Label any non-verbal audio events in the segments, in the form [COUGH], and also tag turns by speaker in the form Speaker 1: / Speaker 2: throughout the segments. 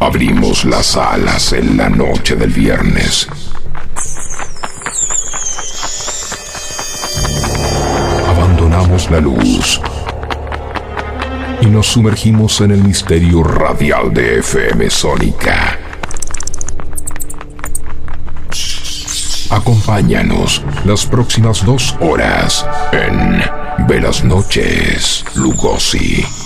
Speaker 1: Abrimos las alas en la noche del viernes. Abandonamos la luz y nos sumergimos en el misterio radial de FM Sónica. Acompáñanos las próximas dos horas en Velas Noches Lugosi.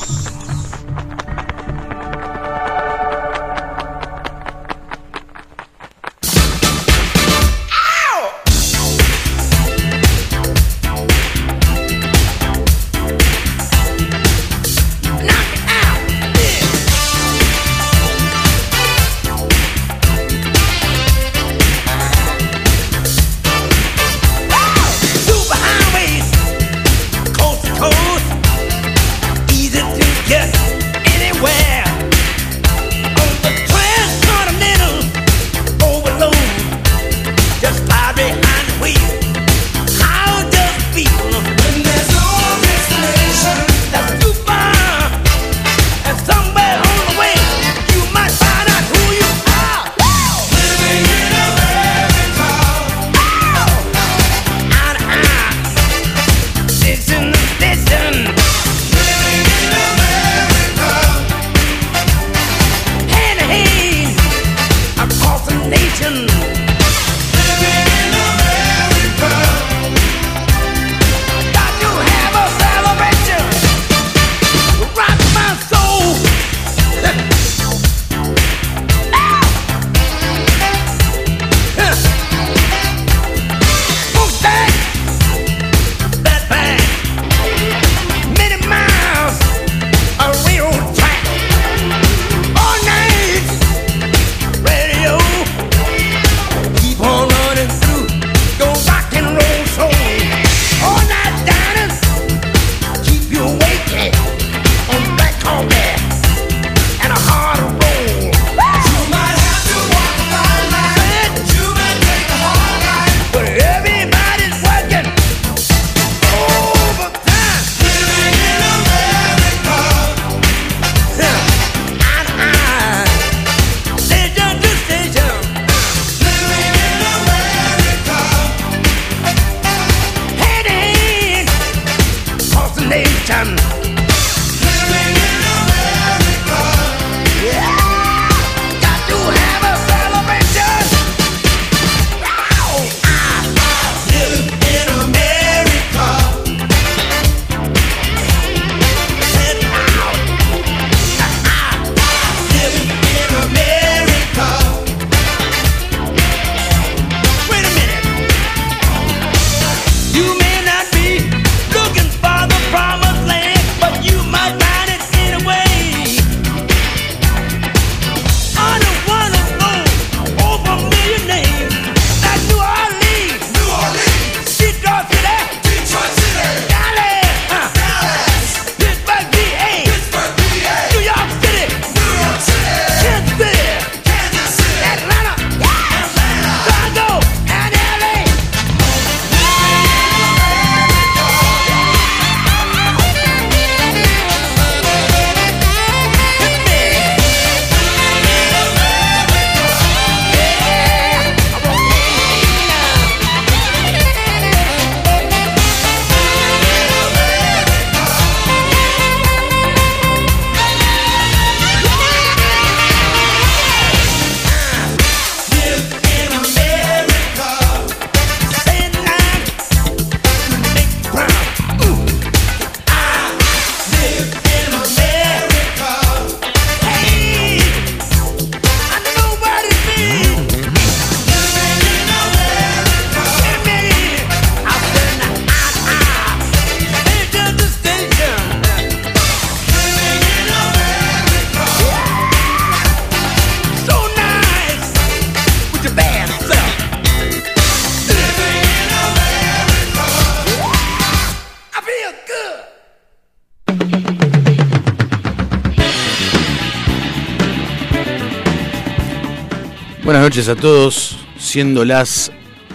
Speaker 2: Noches a todos, siendo las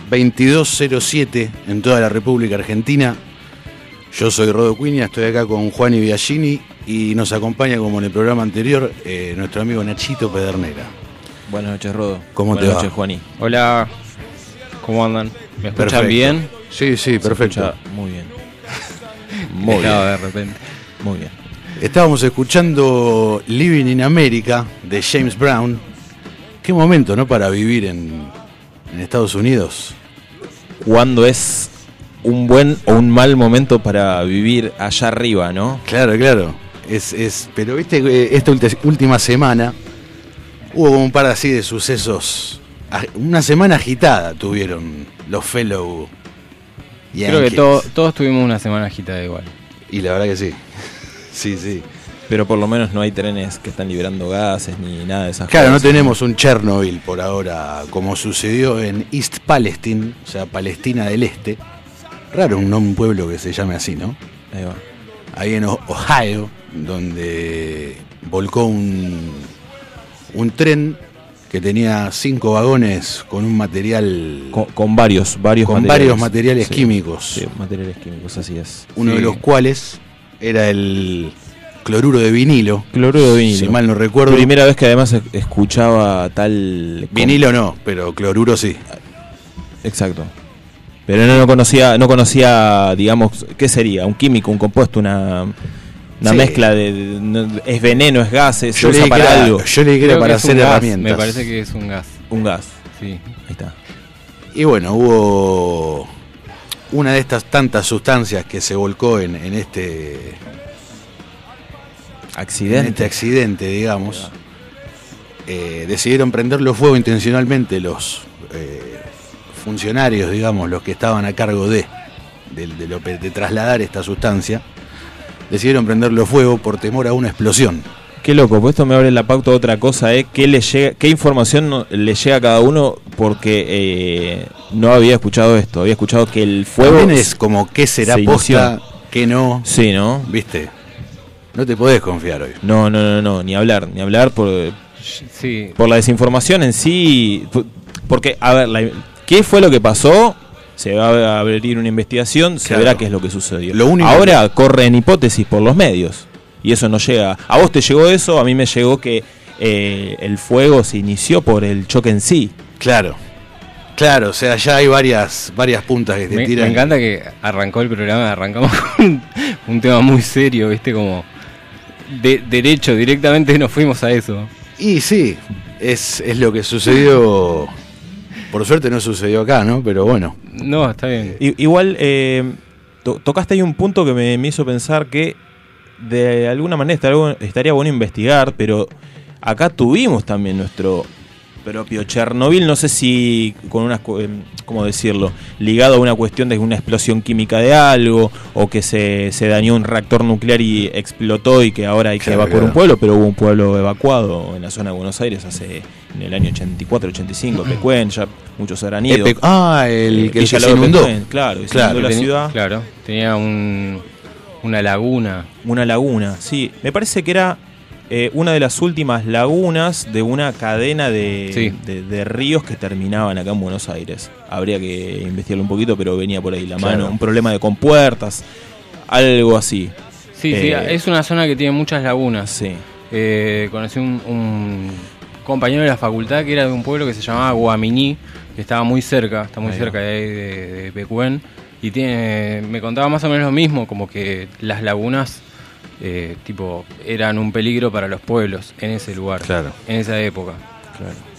Speaker 2: 22.07 en toda la República Argentina. Yo soy Rodo Cuña, estoy acá con Juan y Biagini y nos acompaña como en el programa anterior eh, nuestro amigo Nachito Pedernera.
Speaker 3: Buenas noches, Rodo.
Speaker 2: ¿Cómo
Speaker 3: Buenas
Speaker 2: te
Speaker 3: noches,
Speaker 2: va?
Speaker 3: Juaní.
Speaker 4: Hola, ¿cómo andan? ¿Me escuchan
Speaker 2: Perfecto.
Speaker 4: bien?
Speaker 2: Sí, sí, perfecto.
Speaker 3: Muy bien. [LAUGHS] Muy bien.
Speaker 4: de repente.
Speaker 3: Muy bien.
Speaker 2: Estábamos escuchando Living in America de James Brown. Qué momento, ¿no? Para vivir en, en Estados Unidos.
Speaker 3: ¿Cuándo es un buen o un mal momento para vivir allá arriba, no?
Speaker 2: Claro, claro. Es, es, pero viste, eh, esta última semana hubo como un par así de sucesos. Una semana agitada tuvieron los fellow.
Speaker 4: Creo que to- todos tuvimos una semana agitada igual.
Speaker 2: Y la verdad que sí. [LAUGHS] Sí, sí.
Speaker 3: Pero por lo menos no hay trenes que están liberando gases ni nada de esas
Speaker 2: Claro, no
Speaker 3: cosas.
Speaker 2: tenemos un Chernobyl por ahora, como sucedió en East Palestine, o sea, Palestina del Este. Raro un, un pueblo que se llame así, ¿no?
Speaker 3: Ahí va.
Speaker 2: Ahí en Ohio, donde volcó un, un tren que tenía cinco vagones con un material,
Speaker 3: Con, con varios, varios
Speaker 2: con
Speaker 3: materiales.
Speaker 2: varios materiales
Speaker 3: Sí,
Speaker 2: químicos,
Speaker 3: Sí, materiales químicos, así es.
Speaker 2: uno
Speaker 4: Sí.
Speaker 2: de los cuales era el cloruro de vinilo,
Speaker 3: Cloruro de vinilo.
Speaker 2: si mal no recuerdo.
Speaker 3: Primera vez que además escuchaba tal...
Speaker 2: Vinilo no, pero cloruro sí.
Speaker 3: Exacto. Pero no, no conocía, no conocía, digamos, ¿qué sería? Un químico, un compuesto, una, una
Speaker 2: Sí.
Speaker 3: mezcla de, de- no- es veneno, es gas, se
Speaker 2: Yo
Speaker 3: usa para
Speaker 2: era-
Speaker 3: algo.
Speaker 2: yo leí que era
Speaker 4: Creo
Speaker 2: para hacer
Speaker 4: gas,
Speaker 2: herramientas.
Speaker 4: Me parece que es un gas.
Speaker 3: Un gas.
Speaker 4: Sí.
Speaker 3: Ahí está.
Speaker 2: Y bueno, hubo una de estas tantas sustancias que se volcó en, en este, en
Speaker 3: Accidente.
Speaker 2: este accidente, digamos. Eh, decidieron prenderlo fuego intencionalmente los eh, funcionarios, digamos, los que estaban a cargo de, de, de lo- de trasladar esta sustancia. Decidieron prenderlo fuego por temor a una explosión.
Speaker 3: Qué loco, pues esto me abre la pauta de otra cosa, ¿eh? ¿Qué, le llega, qué información le llega a cada uno? Porque eh, no había escuchado esto, había escuchado que el fuego...
Speaker 2: También es como qué será
Speaker 3: se
Speaker 2: posta, qué no,
Speaker 3: Sí, ¿no?
Speaker 2: ¿viste? No te podés confiar hoy.
Speaker 3: No, no, no, no, ni hablar, ni hablar por,
Speaker 4: Sí.
Speaker 3: por la desinformación en sí. pu- Porque, a ver, la- ¿qué fue lo que pasó? Se va a abrir una investigación, se verá qué es lo que sucedió.
Speaker 2: Lo único
Speaker 3: Ahora corren hipótesis por los medios. Y eso no llega. A vos te llegó eso, a mí me llegó que eh, el fuego se inició por el choque en sí.
Speaker 2: Claro. Claro, o sea, ya hay varias, varias puntas que te
Speaker 4: Me,
Speaker 2: tiran.
Speaker 4: me encanta que arrancó el programa, arrancamos [LAUGHS] con un tema muy serio, ¿viste? Como de derecho, directamente nos fuimos a eso.
Speaker 2: Y sí, es, es lo que sucedió. Por suerte no sucedió acá, ¿no? Pero bueno.
Speaker 4: No, está bien.
Speaker 3: I- igual, eh, to- tocaste ahí un punto que me, me hizo pensar que de alguna manera estaría, bueno- estaría bueno investigar, pero acá tuvimos también nuestro propio Chernobyl, no sé si con una, cu- em, ¿cómo decirlo? Ligado a una cuestión de una explosión química de algo, o que se, se dañó un reactor nuclear y explotó y que ahora hay que
Speaker 2: Claro,
Speaker 3: evacuar un pueblo, pero hubo un pueblo evacuado en la zona de Buenos Aires hace en el año 84, 85, Pecuén, ya muchos habrán ido.
Speaker 2: Epe- ah, el,
Speaker 3: Eh,
Speaker 2: que, se inundó.
Speaker 3: Pecuén, claro, y se
Speaker 2: Claro.
Speaker 3: inundó la ciudad.
Speaker 4: Claro, tenía un, una laguna.
Speaker 3: Una laguna, sí. Me parece que era eh, una de las últimas lagunas de una cadena de,
Speaker 4: Sí.
Speaker 3: de- de ríos que terminaban acá en Buenos Aires. Habría que investigarlo un poquito, pero venía por ahí la
Speaker 2: Claro.
Speaker 3: mano. Un problema de compuertas, algo así.
Speaker 4: Sí, sí,
Speaker 3: Eh,
Speaker 4: es una zona que tiene muchas lagunas.
Speaker 3: Sí.
Speaker 4: Eh, conocí un, un compañero de la facultad que era de un pueblo que se llamaba Guaminí, que estaba muy cerca, está muy
Speaker 3: Ahí
Speaker 4: cerca de, ahí, de, de Pecuén, y tiene, me contaba más o menos lo mismo, como que las lagunas eh, tipo eran un peligro para los pueblos en ese lugar,
Speaker 2: Claro.
Speaker 4: en esa época.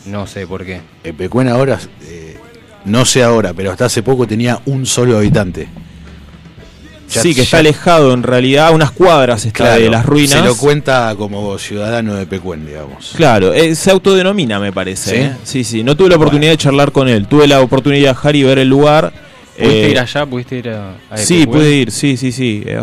Speaker 4: No sé por qué.
Speaker 2: Epecuén ahora, eh, no sé ahora, pero hasta hace poco tenía un solo habitante. Ya-
Speaker 3: sí, que
Speaker 2: ya-
Speaker 3: está alejado en realidad, a unas cuadras está
Speaker 2: Claro,
Speaker 3: de las ruinas.
Speaker 2: Se lo cuenta como ciudadano de Pecuén, digamos.
Speaker 3: Claro, eh, se autodenomina, me parece.
Speaker 2: ¿Sí?
Speaker 3: ¿eh? Sí, sí. No tuve la oportunidad de charlar con él. Tuve la oportunidad de viajar y ver el lugar.
Speaker 4: ¿Pudiste
Speaker 3: Eh,
Speaker 4: ir allá? ¿Pudiste ir a, a
Speaker 3: Sí, pude ir, sí, sí, sí. Eh,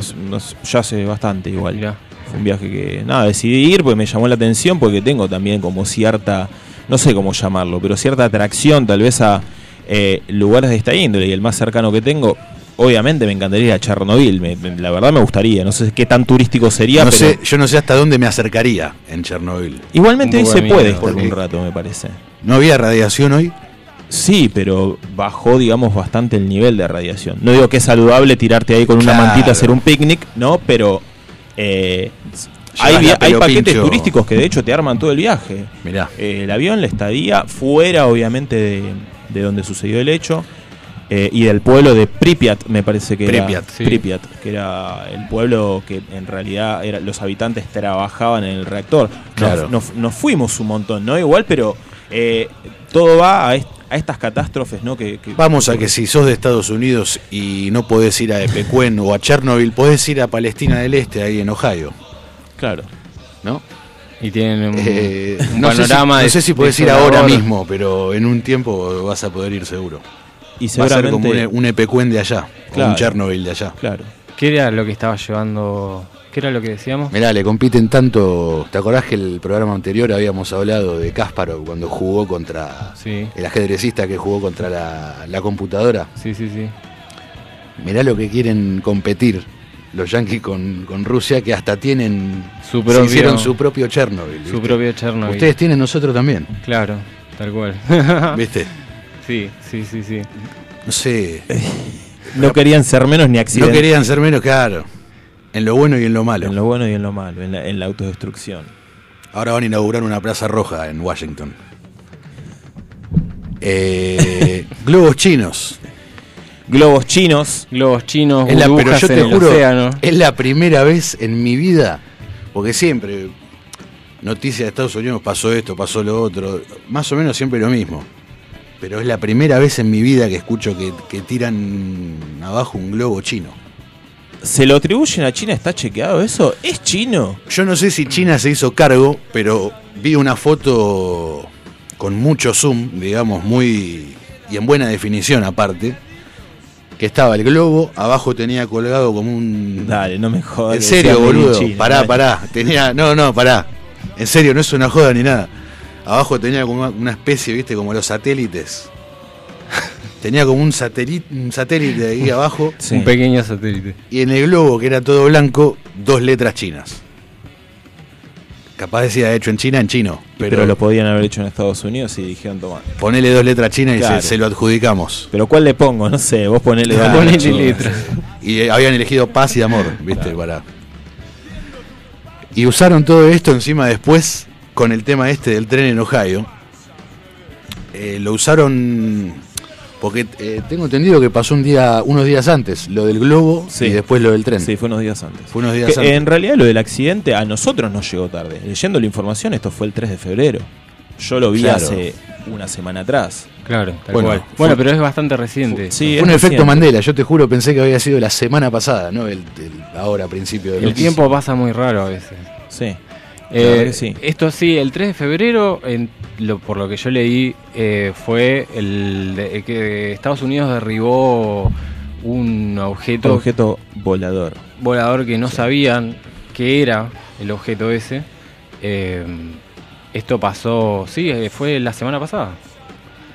Speaker 3: ya hace bastante igual.
Speaker 4: Mirá.
Speaker 3: Fue un viaje que, nada, decidí ir porque me llamó la atención porque tengo también como cierta, no sé cómo llamarlo, pero cierta atracción tal vez a eh, lugares de esta índole. Y el más cercano que tengo, obviamente me encantaría ir a Chernobyl. Me- me- la verdad me gustaría. No sé qué tan turístico sería,
Speaker 2: No
Speaker 3: pero
Speaker 2: sé, yo no sé hasta dónde me acercaría en Chernobyl.
Speaker 3: igualmente
Speaker 4: Un
Speaker 3: hoy se
Speaker 4: de
Speaker 3: puede estar un rato, me parece.
Speaker 2: ¿No había radiación hoy?
Speaker 3: Sí, pero bajó, digamos, bastante el nivel de radiación. No digo que es saludable tirarte ahí con una
Speaker 2: Claro.
Speaker 3: mantita a hacer un picnic, ¿no? Pero eh, hay, paquetes
Speaker 2: pincho.
Speaker 3: turísticos que de hecho te arman todo el viaje.
Speaker 2: Mirá.
Speaker 3: Eh, el avión, la estadía, fuera obviamente de, de donde sucedió el hecho. eh, y del pueblo de Pripyat, me parece que
Speaker 2: Pripyat,
Speaker 3: era.
Speaker 4: sí.
Speaker 3: Pripyat, que era el pueblo que en realidad era, los habitantes trabajaban en el reactor. Nos,
Speaker 2: Claro.
Speaker 3: nos- nos fuimos un montón, ¿no? Igual, pero eh, todo va a, est- a estas catástrofes, ¿no? Que, que-
Speaker 2: Vamos a que si sos de Estados Unidos y no podés ir a Epecuén o a Chernobyl, podés ir a Palestina del Este, ahí en Ohio,
Speaker 3: Claro.
Speaker 2: ¿no?
Speaker 4: Y tienen un,
Speaker 2: Eh,
Speaker 4: un
Speaker 2: no sé si-
Speaker 4: panorama
Speaker 2: no
Speaker 4: de-
Speaker 2: sé si podés ir ahora mismo, pero en un tiempo vas a poder ir seguro.
Speaker 3: Y
Speaker 2: Va a ser como
Speaker 3: seguramente.
Speaker 2: un, un Epecuén de allá, o un Chernobyl de allá.
Speaker 3: Claro.
Speaker 4: ¿Qué era lo que estaba llevando? ¿Qué era lo que decíamos?
Speaker 2: Mirá, le compiten tanto. ¿Te acordás que el programa anterior habíamos hablado de Kasparov cuando jugó contra
Speaker 4: Sí,
Speaker 2: el ajedrecista que jugó contra la, la computadora?
Speaker 4: sí, sí, sí.
Speaker 2: Mirá lo que quieren competir los yanquis con, con Rusia, que hasta tienen.
Speaker 4: Su
Speaker 2: se
Speaker 4: propio-
Speaker 2: hicieron su propio Chernobyl.
Speaker 4: Su propio Chernobyl.
Speaker 2: Ustedes tienen, nosotros también.
Speaker 4: Claro, tal cual. [LAUGHS]
Speaker 2: ¿Viste?
Speaker 4: sí, sí, sí, sí.
Speaker 2: No sé.
Speaker 3: No querían ser menos ni
Speaker 2: No
Speaker 3: accidentes.
Speaker 2: querían ser menos, claro. En lo bueno y en lo malo.
Speaker 3: En lo bueno y en lo malo, en la, en la autodestrucción.
Speaker 2: Ahora van a inaugurar una plaza roja en Washington. Eh, [LAUGHS] globos chinos.
Speaker 3: Globos chinos.
Speaker 4: Globos chinos,
Speaker 2: Es la- pero yo te juro,
Speaker 4: océano.
Speaker 2: es la primera vez en mi vida, porque siempre, noticias de Estados Unidos, pasó esto, pasó lo otro, más o menos siempre lo mismo. Pero es la primera vez en mi vida que escucho que, que tiran abajo un globo chino.
Speaker 3: ¿Se lo atribuyen a China? ¿Está chequeado eso? ¿Es chino?
Speaker 2: Yo no sé si China se hizo cargo, pero vi una foto con mucho zoom, digamos, muy. y en buena definición aparte. Que estaba el globo, abajo tenía colgado como un.
Speaker 3: Dale, no me jodas.
Speaker 2: En serio, boludo.
Speaker 3: China,
Speaker 2: pará,
Speaker 3: dale.
Speaker 2: pará. Tenía. No, no, pará. En serio, no es una joda ni nada. Abajo tenía como una especie, viste, como los satélites. Tenía como un satélite, un satélite ahí [LAUGHS] abajo.
Speaker 3: Sí.
Speaker 4: Un pequeño satélite.
Speaker 2: Y en el globo, que era todo blanco, dos letras chinas. Capaz decía hecho en China, en chino.
Speaker 3: Pero,
Speaker 2: Pero,
Speaker 3: lo podían haber hecho en Estados Unidos y dijeron, toma.
Speaker 2: ponele dos letras chinas y
Speaker 3: Claro.
Speaker 2: se, se lo adjudicamos.
Speaker 3: ¿Pero cuál le pongo? No sé, vos ponele
Speaker 2: Claro,
Speaker 3: dos letras.
Speaker 2: Y eh, habían elegido paz y amor, viste, para. Y usaron todo esto encima después con el tema este del tren en Ohio. Eh, lo usaron porque eh, tengo entendido que pasó un día, unos días antes, lo del globo
Speaker 3: Sí.
Speaker 2: y después lo del tren.
Speaker 3: Sí, fue unos días antes.
Speaker 2: Fue unos días
Speaker 3: Que,
Speaker 2: antes.
Speaker 3: en realidad lo del accidente a nosotros nos llegó tarde. Leyendo la información, esto fue el 3 de febrero. Yo lo vi
Speaker 2: Claro.
Speaker 3: hace una semana atrás.
Speaker 4: Claro, tal
Speaker 2: Bueno,
Speaker 4: cual.
Speaker 2: fue-
Speaker 4: Bueno, pero es bastante reciente.
Speaker 3: Sí,
Speaker 2: Fue un efecto. Mandela, yo te juro, pensé que había sido la semana pasada, no el, el- ahora a principio del
Speaker 4: El tiempo pasa muy raro a veces.
Speaker 3: Sí.
Speaker 4: Eh,
Speaker 3: sí.
Speaker 4: Esto sí, el 3 de febrero, en lo, por lo que yo leí, eh, fue el, de- el que Estados Unidos derribó un objeto,
Speaker 3: Objeto volador.
Speaker 4: volador que no sabían qué era el objeto ese. Eh, esto pasó, sí, eh, fue la semana pasada.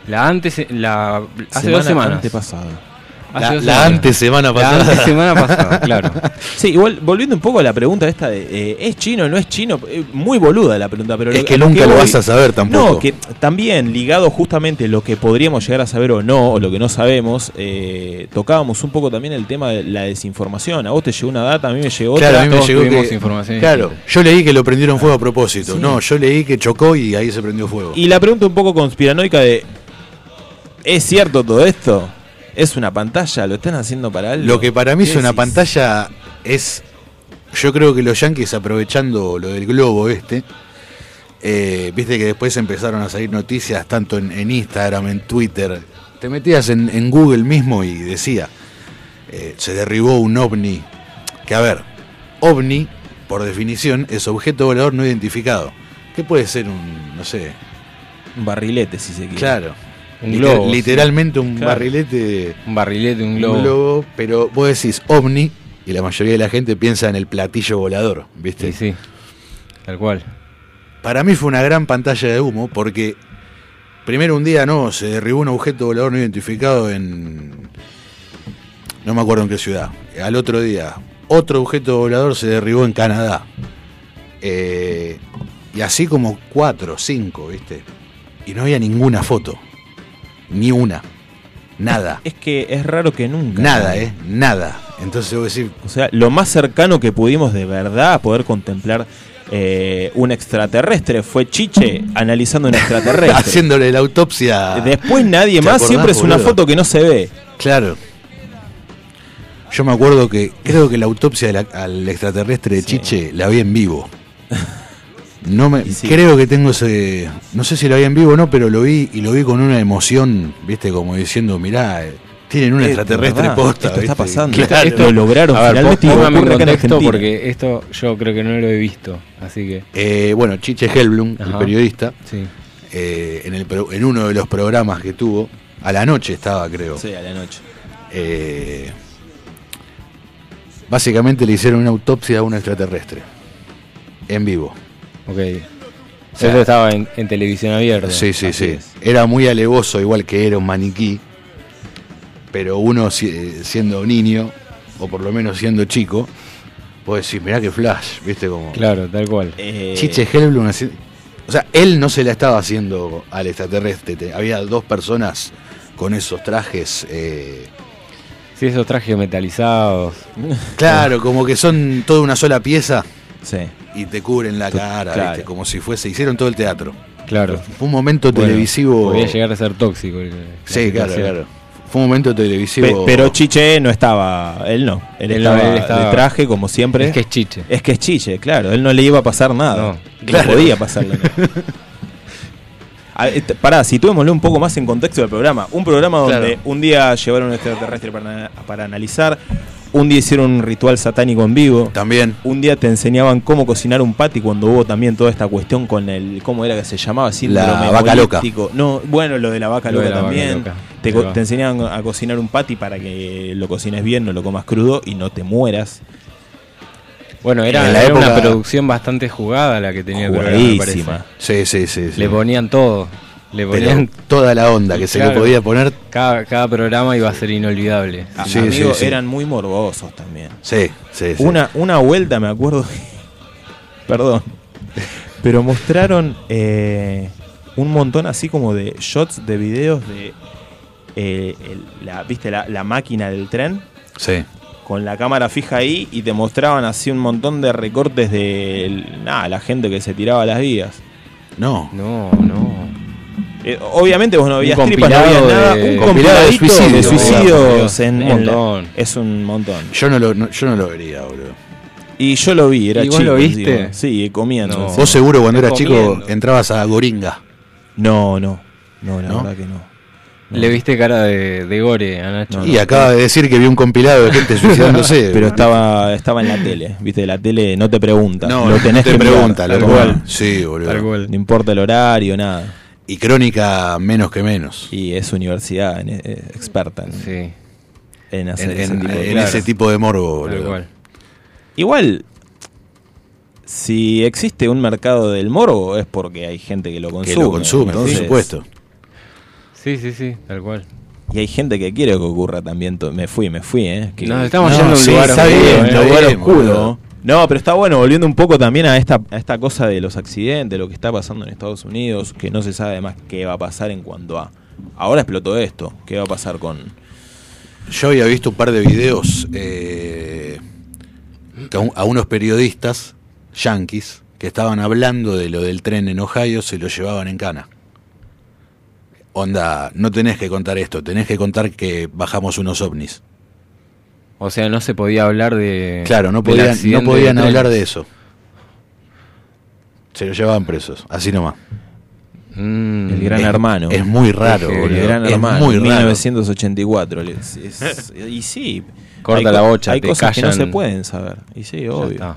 Speaker 4: La antes, la, hace
Speaker 3: Semana
Speaker 4: dos semanas.
Speaker 3: antepasada.
Speaker 4: Hace
Speaker 2: La, la antes semana
Speaker 4: La
Speaker 2: pasada.
Speaker 4: antes semana pasada, [LAUGHS] claro.
Speaker 3: Sí, igual volviendo un poco a la pregunta esta de eh, ¿es chino o no es chino? Eh, muy boluda la pregunta, pero
Speaker 2: es
Speaker 3: lo-
Speaker 2: que nunca lo
Speaker 3: voy-
Speaker 2: vas a saber tampoco.
Speaker 3: No, que también ligado justamente lo que podríamos llegar a saber o no, o lo que no sabemos, eh, tocábamos un poco también el tema de la desinformación. A vos te llegó una data, a mí me llegó
Speaker 2: Claro,
Speaker 3: otra.
Speaker 2: a mí me
Speaker 4: todos
Speaker 2: llegó que,
Speaker 4: información
Speaker 2: Claro, yo leí que lo prendieron fuego a propósito.
Speaker 3: Sí.
Speaker 2: No, yo leí que chocó y ahí se prendió fuego.
Speaker 3: Y la pregunta un poco conspiranoica de ¿es cierto todo esto? ¿Es una pantalla? ¿Lo están haciendo para algo?
Speaker 2: Lo que para mí
Speaker 3: ¿Qué
Speaker 2: es una
Speaker 3: decís?
Speaker 2: pantalla es. Yo creo que los yankees aprovechando lo del globo este. eh, Viste que después empezaron a salir noticias tanto en, en Instagram, en Twitter. Te metías en, en Google mismo y decía: eh, se derribó un ovni. Que a ver, ovni, por definición, es objeto volador no identificado. ¿Qué puede ser un, no sé,
Speaker 3: Un barrilete, si se quiere.
Speaker 2: Claro.
Speaker 4: Un
Speaker 2: Liter-
Speaker 4: globo, sí.
Speaker 2: Literalmente un
Speaker 3: Claro.
Speaker 2: barrilete
Speaker 4: Un barrilete, un globo,
Speaker 2: pero vos decís ovni y la mayoría de la gente piensa en el platillo volador, ¿viste?
Speaker 4: Sí, sí. Tal cual.
Speaker 2: Para mí fue una gran pantalla de humo porque primero un día no, se derribó un objeto volador no identificado en no me acuerdo en qué ciudad. Al otro día otro objeto volador se derribó en Canadá. Eh, y así como cuatro, cinco, ¿viste? Y no había ninguna foto. Ni una. Nada.
Speaker 3: Es que es raro que nunca.
Speaker 2: Nada, ¿eh? Nada. Entonces voy a decir,
Speaker 3: O sea, lo más cercano que pudimos de verdad a poder contemplar eh, un extraterrestre fue Chiche analizando un [LAUGHS] extraterrestre.
Speaker 2: haciéndole la autopsia.
Speaker 3: Después nadie
Speaker 2: ¿Te
Speaker 3: más,
Speaker 2: acordás,
Speaker 3: siempre es una foto que no se ve.
Speaker 2: Claro. Yo me acuerdo que creo que la autopsia la- al extraterrestre de
Speaker 3: Sí.
Speaker 2: Chiche la vi en vivo. [LAUGHS] No me
Speaker 3: sí.
Speaker 2: creo que tengo ese no sé si la vi en vivo o no, pero lo vi y lo vi con una emoción, ¿viste? Como diciendo, mirá, eh, tienen un extraterrestre
Speaker 3: verdad,
Speaker 2: posta,
Speaker 3: esto está
Speaker 2: ¿viste?
Speaker 3: pasando.
Speaker 2: Claro.
Speaker 3: Esto lo lograron
Speaker 4: A ver, póngame en
Speaker 3: en
Speaker 4: contexto porque esto yo creo que no lo he visto, así que
Speaker 2: Eh, bueno, Chiche Helblum, el periodista,
Speaker 4: sí.
Speaker 2: eh, en, el, en uno de los programas que tuvo, a la noche estaba, creo.
Speaker 3: Sí, a la noche.
Speaker 2: eh, básicamente le hicieron una autopsia a un extraterrestre. En vivo.
Speaker 4: Ok.
Speaker 2: O sea,
Speaker 4: Eso estaba en, en televisión abierta.
Speaker 2: Sí, sí, sí.
Speaker 3: es.
Speaker 2: Era muy alevoso, igual que era un maniquí. Pero uno si- siendo niño, o por lo menos siendo chico, puede decir, mirá que flash, ¿viste? Como.
Speaker 4: Claro, tal cual.
Speaker 3: Eh,
Speaker 2: Chiche Helblum así- O sea, él no se la estaba haciendo al extraterrestre. te- Había dos personas con esos trajes. eh,
Speaker 4: Sí, esos trajes metalizados.
Speaker 2: claro, como que son toda una sola pieza
Speaker 3: Sí.
Speaker 2: Y te cubren la cara,
Speaker 3: claro.
Speaker 2: ¿viste? Como si fuese. Hicieron todo el teatro.
Speaker 4: Claro.
Speaker 2: Fue un momento
Speaker 4: Bueno,
Speaker 2: televisivo.
Speaker 4: Podría llegar a ser tóxico.
Speaker 2: Sí, claro, claro. Fue un momento
Speaker 3: Pe-
Speaker 2: televisivo.
Speaker 3: pero Chiche no estaba, él no, él, estaba,
Speaker 4: él estaba-
Speaker 3: de traje como siempre.
Speaker 4: Es que es chiche.
Speaker 3: Es que es Chiche, claro, él no le iba a pasar nada.
Speaker 4: No,
Speaker 3: podía pasarle [LAUGHS] nada. A Pará, situémoslo un poco más en contexto del programa. Un programa donde
Speaker 2: Claro.
Speaker 3: un día llevaron un extraterrestre para, para analizar, un día hicieron un ritual satánico en vivo,
Speaker 2: También.
Speaker 3: un día te enseñaban cómo cocinar un pati cuando hubo también toda esta cuestión con el, ¿cómo era que se llamaba? Síndrome
Speaker 2: vaca loca.
Speaker 3: No, bueno, lo de la vaca
Speaker 4: Lo
Speaker 3: loca
Speaker 4: la vaca
Speaker 3: también.
Speaker 4: loca.
Speaker 3: Te, enseñaban a cocinar un pati para que lo cocines bien, no lo comas crudo y no te mueras.
Speaker 4: Bueno, era,
Speaker 2: la
Speaker 4: una producción bastante jugada la que tenía el programa, me parece.
Speaker 3: Jugadísima.
Speaker 2: Sí, sí, sí. sí.
Speaker 4: Le ponían todo. Le
Speaker 2: Pero
Speaker 4: ponían.
Speaker 2: toda la onda que se le podía poner.
Speaker 4: Cada, cada programa iba a ser inolvidable.
Speaker 3: Ah,
Speaker 2: Sí,
Speaker 3: amigos,
Speaker 2: sí, sí.
Speaker 3: eran muy morbosos también.
Speaker 2: Sí, sí, sí.
Speaker 3: Una, una vuelta, me acuerdo. [LAUGHS] Perdón. Pero mostraron eh, un montón así como de shots de videos de. eh, el- la, ¿Viste la, la máquina del tren?
Speaker 2: Sí.
Speaker 3: Con la cámara fija ahí y te mostraban así un montón de recortes de el- nada, la gente que se tiraba a las vías.
Speaker 2: No.
Speaker 4: No, no.
Speaker 3: Eh, obviamente vos no veías tripas, no veías nada.
Speaker 4: de-
Speaker 3: Un
Speaker 2: compilado de
Speaker 3: compiladito de
Speaker 2: suicidios,
Speaker 3: suicidios en,
Speaker 4: un
Speaker 3: en la-
Speaker 4: montón.
Speaker 3: es un montón.
Speaker 2: Yo no lo, no- yo no lo vería, boludo.
Speaker 3: Y yo lo vi, era
Speaker 4: ¿Y vos
Speaker 3: chico.
Speaker 4: lo viste?
Speaker 3: Sí, comiendo.
Speaker 4: No.
Speaker 2: Vos seguro cuando eras chico entrabas a Goringa.
Speaker 3: No, no. No, la
Speaker 2: ¿No?
Speaker 3: verdad que no.
Speaker 4: Le viste cara de, de gore a Nacho.
Speaker 3: No,
Speaker 2: y acaba de decir que vio un compilado de gente suicidándose. [LAUGHS]
Speaker 3: Pero estaba, estaba en la tele, viste, la tele no te pregunta.
Speaker 2: No,
Speaker 3: lo tenés
Speaker 2: te
Speaker 3: que mirar,
Speaker 2: pregunta,
Speaker 3: tal
Speaker 2: lo
Speaker 3: cual.
Speaker 2: Sí, boludo.
Speaker 4: Tal cual.
Speaker 3: No importa el horario, nada.
Speaker 2: Y crónica menos que menos.
Speaker 3: Y es universidad en- eh, experta en,
Speaker 4: Sí,
Speaker 3: en hacer
Speaker 2: En,
Speaker 3: ese
Speaker 2: en-
Speaker 3: tipo de
Speaker 2: en
Speaker 3: cosas.
Speaker 2: ese tipo de morbo.
Speaker 3: Igual, si existe un mercado del morbo es porque hay gente que lo consume.
Speaker 2: Que lo consume, por supuesto.
Speaker 4: Sí, sí, sí, tal cual.
Speaker 3: Y hay gente que quiere que ocurra también. Me fui, me fui, ¿eh? Que-
Speaker 4: Nos estamos
Speaker 2: No,
Speaker 4: yendo a un
Speaker 2: sí,
Speaker 4: lugar oscuro,
Speaker 2: bien,
Speaker 4: ¿eh?
Speaker 3: lugar
Speaker 2: bien,
Speaker 3: oscuro. No, pero está bueno, volviendo un poco también a esta, a esta cosa de los accidentes, lo que está pasando en Estados Unidos, que no se sabe además qué va a pasar en cuanto a... Ahora explotó esto, ¿qué va a pasar con...
Speaker 2: Yo había visto un par de videos eh, a, a unos periodistas yanquis que estaban hablando de lo del tren en Ohio, se lo llevaban en cana. Onda, no tenés que contar esto, tenés que contar que bajamos unos ovnis.
Speaker 4: O sea, no se podía hablar de.
Speaker 2: Claro, no podían, no podían
Speaker 4: de
Speaker 2: hablar de eso. Se lo llevaban presos, así nomás.
Speaker 4: Mm,
Speaker 3: El gran
Speaker 2: es-
Speaker 3: hermano.
Speaker 2: es muy raro,
Speaker 3: El
Speaker 2: boludo.
Speaker 3: gran
Speaker 2: Es
Speaker 3: hermano,
Speaker 2: muy raro.
Speaker 3: 1984. es- es- [LAUGHS] y sí.
Speaker 4: Corta
Speaker 3: hay
Speaker 4: la bocha,
Speaker 3: Hay
Speaker 4: te
Speaker 3: cosas que no se pueden saber. Y sí,
Speaker 4: ya
Speaker 3: obvio.
Speaker 4: está.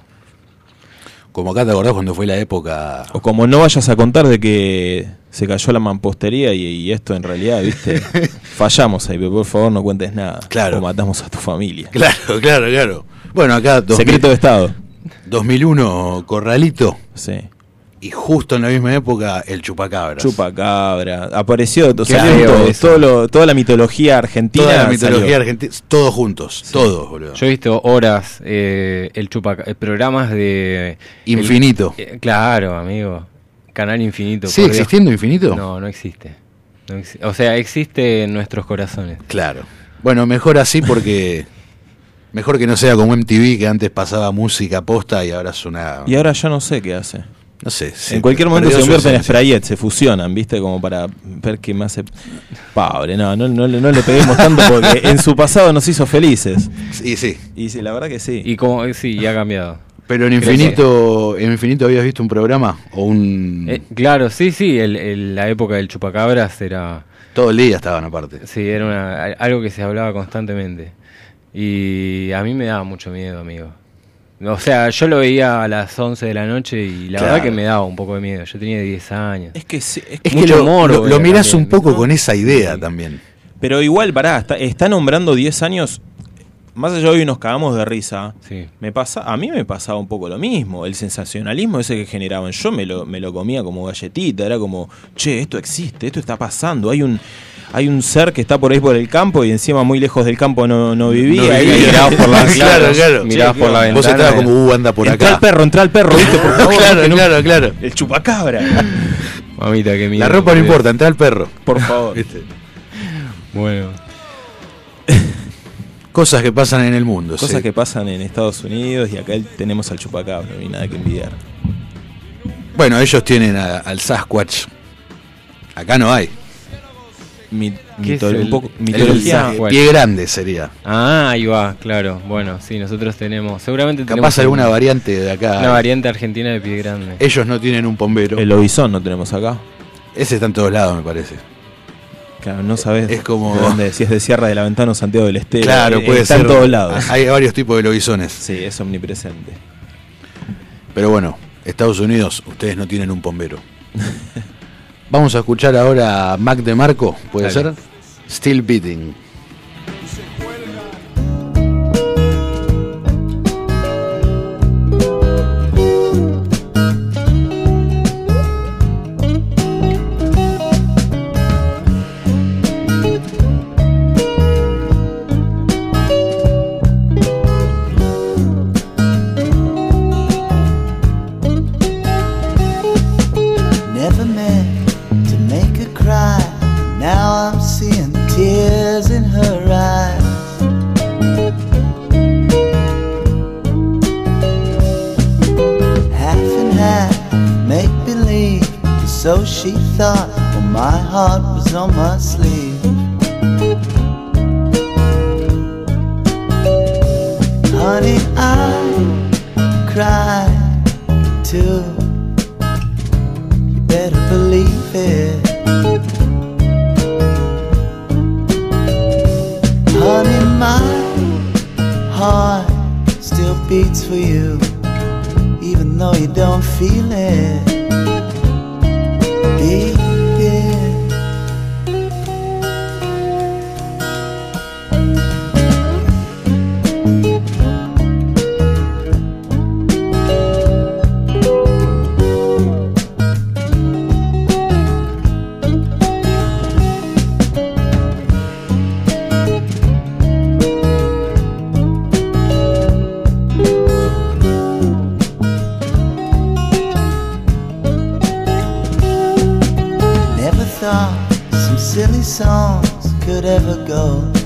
Speaker 2: Como acá te acordás cuando fue la época.
Speaker 3: O como no vayas a contar de que se cayó la mampostería y, y esto en realidad, viste, [LAUGHS] fallamos ahí, pero por favor no cuentes nada.
Speaker 2: Claro.
Speaker 3: O matamos a tu familia. [LAUGHS]
Speaker 2: Claro, claro, claro. Bueno, acá 2000
Speaker 3: Secreto de Estado.
Speaker 2: 2001, Corralito.
Speaker 3: Sí.
Speaker 2: Y justo en la misma época, el chupacabras.
Speaker 3: Chupacabra. Apareció, o sea,
Speaker 4: feo
Speaker 3: todo, todo lo- toda la mitología argentina.
Speaker 2: Toda la mitología
Speaker 3: salió.
Speaker 2: argentina, todos juntos, todos, boludo.
Speaker 4: Yo he visto horas eh, el chupaca eh, programas de.
Speaker 2: Infinito.
Speaker 4: el- eh, claro, amigo. Canal Infinito.
Speaker 2: ¿Sigue
Speaker 4: Dios.
Speaker 2: existiendo Infinito?
Speaker 4: No, no existe. O sea, existe en nuestros corazones.
Speaker 2: Claro. Bueno, mejor así porque. [LAUGHS] Mejor que no sea como MTV que antes pasaba música posta y ahora es una.
Speaker 3: Y ahora ya no sé qué hace.
Speaker 2: No sé.
Speaker 3: en cualquier momento se convierten en sprayet, se fusionan, ¿viste? Como para ver qué más se... Pobre, no, no, no, le- no le peguemos tanto porque en su pasado nos hizo felices.
Speaker 2: Sí, sí.
Speaker 3: Y sí, la verdad que sí.
Speaker 4: Y como, sí, ya ha cambiado.
Speaker 2: Pero en Infinito, en Infinito habías visto un programa o un.
Speaker 4: Eh, claro, sí, sí, el- el- la época del chupacabras era,
Speaker 2: Todo el día estaban aparte.
Speaker 4: sí, era una- algo que se hablaba constantemente. Y a mí me daba mucho miedo, amigo. O sea, yo lo veía a las 11 de la noche y la
Speaker 2: Claro.
Speaker 4: verdad que me daba un poco de miedo. Yo tenía 10 años.
Speaker 3: Es que sí, es que-
Speaker 2: que
Speaker 4: Mucho
Speaker 2: lo,
Speaker 4: morbo
Speaker 2: lo- lo mirás
Speaker 4: también,
Speaker 2: un poco
Speaker 3: ¿no?
Speaker 2: con esa idea también.
Speaker 3: Pero igual, pará, está, está nombrando 10 años. Más allá de hoy nos cagamos de risa.
Speaker 4: Sí.
Speaker 3: Me pasa, a mí me pasaba un poco lo mismo. El sensacionalismo ese que generaban. Yo me lo, me lo comía como galletita. Era como, che, esto existe, esto está pasando. Hay un, hay un ser que está por ahí por el campo y encima muy lejos del campo no, no vivía.
Speaker 2: No vivía. [LAUGHS]
Speaker 4: Mirabas por la,
Speaker 2: Claro, claro.
Speaker 4: mirabas
Speaker 3: Sí,
Speaker 4: por la
Speaker 3: claro.
Speaker 2: Vos
Speaker 4: ventana.
Speaker 2: estabas como, uh, anda por
Speaker 3: entra el
Speaker 2: acá.
Speaker 3: perro, entra el perro, ¿viste? Por favor,
Speaker 2: claro,
Speaker 3: no-
Speaker 2: claro, claro.
Speaker 3: El chupacabra.
Speaker 4: Mamita, qué miedo.
Speaker 2: La ropa no importa, entra el perro.
Speaker 3: Por favor. [LAUGHS]
Speaker 2: ¿Viste?
Speaker 4: Bueno,
Speaker 2: Cosas que pasan en el mundo.
Speaker 3: Cosas
Speaker 2: sí.
Speaker 3: que pasan en Estados Unidos y acá tenemos al chupacabra, no hay nada que envidiar.
Speaker 2: Bueno, ellos tienen a- al Sasquatch. Acá no hay.
Speaker 3: Mi-
Speaker 4: ¿Qué
Speaker 3: mito- un poco, mitología.
Speaker 2: Pie grande sería.
Speaker 4: Ah, ahí va, claro. Bueno, sí, nosotros tenemos. Seguramente tenemos.
Speaker 2: Capaz alguna
Speaker 4: un-
Speaker 2: variante de acá.
Speaker 4: Una variante argentina de pie grande.
Speaker 2: Ellos no tienen un pombero.
Speaker 3: El lobizón no tenemos acá.
Speaker 2: Ese está en todos lados, me parece.
Speaker 3: Claro, no sabes
Speaker 2: Es como-
Speaker 3: de dónde, si es de Sierra de la Ventana o Santiago del Estero.
Speaker 2: claro,
Speaker 3: Eh,
Speaker 2: puede
Speaker 3: está
Speaker 2: ser.
Speaker 3: en todos lados.
Speaker 2: Hay varios tipos de lobisones.
Speaker 3: Sí, es omnipresente.
Speaker 2: Pero bueno, Estados Unidos, ustedes no tienen un pombero. [LAUGHS] Vamos a escuchar ahora a Mac de Marco, ¿puede
Speaker 4: Dale.
Speaker 2: ser? Still Beating.
Speaker 5: Heart was on my sleeve. Honey, I cried too. You better believe it. Honey, my heart still beats for you, even though you don't feel it. Ever go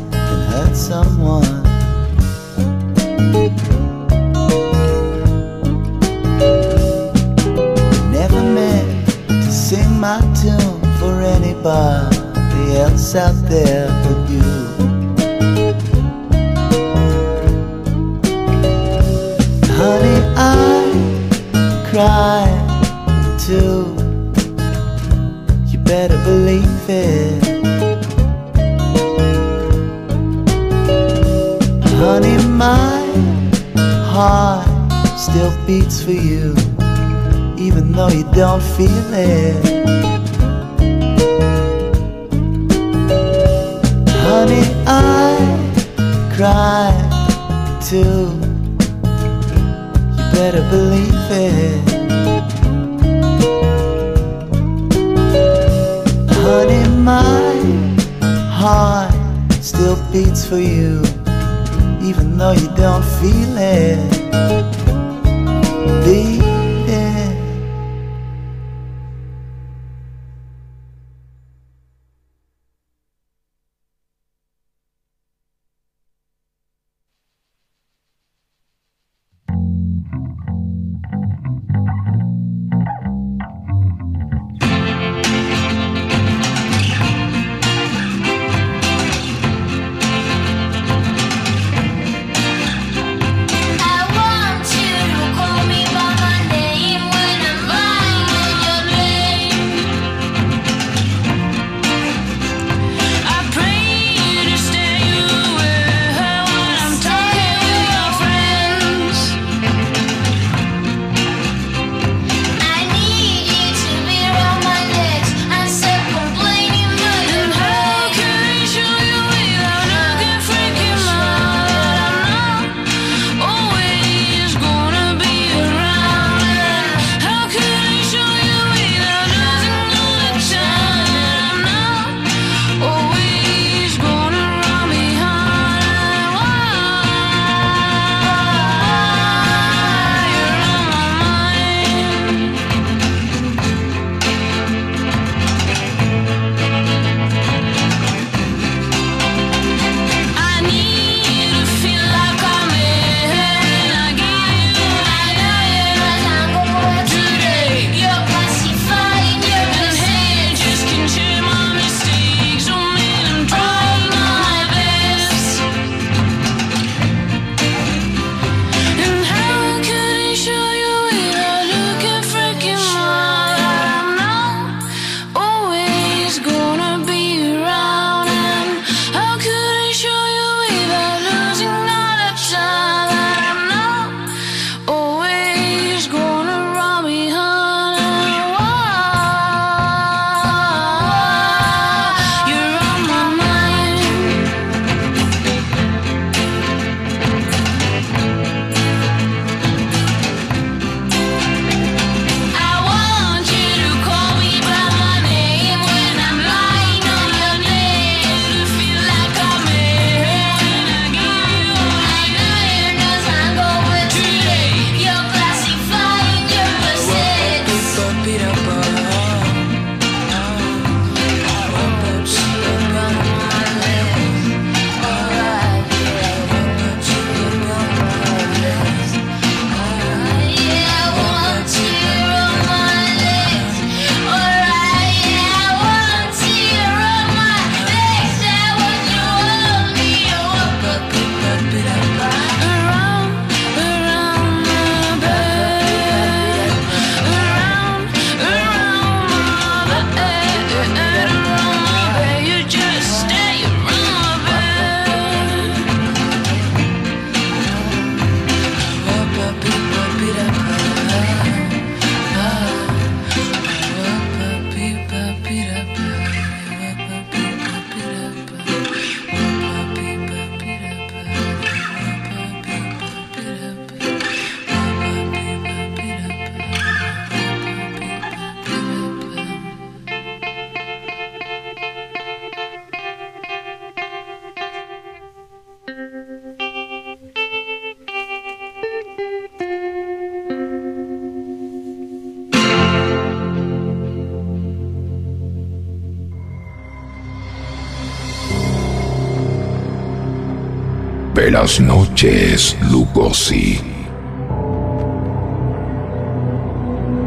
Speaker 1: Buenas noches, Lugosi.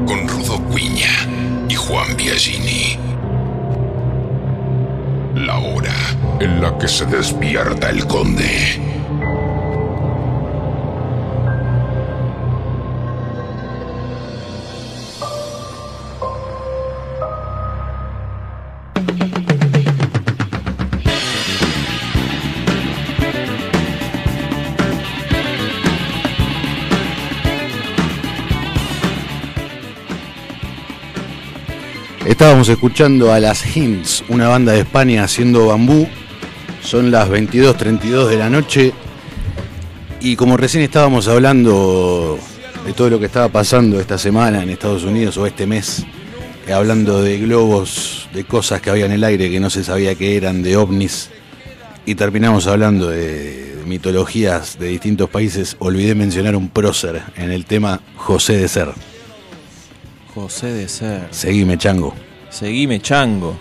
Speaker 1: Con Rudo Cuiña y Juan Biagini. La hora en la que se despierta
Speaker 2: Estábamos escuchando a las Hints, una banda de España haciendo bambú. Son las 22.32 de la noche. Y como recién estábamos hablando de todo lo que estaba pasando esta semana en Estados Unidos o este mes, eh, hablando de globos, de cosas que había en el aire que no se sabía que eran, de ovnis, y terminamos hablando de mitologías de distintos países, olvidé mencionar un prócer en el tema José de Ser.
Speaker 3: José de Ser.
Speaker 2: Seguime, chango.
Speaker 3: Seguime, chango.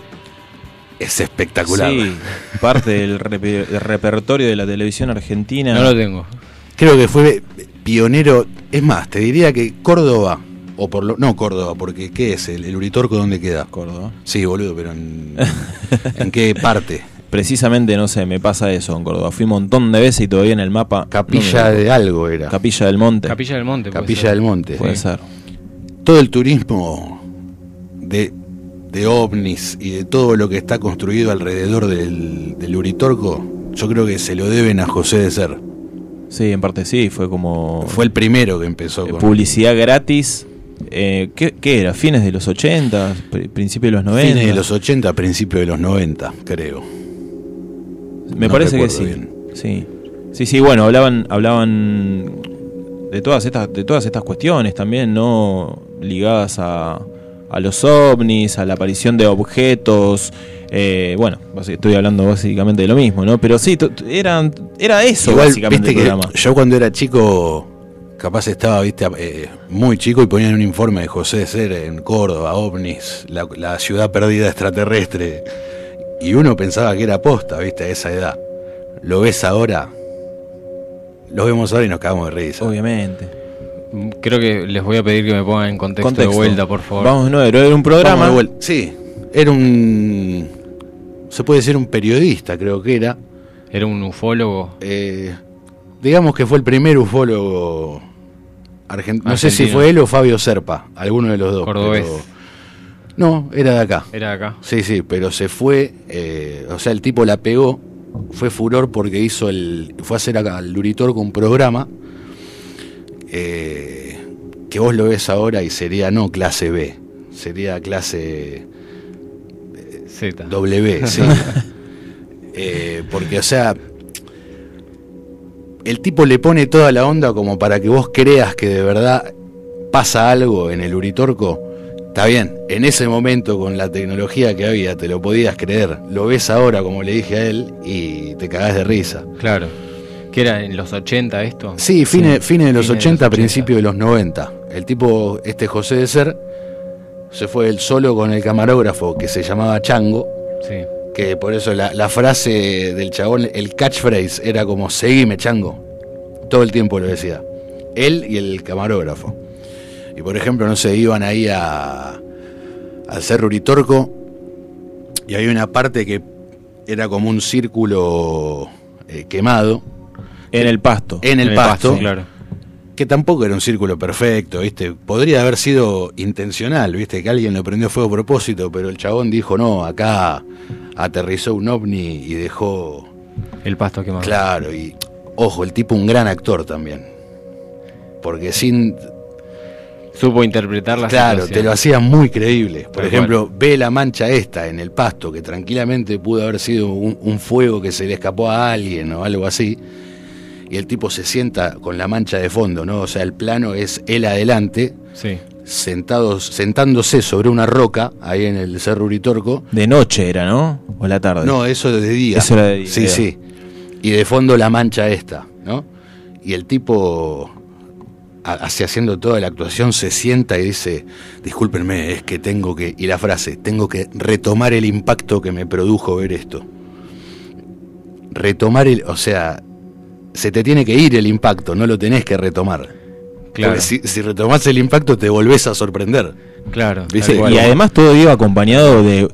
Speaker 2: Es espectacular.
Speaker 3: Sí, parte del, repe- del repertorio de la televisión argentina.
Speaker 4: No lo tengo.
Speaker 2: Creo que fue pionero. Es más, te diría que Córdoba, o por lo. No Córdoba, porque ¿qué es? ¿El, el Uritorco dónde queda?
Speaker 3: Córdoba.
Speaker 2: Sí, boludo, pero ¿en, ¿en qué parte? [LAUGHS]
Speaker 3: Precisamente, no sé, me pasa eso en Córdoba. Fui un montón de veces y todavía en el mapa.
Speaker 2: Capilla
Speaker 3: no
Speaker 2: de algo era.
Speaker 3: Capilla del Monte.
Speaker 4: Capilla del Monte.
Speaker 2: Capilla
Speaker 4: ser.
Speaker 2: del Monte.
Speaker 3: Puede
Speaker 2: Sí.
Speaker 3: ser.
Speaker 2: Todo el turismo de, de ovnis y de todo lo que está construido alrededor del, del Uritorco, yo creo que se lo deben a José de Ser.
Speaker 3: Sí, en parte sí, fue como
Speaker 2: Fue el primero que empezó con.
Speaker 3: publicidad gratis. Eh, ¿qué, qué era? ¿Fines de los 80? pri- ¿Principios de los 90?
Speaker 2: Fines de los 80, principios de los 90, creo.
Speaker 3: Me
Speaker 2: no
Speaker 3: parece que sí.
Speaker 2: bien.
Speaker 3: Sí. Sí, sí, bueno, hablaban hablaban de todas estas de todas estas cuestiones también, no ligadas a, a los ovnis, a la aparición de objetos, eh, bueno, estoy hablando básicamente de lo mismo, ¿no? Pero sí, eran era eso
Speaker 2: Igual,
Speaker 3: básicamente
Speaker 2: viste
Speaker 3: el
Speaker 2: que
Speaker 3: programa.
Speaker 2: yo cuando era chico, capaz estaba, viste, eh, muy chico y ponían un informe de José de Ser en Córdoba, ovnis, la, la ciudad perdida extraterrestre. Y uno pensaba que era posta, viste, a esa edad. Lo ves ahora, lo vemos ahora y nos cagamos de risa.
Speaker 3: Obviamente.
Speaker 4: Creo que les voy a pedir que me pongan en contexto,
Speaker 3: Contexto.
Speaker 4: de vuelta, por favor.
Speaker 3: Vamos nuevo, era un programa.
Speaker 2: Sí, era un. Se puede decir un periodista, creo que era.
Speaker 4: Era un ufólogo.
Speaker 2: Eh, digamos que fue el primer ufólogo argentino. No sé si fue él o Fabio Serpa, alguno de los dos.
Speaker 4: Cordobés.
Speaker 2: pero- No, era de acá.
Speaker 4: Era de acá.
Speaker 2: Sí, sí, pero se fue, eh, o sea, el tipo la pegó, fue furor porque hizo el, fue a hacer acá al Luritor con un programa eh, que vos lo ves ahora y sería no clase B, sería clase
Speaker 4: Z.
Speaker 2: W, sí. [LAUGHS] Eh, porque, o sea, el tipo le pone toda la onda como para que vos creas que de verdad pasa algo en el Uritorco. Está bien, en ese momento con la tecnología que había te lo podías creer. Lo ves ahora, como le dije a él, y te cagás de risa.
Speaker 4: Claro. ¿Qué era en los 80 esto?
Speaker 2: Sí, fines, fines de los
Speaker 4: fines de
Speaker 2: 80,
Speaker 4: los 80.
Speaker 2: principios de los 90. El tipo, este José de Ser, se fue él solo con el camarógrafo que se llamaba Chango.
Speaker 4: Sí.
Speaker 2: que por eso la, la frase del chabón, el catchphrase era como seguime chango. Todo el tiempo lo decía. Él y el camarógrafo. Y por ejemplo, no sé, iban ahí a, al Cerro Uritorco y hay una parte que era como un círculo eh, quemado
Speaker 3: en el pasto.
Speaker 2: en el, pasto,
Speaker 4: claro.
Speaker 2: que tampoco era un círculo perfecto, ¿viste? Podría haber sido intencional, ¿viste? Que alguien lo prendió fuego a propósito, pero el chabón dijo, no, acá aterrizó un ovni y dejó...
Speaker 4: El pasto quemado.
Speaker 2: Claro, y ojo, el tipo un gran actor también. Porque sin...
Speaker 4: Supo interpretar la
Speaker 2: Claro,
Speaker 4: situación.
Speaker 2: te lo hacía muy creíble. Por
Speaker 4: Tal
Speaker 2: ejemplo, ve la mancha esta en el pasto, que tranquilamente pudo haber sido un, un fuego que se le escapó a alguien o algo así. Y el tipo se sienta con la mancha de fondo, ¿no? O sea, el plano es él adelante,
Speaker 4: Sí.
Speaker 2: sentados, sentándose sobre una roca, ahí en el Cerro Uritorco.
Speaker 3: De noche era, ¿no? O la tarde.
Speaker 2: No, eso de día.
Speaker 3: Eso era de día.
Speaker 2: Sí, sí. Y de fondo la mancha esta, ¿no? Y el tipo, así haciendo toda la actuación, se sienta y dice, discúlpenme, es que tengo que, y la frase, tengo que retomar el impacto que me produjo ver esto. Retomar el, o sea, se te tiene que ir el impacto, no lo tenés que retomar.
Speaker 4: Claro.
Speaker 2: Si, si retomás el impacto te volvés a sorprender.
Speaker 4: Claro.
Speaker 3: Y además todo iba acompañado de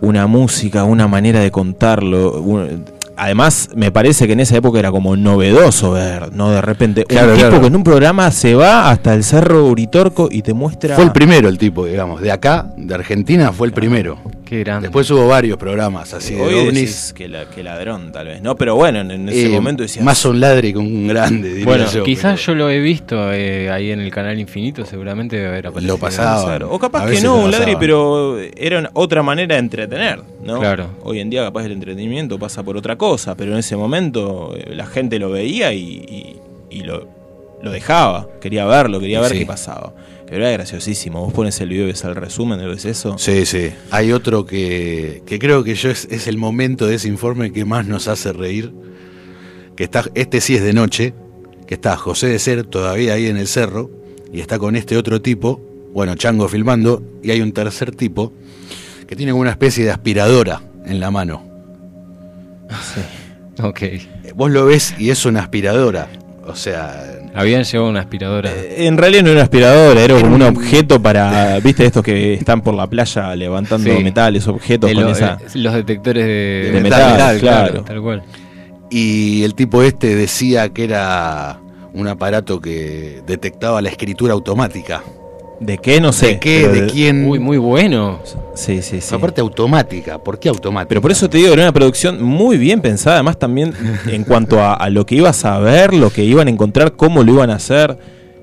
Speaker 3: una música, una manera de contarlo. un- además, me parece que en esa época era como novedoso ver, ¿no? De repente,
Speaker 2: Claro,
Speaker 3: un tipo que en un programa se va hasta el cerro Uritorco y te muestra.
Speaker 2: Fue el primero el tipo, digamos. De acá, de Argentina, fue el primero.
Speaker 4: Qué grande.
Speaker 2: Después hubo varios programas así de
Speaker 3: Hoy
Speaker 2: ovnis.
Speaker 3: decís que, la- que ladrón, tal vez, ¿no? Pero bueno, en, en ese
Speaker 2: Eh,
Speaker 3: momento decías.
Speaker 2: Más un ladre que un grande, diría
Speaker 4: bueno,
Speaker 2: yo,
Speaker 4: quizás
Speaker 2: pero
Speaker 4: yo lo he visto eh, ahí en el canal Infinito, seguramente debe haber aparecido.
Speaker 2: Lo pasaba.
Speaker 3: Claro, O capaz que no, un ladri, pero era una- otra manera de entretener, ¿no?
Speaker 4: Claro.
Speaker 3: Hoy en día capaz el entretenimiento pasa por otra cosa, pero en ese momento eh, la gente lo veía y, y- y lo, lo dejaba, quería verlo, quería ver
Speaker 2: Sí.
Speaker 3: qué pasaba. Pero era graciosísimo, vos pones el video y ves el resumen de lo que es eso.
Speaker 2: Sí, sí. Hay otro que, que creo que yo es, es el momento de ese informe que más nos hace reír. Que está, este sí es de noche, que está José de Ser todavía ahí en el cerro, y está con este otro tipo, bueno, Chango filmando, y hay un tercer tipo que tiene como una especie de aspiradora en la mano.
Speaker 4: Ok.
Speaker 2: Eh, Vos lo ves y es una aspiradora. O sea,
Speaker 4: Habían llevado una aspiradora.
Speaker 3: Eh, En realidad no era una aspiradora, era como un objeto para, [LAUGHS] viste, estos que están por la playa levantando
Speaker 4: Sí.
Speaker 3: metales, objetos
Speaker 4: De
Speaker 3: con
Speaker 4: lo-
Speaker 3: esa...
Speaker 4: eh, los detectores de,
Speaker 3: de
Speaker 2: metal,
Speaker 3: metal, claro.
Speaker 4: Tal cual.
Speaker 2: y el tipo este decía que era un aparato que detectaba la escritura automática.
Speaker 3: ¿De qué? No sé.
Speaker 2: ¿De qué?
Speaker 3: pero
Speaker 2: ¿De quién?
Speaker 4: Uy, muy bueno.
Speaker 3: Sí, sí, sí.
Speaker 2: Aparte automática. ¿Por qué automática?
Speaker 3: Pero por eso te digo, era una producción muy bien pensada, además también en cuanto a, a lo que ibas a ver, lo que iban a encontrar, cómo lo iban a hacer,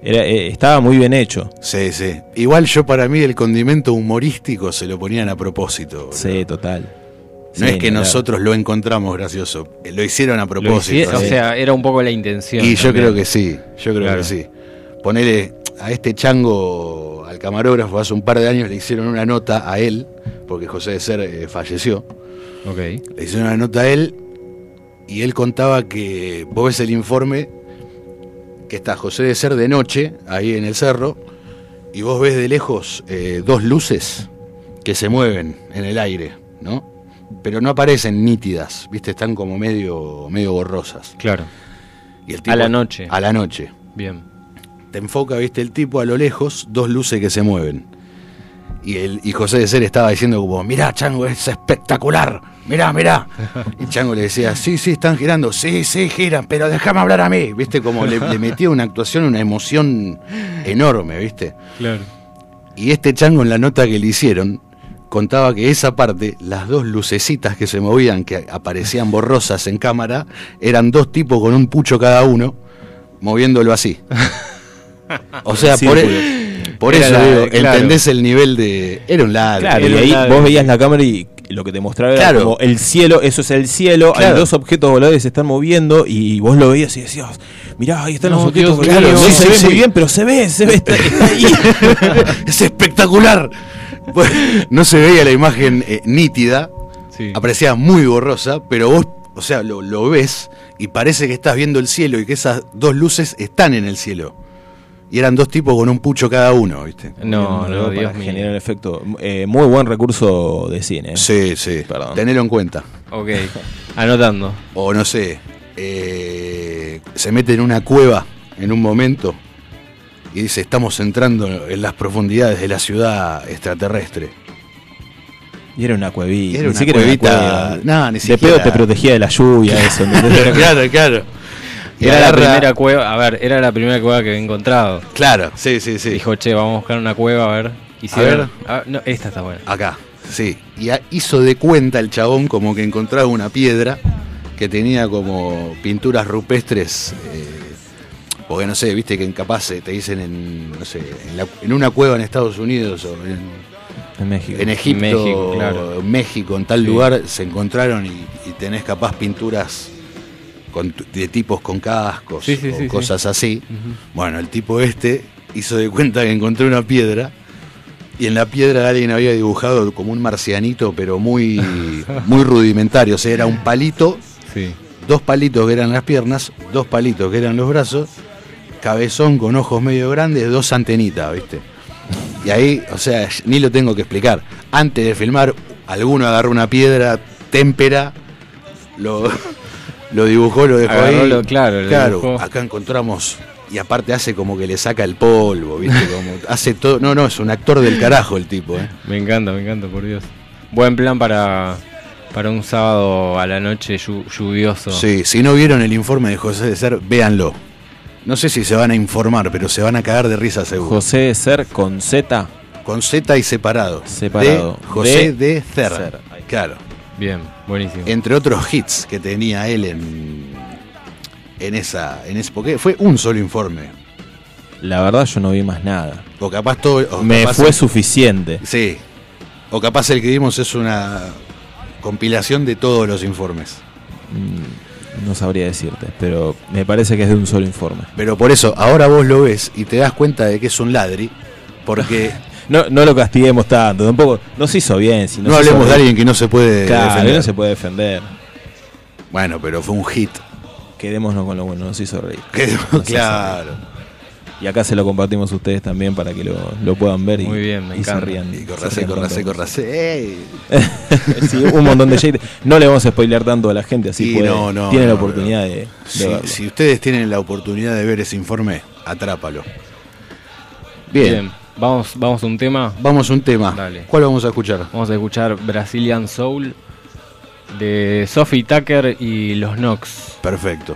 Speaker 3: era, eh, estaba muy bien hecho.
Speaker 2: Sí, sí. Igual yo para mí el condimento humorístico se lo ponían a propósito.
Speaker 3: Sí, total.
Speaker 2: No
Speaker 3: Sí,
Speaker 2: es que nosotros lo encontramos gracioso, eh, lo hicieron a propósito.
Speaker 4: o sea, era un poco la intención.
Speaker 2: y yo creo que sí, yo creo
Speaker 4: Claro.
Speaker 2: que sí. Ponele a este chango, al camarógrafo, hace un par de años le hicieron una nota a él, porque José de Ser eh, falleció.
Speaker 4: Ok.
Speaker 2: Le hicieron una nota a él y él contaba que vos ves el informe que está José de Ser de noche ahí en el cerro y vos ves de lejos eh, dos luces que se mueven en el aire, ¿no? Pero no aparecen nítidas, ¿viste? Están como medio, medio borrosas.
Speaker 4: Claro.
Speaker 2: Y el
Speaker 4: A la noche.
Speaker 2: A la noche.
Speaker 4: Bien.
Speaker 2: Te enfoca, ¿viste? El tipo a lo lejos, dos luces que se mueven. Y, el, y José de Ser estaba diciendo como, mirá, Chango, es espectacular, mirá, mirá. Y Chango le decía, sí, sí, están girando, sí, sí, giran, pero déjame hablar a mí, ¿viste? Como le, le metía una actuación, una emoción enorme, ¿viste?
Speaker 4: Claro.
Speaker 2: Y este Chango en la nota que le hicieron, contaba que esa parte, las dos lucecitas que se movían, que aparecían borrosas en cámara, eran dos tipos con un pucho cada uno, moviéndolo así. O sea,
Speaker 3: Sí,
Speaker 2: por, e- por eso
Speaker 4: la-
Speaker 2: digo,
Speaker 4: claro.
Speaker 2: entendés el nivel de. Era un ladro.
Speaker 3: Claro, y ahí vos veías la cámara y lo que te mostraba era
Speaker 2: Claro.
Speaker 3: como el cielo, eso es el cielo,
Speaker 2: Claro.
Speaker 3: hay dos objetos voladores que se están moviendo y vos lo veías y decías, mirá, ahí están
Speaker 4: No,
Speaker 3: los objetos
Speaker 4: Dios
Speaker 3: voladores.
Speaker 2: mío.
Speaker 3: no
Speaker 2: Sí,
Speaker 3: se
Speaker 2: sí,
Speaker 3: ve
Speaker 2: sí.
Speaker 3: muy bien, pero se ve, se ve, está, está ahí. [LAUGHS]
Speaker 2: es espectacular. No se veía la imagen eh, nítida,
Speaker 4: Sí.
Speaker 2: aparecía muy borrosa, pero vos, o sea, lo, lo ves y parece que estás viendo el cielo y que esas dos luces están en el cielo. Y eran dos tipos con un pucho cada uno, ¿viste?
Speaker 4: No, no,
Speaker 3: para
Speaker 4: Dios mío.
Speaker 3: generar efecto. Eh, muy buen recurso de cine. eh.
Speaker 2: Sí, sí.
Speaker 3: Perdón.
Speaker 2: Tenelo en cuenta.
Speaker 4: Ok. [LAUGHS] Anotando.
Speaker 2: O no sé, eh, se mete en una cueva en un momento y dice, estamos entrando en las profundidades de la ciudad extraterrestre.
Speaker 3: Y era una cuevita.
Speaker 2: Era
Speaker 3: ni
Speaker 2: una
Speaker 3: siquiera
Speaker 2: cuevita,
Speaker 3: cueva.
Speaker 2: no, ni
Speaker 3: De pedo
Speaker 2: siquiera.
Speaker 3: te protegía de la lluvia, [LAUGHS] eso.
Speaker 2: claro, claro.
Speaker 4: Era la primera cueva, a ver, era la primera cueva que había encontrado.
Speaker 2: Claro, sí, sí, sí.
Speaker 4: Dijo, che, vamos a buscar una cueva, a ver. Y si
Speaker 2: A ver.
Speaker 4: Ah, no, esta está buena.
Speaker 2: Acá, sí. Y a- hizo de cuenta el chabón como que encontraba una piedra que tenía como pinturas rupestres. eh, porque no sé, viste que en capaz eh, te dicen en, no sé, en, la- en una cueva en Estados Unidos o en,
Speaker 3: en México.
Speaker 2: en Egipto,
Speaker 4: México, claro.
Speaker 2: México, en tal
Speaker 4: Sí.
Speaker 2: lugar, se encontraron y, y tenés capaz pinturas con de tipos con cascos
Speaker 4: Sí, sí,
Speaker 2: o
Speaker 4: sí,
Speaker 2: cosas así. Bueno, el tipo este hizo de cuenta que encontró una piedra y en la piedra alguien había dibujado como un marcianito, pero muy, [LAUGHS] muy rudimentario. O sea, era un palito, dos palitos que eran las piernas, dos palitos que eran los brazos, cabezón con ojos medio grandes, dos antenitas, ¿viste? Y ahí, o sea, ni lo tengo que explicar. Antes de filmar, alguno agarró una piedra témpera, lo,
Speaker 6: lo dibujó, lo dejó
Speaker 4: Agarró
Speaker 6: ahí.
Speaker 4: lo- claro, lo
Speaker 6: claro,
Speaker 4: dibujó.
Speaker 6: acá encontramos. Y aparte hace como que le saca el polvo, ¿viste? Como [LAUGHS] hace todo. No, no, es un actor del carajo el tipo, ¿eh?
Speaker 4: Me encanta, me encanta, por Dios. Buen plan para, para un sábado a la noche llu- lluvioso.
Speaker 6: Sí, si no vieron el informe de José de Ser, véanlo. No sé si se van a informar, pero se van a cagar de risa seguro.
Speaker 3: José de Ser con Z.
Speaker 6: Con Z y separado.
Speaker 3: Separado.
Speaker 6: De José
Speaker 3: De
Speaker 6: de, Cer.
Speaker 3: Ser.
Speaker 6: Claro.
Speaker 4: Bien, buenísimo.
Speaker 6: Entre otros hits que tenía él en. En esa. En ese, porque fue un solo informe.
Speaker 3: La verdad yo no vi más nada.
Speaker 6: O capaz todo. o
Speaker 3: Me
Speaker 6: capaz
Speaker 3: fue
Speaker 6: el-
Speaker 3: suficiente.
Speaker 6: Sí. O capaz el que vimos es una compilación de todos los informes.
Speaker 3: No sabría decirte, pero me parece que es de un solo informe.
Speaker 6: Pero por eso, ahora vos lo ves y te das cuenta de que es un ladri. Porque [LAUGHS]
Speaker 3: No, no lo castiguemos tanto, tampoco. No se hizo bien. Si
Speaker 6: no,
Speaker 3: hizo
Speaker 6: hablemos de
Speaker 3: bien-
Speaker 6: alguien que no se puede
Speaker 3: Claro,
Speaker 6: defender.
Speaker 3: no se puede defender.
Speaker 6: Bueno, pero fue un hit.
Speaker 3: Quedémonos con lo bueno, nos hizo reír. [LAUGHS]
Speaker 6: Que-
Speaker 3: Nos hizo
Speaker 6: claro.
Speaker 3: reír. Y acá se lo compartimos a ustedes también para que lo, lo puedan ver y,
Speaker 4: Muy bien, me
Speaker 3: y se rían.
Speaker 6: Y
Speaker 3: se
Speaker 6: corrase, corrase, corrase. [LAUGHS]
Speaker 3: Un montón de shade. No le vamos a spoilear tanto a la gente, así
Speaker 6: Sí,
Speaker 3: puede,
Speaker 6: no, no,
Speaker 3: tiene la oportunidad
Speaker 6: no.
Speaker 3: de, de
Speaker 6: Si,
Speaker 3: verlo.
Speaker 6: si ustedes tienen la oportunidad de ver ese informe, atrápalo. Bien.
Speaker 4: Bien, vamos, vamos a un tema.
Speaker 6: Vamos a un tema.
Speaker 4: Dale.
Speaker 6: ¿Cuál vamos a escuchar?
Speaker 4: Vamos a escuchar Brazilian Soul de Sophie Tucker y los Knox.
Speaker 6: Perfecto.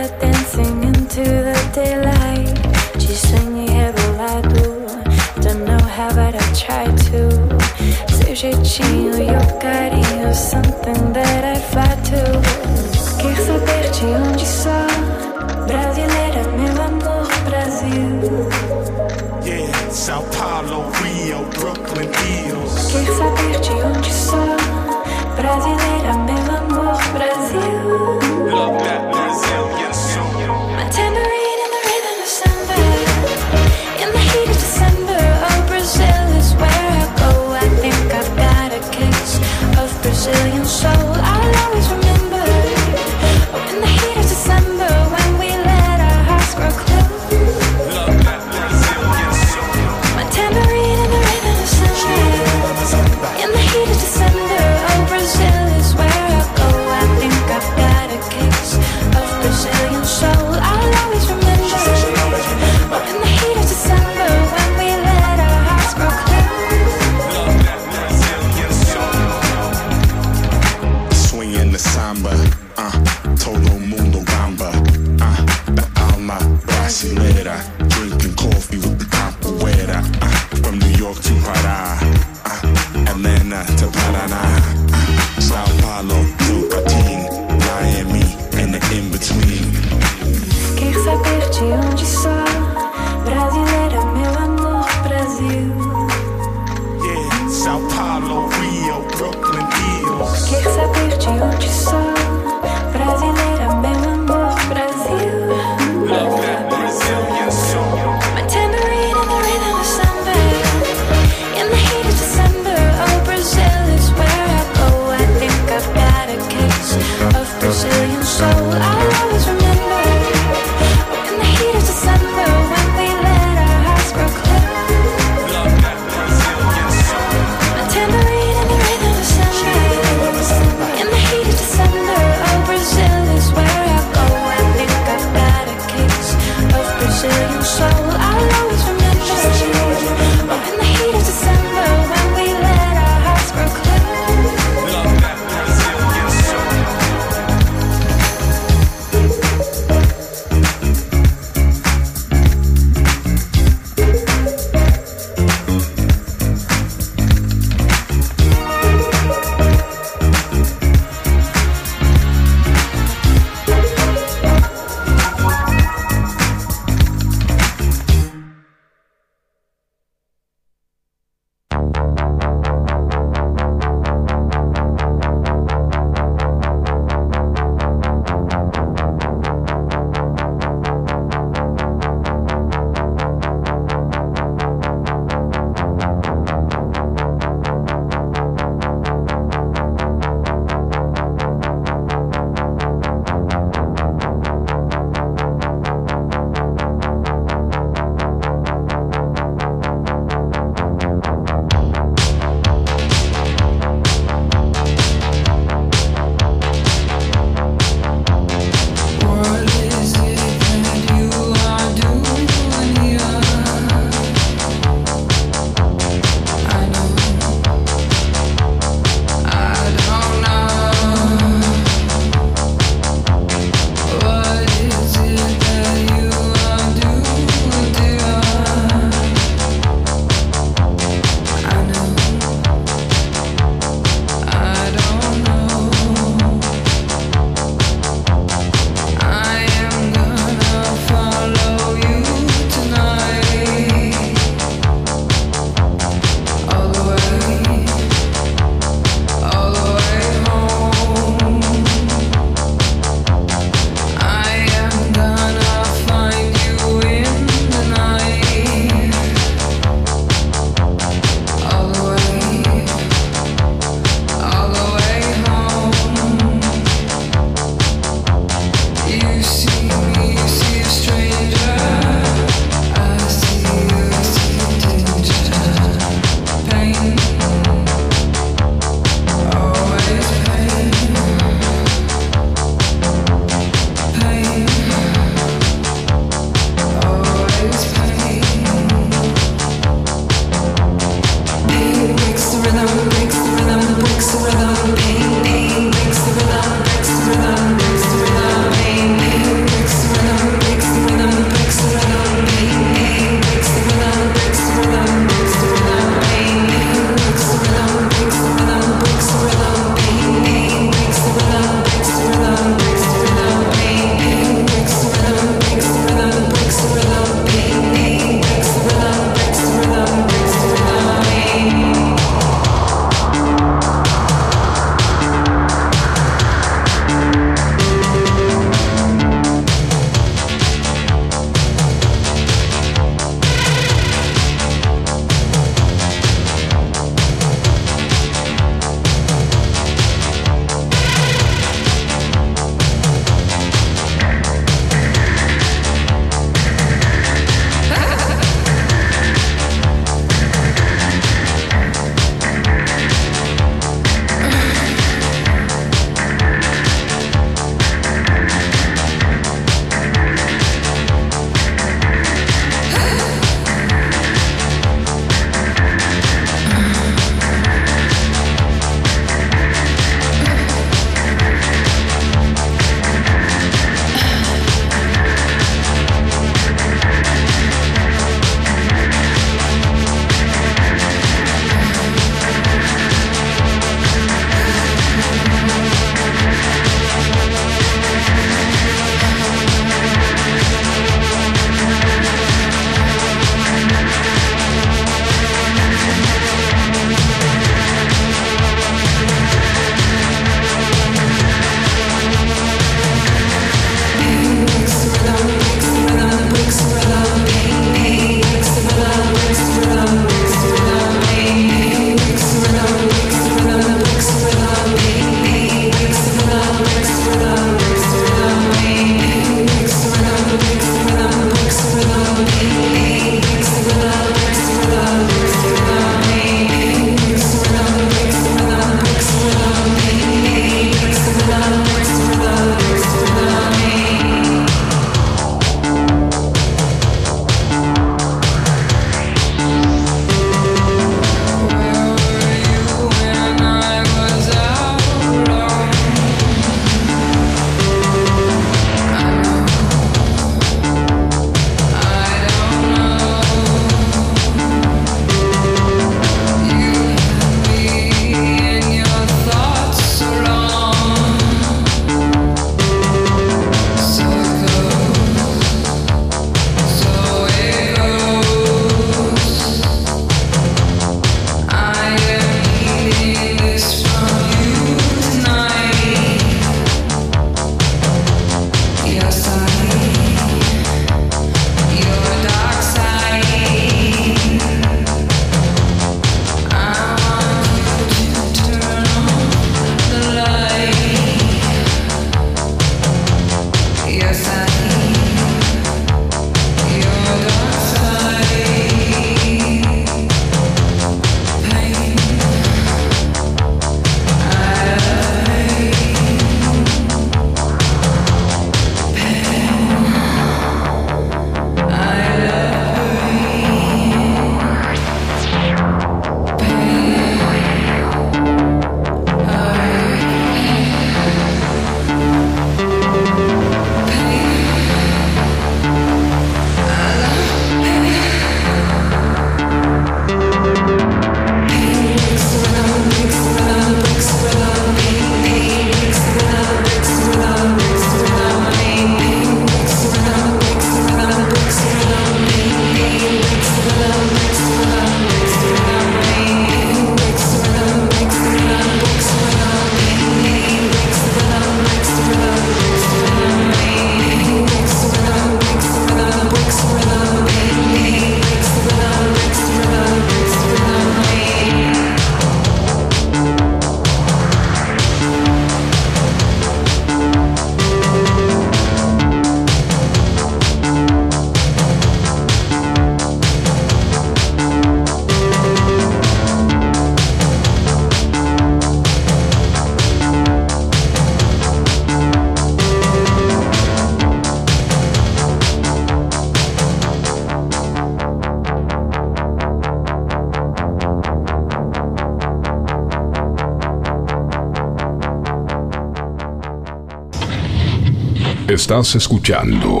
Speaker 1: Estás escuchando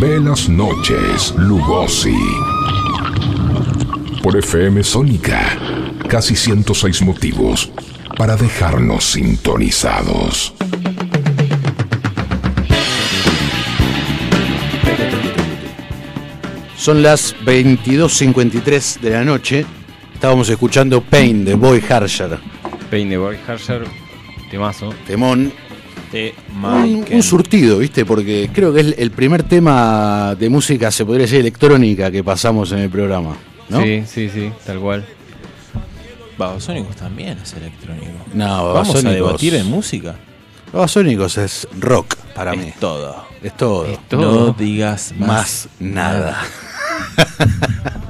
Speaker 1: Velas Noches Lugosi por FM Sónica. Casi 106 motivos para dejarnos sintonizados.
Speaker 2: Son las 22.53 de la noche. Estábamos escuchando Pain de Boy Harsher.
Speaker 4: Pain de Boy Harsher, temazo.
Speaker 2: Temón.
Speaker 3: De
Speaker 2: Un, un surtido, ¿viste? Porque creo que es el primer tema de música, se podría decir electrónica, que pasamos en el programa. ¿no?
Speaker 4: Sí, sí, sí, tal cual.
Speaker 3: Babasónicos también es electrónico.
Speaker 2: No,
Speaker 3: Vamos a debatir en música.
Speaker 2: Babasónicos es rock para mí.
Speaker 3: Es todo.
Speaker 2: Es todo.
Speaker 4: Es todo.
Speaker 3: No digas más,
Speaker 2: Más nada. [LAUGHS]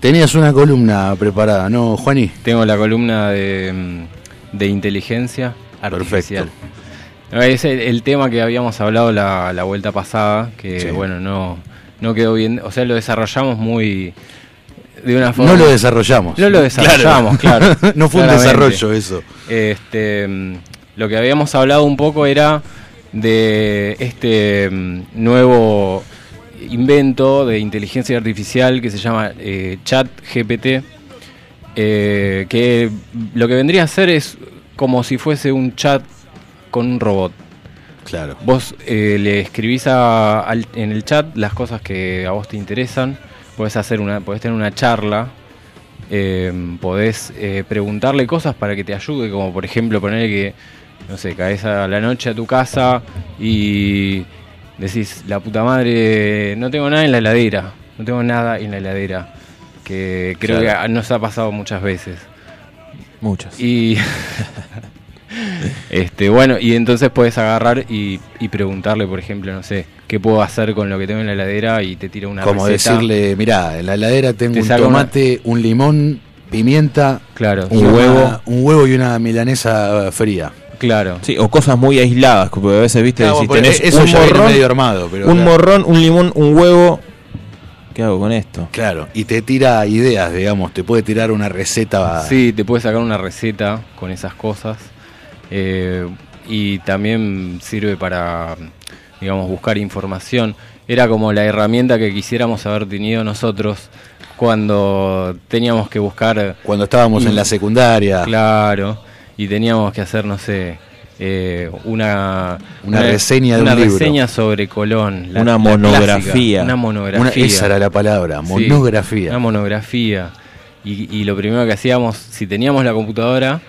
Speaker 2: Tenías una columna preparada, ¿no, Juani?
Speaker 4: Tengo la columna de, mm, de inteligencia artificial. No, Es el, el tema que habíamos hablado la, la vuelta pasada, que
Speaker 2: Sí.
Speaker 4: bueno, no, no quedó bien. O sea, lo desarrollamos muy. de una forma.
Speaker 2: No lo desarrollamos.
Speaker 4: No lo desarrollamos, claro. [LAUGHS]
Speaker 2: no fue un desarrollo eso.
Speaker 4: Este, lo que habíamos hablado un poco era de este mm, nuevo invento de inteligencia artificial que se llama eh, Chat GPT, eh, que lo que vendría a ser es como si fuese un chat con un robot.
Speaker 2: Claro.
Speaker 4: Vos eh, le escribís a- al- en el chat las cosas que a vos te interesan, podés hacer una, podés tener una charla, eh, podés eh, preguntarle cosas para que te ayude, como por ejemplo poner que, no sé, caes a la noche a tu casa y decís, la puta madre, no tengo nada en la heladera, no tengo nada en la heladera, que creo
Speaker 2: Claro.
Speaker 4: que nos ha pasado muchas veces.
Speaker 3: Muchas.
Speaker 4: Y [LAUGHS] este, bueno, y entonces puedes agarrar y, y preguntarle, por ejemplo, no sé, qué puedo hacer con lo que tengo en la heladera y te tira una
Speaker 2: Como
Speaker 4: receta.
Speaker 2: decirle, mirá, en la heladera tengo
Speaker 4: Te
Speaker 2: un tomate, un limón, pimienta,
Speaker 4: Claro,
Speaker 3: Un
Speaker 2: una-
Speaker 3: huevo.
Speaker 2: un huevo y una milanesa eh, fría.
Speaker 4: claro.
Speaker 3: Sí, o cosas muy aisladas, porque a veces, viste,
Speaker 2: Claro,
Speaker 3: si tenés
Speaker 2: eso
Speaker 3: un
Speaker 2: ya viene
Speaker 3: morrón,
Speaker 2: medio armado, pero
Speaker 3: un
Speaker 2: claro.
Speaker 3: morrón, un limón, un huevo. ¿Qué hago con esto?
Speaker 2: Claro, y te tira ideas, digamos, te puede tirar una receta.
Speaker 4: Sí, te puedes sacar una receta con esas cosas. eh, y también sirve para, digamos, buscar información. Era como la herramienta que quisiéramos haber tenido nosotros cuando teníamos que buscar
Speaker 2: Cuando estábamos en la secundaria,
Speaker 4: Claro, y teníamos que hacer, no sé, eh, una,
Speaker 2: Una reseña de
Speaker 4: una
Speaker 2: un libro.
Speaker 4: reseña sobre Colón.
Speaker 3: Una monografía.
Speaker 4: clásica, una monografía.
Speaker 2: una- esa era la palabra,
Speaker 4: Sí,
Speaker 2: monografía.
Speaker 4: una monografía. Y, y lo primero que hacíamos, si teníamos la computadora,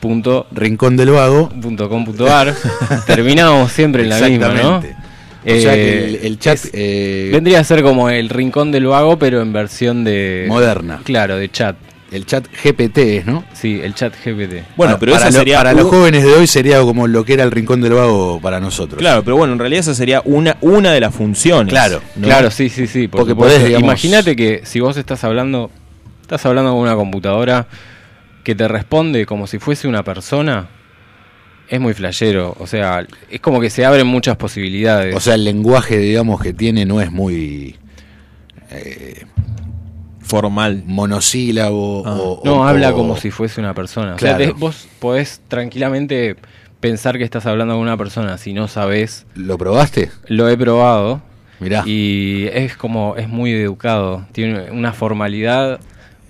Speaker 4: punto,
Speaker 2: Rincón del Vago.
Speaker 4: punto com punto ar, terminábamos siempre en la misma, ¿no?
Speaker 2: O sea que el,
Speaker 4: Eh,
Speaker 2: el chat
Speaker 4: es-
Speaker 2: eh,
Speaker 4: vendría a ser como el rincón del vago, pero en versión de...
Speaker 2: moderna.
Speaker 4: Claro, de chat.
Speaker 2: El chat GPT es, ¿no?
Speaker 4: Sí, el chat GPT.
Speaker 3: Bueno,
Speaker 2: Para-
Speaker 3: pero
Speaker 2: para
Speaker 3: esa
Speaker 2: lo-
Speaker 3: sería.
Speaker 2: para los jóvenes de hoy sería como lo que era el Rincón del Vago para nosotros.
Speaker 3: Claro, pero bueno, en realidad esa sería una, una de las funciones.
Speaker 2: Claro,
Speaker 3: ¿no?
Speaker 4: Claro, sí, sí, sí. por
Speaker 2: Porque
Speaker 4: supuesto.
Speaker 2: podés, digamos-
Speaker 4: Imagínate que si vos estás hablando, estás hablando con una computadora que te responde como si fuese una persona, es muy flashero. O sea, es como que se abren muchas posibilidades.
Speaker 2: O sea, el lenguaje, digamos, que tiene no es muy eh,
Speaker 3: Formal.
Speaker 2: monosílabo
Speaker 3: Ah.
Speaker 2: o,
Speaker 4: no,
Speaker 2: o-
Speaker 4: habla
Speaker 2: o-
Speaker 4: como si fuese una persona. O
Speaker 2: Claro.
Speaker 4: sea, te- vos podés tranquilamente pensar que estás hablando con una persona si no sabés.
Speaker 2: ¿Lo probaste?
Speaker 4: Lo he probado.
Speaker 2: Mirá.
Speaker 4: Y es como, es muy educado. Tiene una formalidad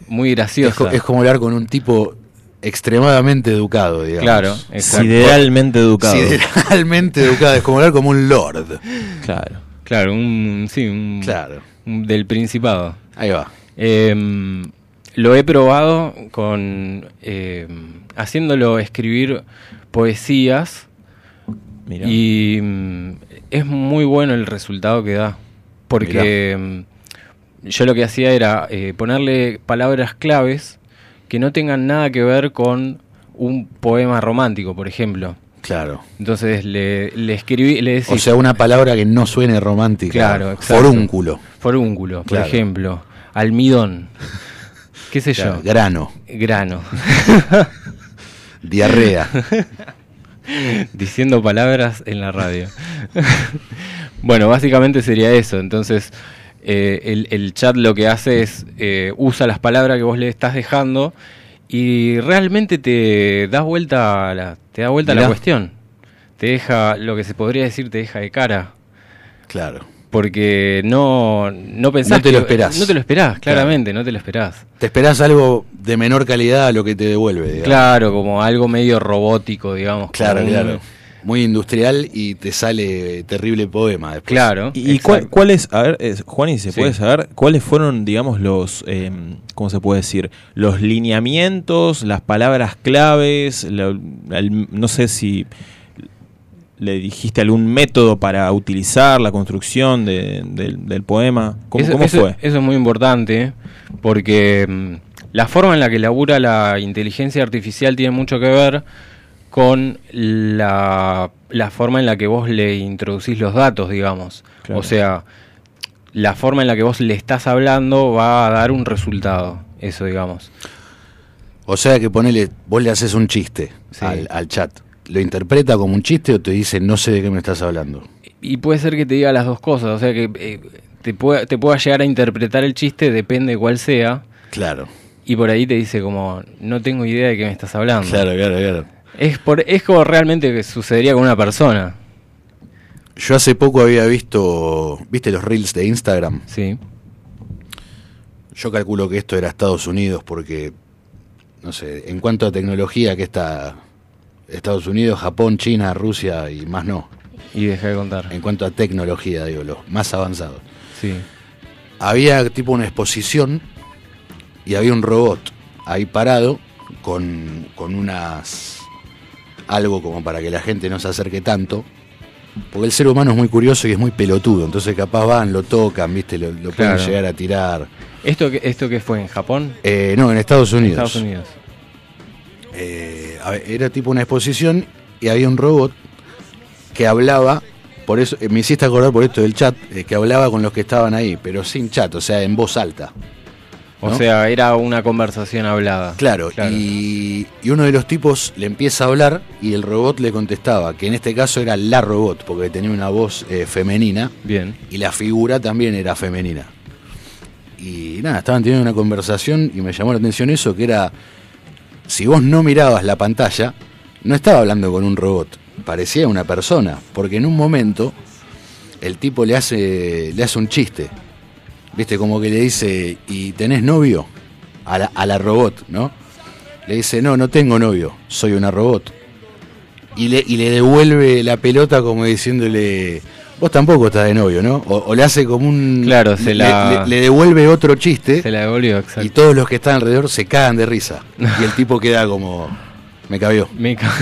Speaker 4: muy
Speaker 2: Es,
Speaker 4: graciosa.
Speaker 2: co- es como hablar con un tipo extremadamente educado, digamos.
Speaker 4: Claro, exacto.
Speaker 3: Sideralmente educado.
Speaker 2: Sideralmente educado. Es como hablar como un lord.
Speaker 3: Claro.
Speaker 4: Claro, un, sí, un,
Speaker 2: Claro.
Speaker 4: un- del Principado.
Speaker 2: Ahí va.
Speaker 4: Em, lo he probado con em, haciéndolo escribir poesías y mm, es muy bueno el resultado que da. Porque em, yo lo que hacía era eh, ponerle palabras claves que no tengan nada que ver con un poema romántico, por ejemplo.
Speaker 2: Claro.
Speaker 4: Entonces le, le escribí, le
Speaker 2: O sea, una palabra que no suene romántica.
Speaker 4: Claro, exacto.
Speaker 2: Forúnculo.
Speaker 4: Forúnculo, por
Speaker 2: Claro.
Speaker 4: ejemplo. Almidón. [LAUGHS] ¿Qué sé
Speaker 2: Claro,
Speaker 4: yo?
Speaker 2: Grano.
Speaker 4: Grano. [LAUGHS]
Speaker 2: Diarrea. [LAUGHS]
Speaker 4: Diciendo palabras en la radio. bueno, básicamente sería eso. Entonces, eh, el, el chat lo que hace es eh, usa las palabras que vos le estás dejando y realmente te das vuelta a la, te da vuelta a la cuestión. te deja, lo que se podría decir, te deja de cara.
Speaker 2: Claro.
Speaker 4: Porque no, no pensás
Speaker 2: No te
Speaker 4: que-
Speaker 2: lo esperás.
Speaker 4: No te lo esperás, claramente, no te lo esperás.
Speaker 2: Te esperás algo de menor calidad a lo que te devuelve. digamos.
Speaker 4: Claro, como algo medio robótico, digamos.
Speaker 2: Claro,
Speaker 4: como un-
Speaker 2: claro. Muy industrial y te sale terrible poema después.
Speaker 4: Claro.
Speaker 3: ¿Y cuál,
Speaker 4: exacto.
Speaker 3: cuál es, a ver, es- Juan, y se
Speaker 4: Sí.
Speaker 3: puede saber cuáles fueron, digamos, los, eh, ¿cómo se puede decir? Los lineamientos, las palabras claves, la- el- no sé si le dijiste algún método para utilizar la construcción de- del, del poema. ¿Cómo,
Speaker 4: eso,
Speaker 3: cómo
Speaker 4: eso-
Speaker 3: fue?
Speaker 4: Eso es muy importante porque mm, la forma en la que labura la inteligencia artificial tiene mucho que ver con la, la forma en la que vos le introducís los datos, digamos.
Speaker 3: Claro.
Speaker 4: O sea, la forma en la que vos le estás hablando va a dar un resultado, eso digamos.
Speaker 2: O sea que ponele, vos le haces un chiste
Speaker 4: Sí.
Speaker 2: al, al chat. ¿Lo interpreta como un chiste o te dice no sé de qué me estás hablando?
Speaker 4: Y puede ser que te diga las dos cosas, o sea que eh, te, pueda, te pueda llegar a interpretar el chiste, depende cuál sea,
Speaker 2: Claro,
Speaker 4: y por ahí te dice como, no tengo idea de qué me estás hablando.
Speaker 2: claro, claro, claro.
Speaker 4: Es, por, es como realmente que sucedería con una persona.
Speaker 2: Yo hace poco había visto, ¿viste los reels de Instagram?
Speaker 4: Sí.
Speaker 2: Yo calculo que esto era Estados Unidos porque, no sé, en cuanto a tecnología, que está Estados Unidos, Japón, China, Rusia y más no.
Speaker 4: Y deja de contar.
Speaker 2: En cuanto a tecnología, digo, los más avanzados.
Speaker 4: Sí.
Speaker 2: Había tipo una exposición y había un robot ahí parado con, con unas... algo como para que la gente no se acerque tanto. Porque el ser humano es muy curioso y es muy pelotudo, entonces capaz van, lo tocan, viste, lo, lo pueden llegar a tirar.
Speaker 4: ¿Esto qué, ¿Esto qué fue? ¿En Japón?
Speaker 2: Eh, no, en Estados Unidos.
Speaker 4: Estados Unidos.
Speaker 2: Eh, era tipo una exposición y había un robot que hablaba, por eso eh, me hiciste acordar por esto del chat, eh, que hablaba con los que estaban ahí, pero sin chat, o sea, en voz alta.
Speaker 4: O sea, era una conversación hablada.
Speaker 2: Claro,
Speaker 4: Claro.
Speaker 2: Y, y uno de los tipos le empieza a hablar y el robot le contestaba, que en este caso era la robot, porque tenía una voz eh, femenina
Speaker 4: Bien.
Speaker 2: y la figura también era femenina. Y nada, estaban teniendo una conversación y me llamó la atención eso, que era, si vos no mirabas la pantalla, no estaba hablando con un robot, parecía una persona, porque en un momento el tipo le hace, le hace un chiste, viste, como que le dice, ¿y tenés novio? A la, a la robot, ¿no? Le dice, no, no tengo novio, soy una robot. Y le, y le devuelve la pelota como diciéndole, vos tampoco estás de novio, ¿no? O, o le hace como un...
Speaker 4: Claro, se
Speaker 2: le-
Speaker 4: la-
Speaker 2: le- le devuelve otro chiste
Speaker 4: Se la devolvió,
Speaker 2: y
Speaker 4: exacto.
Speaker 2: todos los que están alrededor se cagan de risa. [LAUGHS] Y el tipo queda como. Me cabió.
Speaker 4: Me, ca-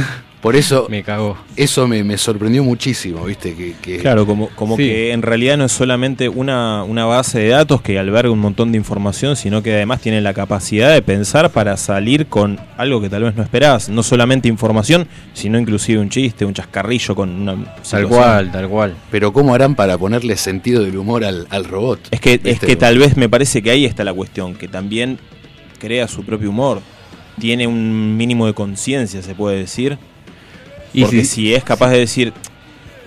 Speaker 2: Por eso, [LAUGHS]
Speaker 4: me cagó.
Speaker 2: eso me, me sorprendió muchísimo, ¿viste? Que, que-
Speaker 3: Claro, como, como
Speaker 4: Sí.
Speaker 3: que en realidad no es solamente una, una base de datos que alberga un montón de información, sino que además tiene la capacidad de pensar para salir con algo que tal vez no esperás. No solamente información, sino inclusive un chiste, un chascarrillo con una
Speaker 4: Tal cual, tal cual.
Speaker 2: Pero ¿cómo harán para ponerle sentido del humor al, al robot?
Speaker 3: Es que, es que tal vez me parece que ahí está la cuestión, que también crea su propio humor. Tiene un mínimo de conciencia, se puede decir.
Speaker 4: Y
Speaker 3: Porque
Speaker 4: si-
Speaker 3: si es capaz de decir,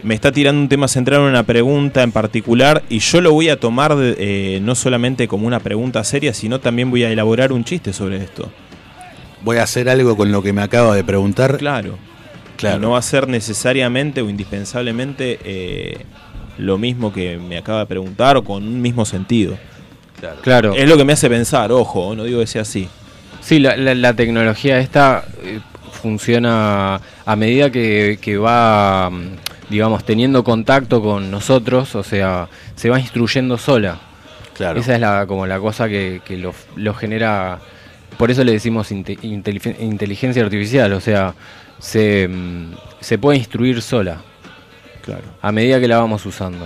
Speaker 3: me está tirando un tema centrado en una pregunta en particular y yo lo voy a tomar eh, no solamente como una pregunta seria, sino también voy a elaborar un chiste sobre esto.
Speaker 2: Voy a hacer algo con lo que me acaba de preguntar.
Speaker 3: Claro.
Speaker 2: Claro.
Speaker 3: Y no va a ser necesariamente o indispensablemente eh, lo mismo que me acaba de preguntar o con un mismo sentido.
Speaker 4: Claro.
Speaker 3: Es lo que me hace pensar, ojo, no digo que sea así.
Speaker 4: Sí, la, la- la tecnología esta eh, funciona a medida que, que va, digamos, teniendo contacto con nosotros, o sea, se va instruyendo sola.
Speaker 2: Claro.
Speaker 4: Esa es la, como la cosa que, que lo, lo genera, por eso le decimos inte- inteligen- inteligencia artificial, o sea, se, se puede instruir sola
Speaker 3: Claro.
Speaker 4: a medida que la vamos usando.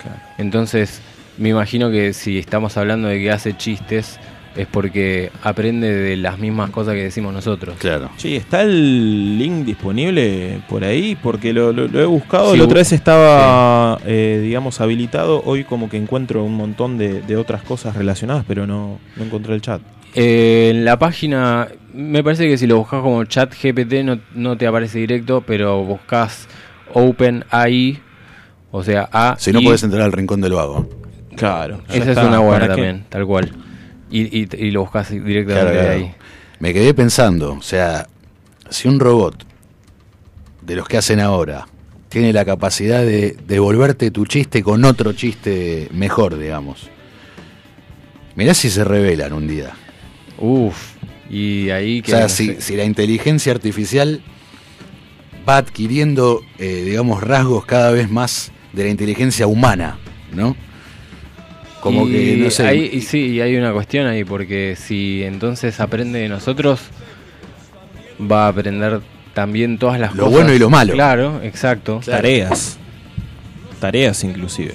Speaker 3: Claro.
Speaker 4: Entonces, me imagino que si estamos hablando de que hace chistes, es porque aprende de las mismas cosas que decimos nosotros.
Speaker 2: Claro.
Speaker 3: Sí, ¿está el link disponible por ahí? Porque lo, lo- lo he buscado,
Speaker 4: Sí,
Speaker 3: la otra vez estaba, eh, digamos, habilitado. Hoy como que encuentro un montón de, de otras cosas relacionadas, pero no, no encontré el chat.
Speaker 4: Eh, en la página, me parece que si lo buscas como chat GPT no, no te aparece directo, pero buscas OpenAI, o sea, A.
Speaker 2: Si no
Speaker 4: I,
Speaker 2: podés entrar al rincón del vago.
Speaker 3: Claro.
Speaker 4: Esa es
Speaker 3: está.
Speaker 4: una buena también, tal cual. Y, y, y lo buscas directamente
Speaker 2: Claro,
Speaker 4: de
Speaker 2: claro.
Speaker 4: ahí.
Speaker 2: Me quedé pensando, o sea, si un robot de los que hacen ahora tiene la capacidad de devolverte tu chiste con otro chiste mejor, digamos. Mirá si se revelan un día.
Speaker 4: Uf. Y ahí
Speaker 2: O
Speaker 4: que.
Speaker 2: sea,
Speaker 4: no
Speaker 2: si, si la inteligencia artificial va adquiriendo, eh, digamos, rasgos cada vez más de la inteligencia humana, ¿no? Como
Speaker 4: Y
Speaker 2: que, no sé.
Speaker 4: hay- y sí, y hay una cuestión ahí, porque si entonces aprende de nosotros, va a aprender también todas las
Speaker 2: Lo
Speaker 4: cosas.
Speaker 2: bueno y lo malo.
Speaker 4: Claro, exacto.
Speaker 3: Tareas. Tareas inclusive.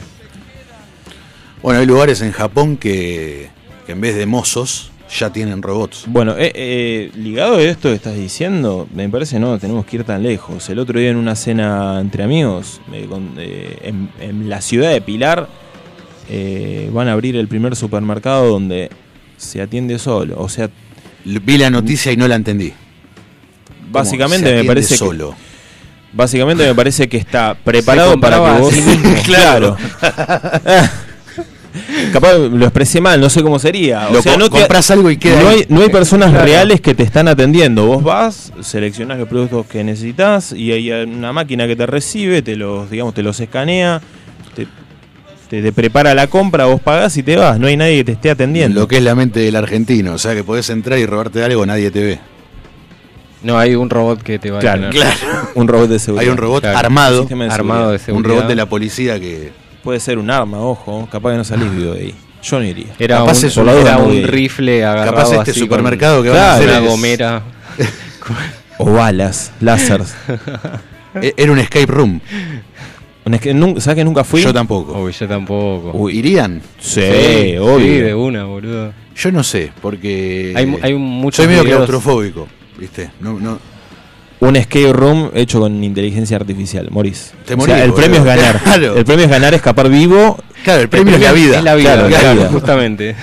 Speaker 2: Bueno, hay lugares en Japón que, que en vez de mozos ya tienen robots.
Speaker 3: Bueno, eh, eh, ligado a esto que estás diciendo, me parece no, tenemos que ir tan lejos. El otro día en una cena entre amigos, me con- eh, en, en la ciudad de Pilar, eh, van a abrir el primer supermercado donde se atiende solo. O sea,
Speaker 2: Vi la noticia y no la entendí. ¿Cómo
Speaker 3: básicamente me parece que,
Speaker 2: solo.
Speaker 3: básicamente me parece que está [LAUGHS] preparado para que vos [LAUGHS] [LAUGHS] claro. Capaz lo expresé mal, no sé cómo sería. O
Speaker 2: Lo
Speaker 3: sea, no te-
Speaker 2: compras algo y queda
Speaker 3: no hay, no hay personas
Speaker 4: Claro.
Speaker 3: reales que te están atendiendo. Vos vas, seleccionás los productos que necesitas y hay una máquina que te recibe, te los, digamos, te los escanea, te, prepara la compra, vos pagás y te vas. No hay nadie que te esté atendiendo.
Speaker 2: Lo que es la mente del argentino. O sea, que podés entrar y robarte algo, nadie te ve.
Speaker 4: No, hay un robot que te va
Speaker 3: Claro,
Speaker 4: a tener. [LAUGHS]
Speaker 3: Un robot de seguridad.
Speaker 2: Hay un robot
Speaker 4: Claro.
Speaker 2: armado.
Speaker 3: Sistema de
Speaker 4: Armado de
Speaker 3: seguridad.
Speaker 2: Un robot de la policía que.
Speaker 3: Puede ser un arma, ojo. Capaz que no salís vivo de ahí. Yo no iría.
Speaker 4: Era
Speaker 2: Capaz
Speaker 4: un,
Speaker 2: es un-
Speaker 4: era
Speaker 3: era
Speaker 4: un rifle agarrado
Speaker 2: Capaz este
Speaker 4: así
Speaker 2: supermercado
Speaker 4: con
Speaker 2: que van a hacer
Speaker 4: una
Speaker 2: es-
Speaker 4: gomera. [LAUGHS]
Speaker 3: O balas, láseres.
Speaker 2: e- Era un escape room.
Speaker 3: Un es que nun- ¿Sabes que nunca fui?
Speaker 2: Yo tampoco.
Speaker 4: Uy, yo tampoco.
Speaker 3: Uy,
Speaker 2: ¿Irían?
Speaker 3: Sí,
Speaker 4: Sí,
Speaker 3: obvio.
Speaker 4: Sí, de una, boludo.
Speaker 2: Yo no sé, porque.
Speaker 4: Hay hay muchos
Speaker 2: Soy medio
Speaker 4: videos-
Speaker 2: claustrofóbico, ¿viste? No, no.
Speaker 3: Un escape room hecho con inteligencia artificial, Morís.
Speaker 2: Te
Speaker 3: O
Speaker 2: morís,
Speaker 3: sea, el
Speaker 2: boludo.
Speaker 3: premio es ganar. [LAUGHS]
Speaker 2: Claro.
Speaker 3: El premio es ganar, escapar vivo.
Speaker 2: Claro, el premio es la vida.
Speaker 4: Es la vida,
Speaker 3: Claro, la
Speaker 4: claro,
Speaker 3: vida.
Speaker 4: justamente.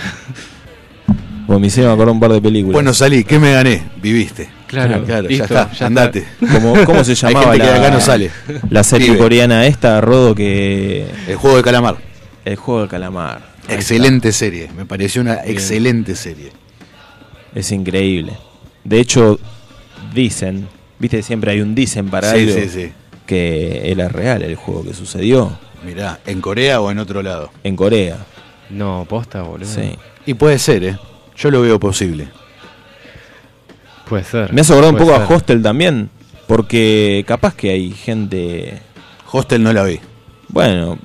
Speaker 3: Como me hicieron acordar un par de películas.
Speaker 2: Bueno, salí, ¿qué me gané? Viviste.
Speaker 4: Claro,
Speaker 2: claro,
Speaker 4: listo,
Speaker 2: ya está,
Speaker 4: ya
Speaker 2: andate. [LAUGHS]
Speaker 3: ¿Cómo, cómo se
Speaker 2: Hay
Speaker 3: llamaba
Speaker 2: que
Speaker 3: la,
Speaker 2: de acá no sale.
Speaker 3: la serie
Speaker 2: Vive.
Speaker 3: coreana esta, Rodo, que...
Speaker 2: El juego de calamar.
Speaker 3: El juego del calamar. Ahí
Speaker 2: Excelente serie, me pareció una excelente serie.
Speaker 3: Es increíble. De hecho, dicen, viste, siempre hay un dicen para
Speaker 2: Sí,
Speaker 3: algo,
Speaker 2: sí, sí.
Speaker 3: que era real el juego que sucedió
Speaker 2: Mirá, ¿en Corea o en otro lado?
Speaker 3: en Corea.
Speaker 4: No, posta, boludo.
Speaker 3: Sí.
Speaker 2: Y puede ser, ¿eh? Yo lo veo posible.
Speaker 4: Puede ser.
Speaker 3: Me hace acordar un poco a. Hostel también, porque capaz que hay gente...
Speaker 2: Hostel no la vi.
Speaker 3: Bueno,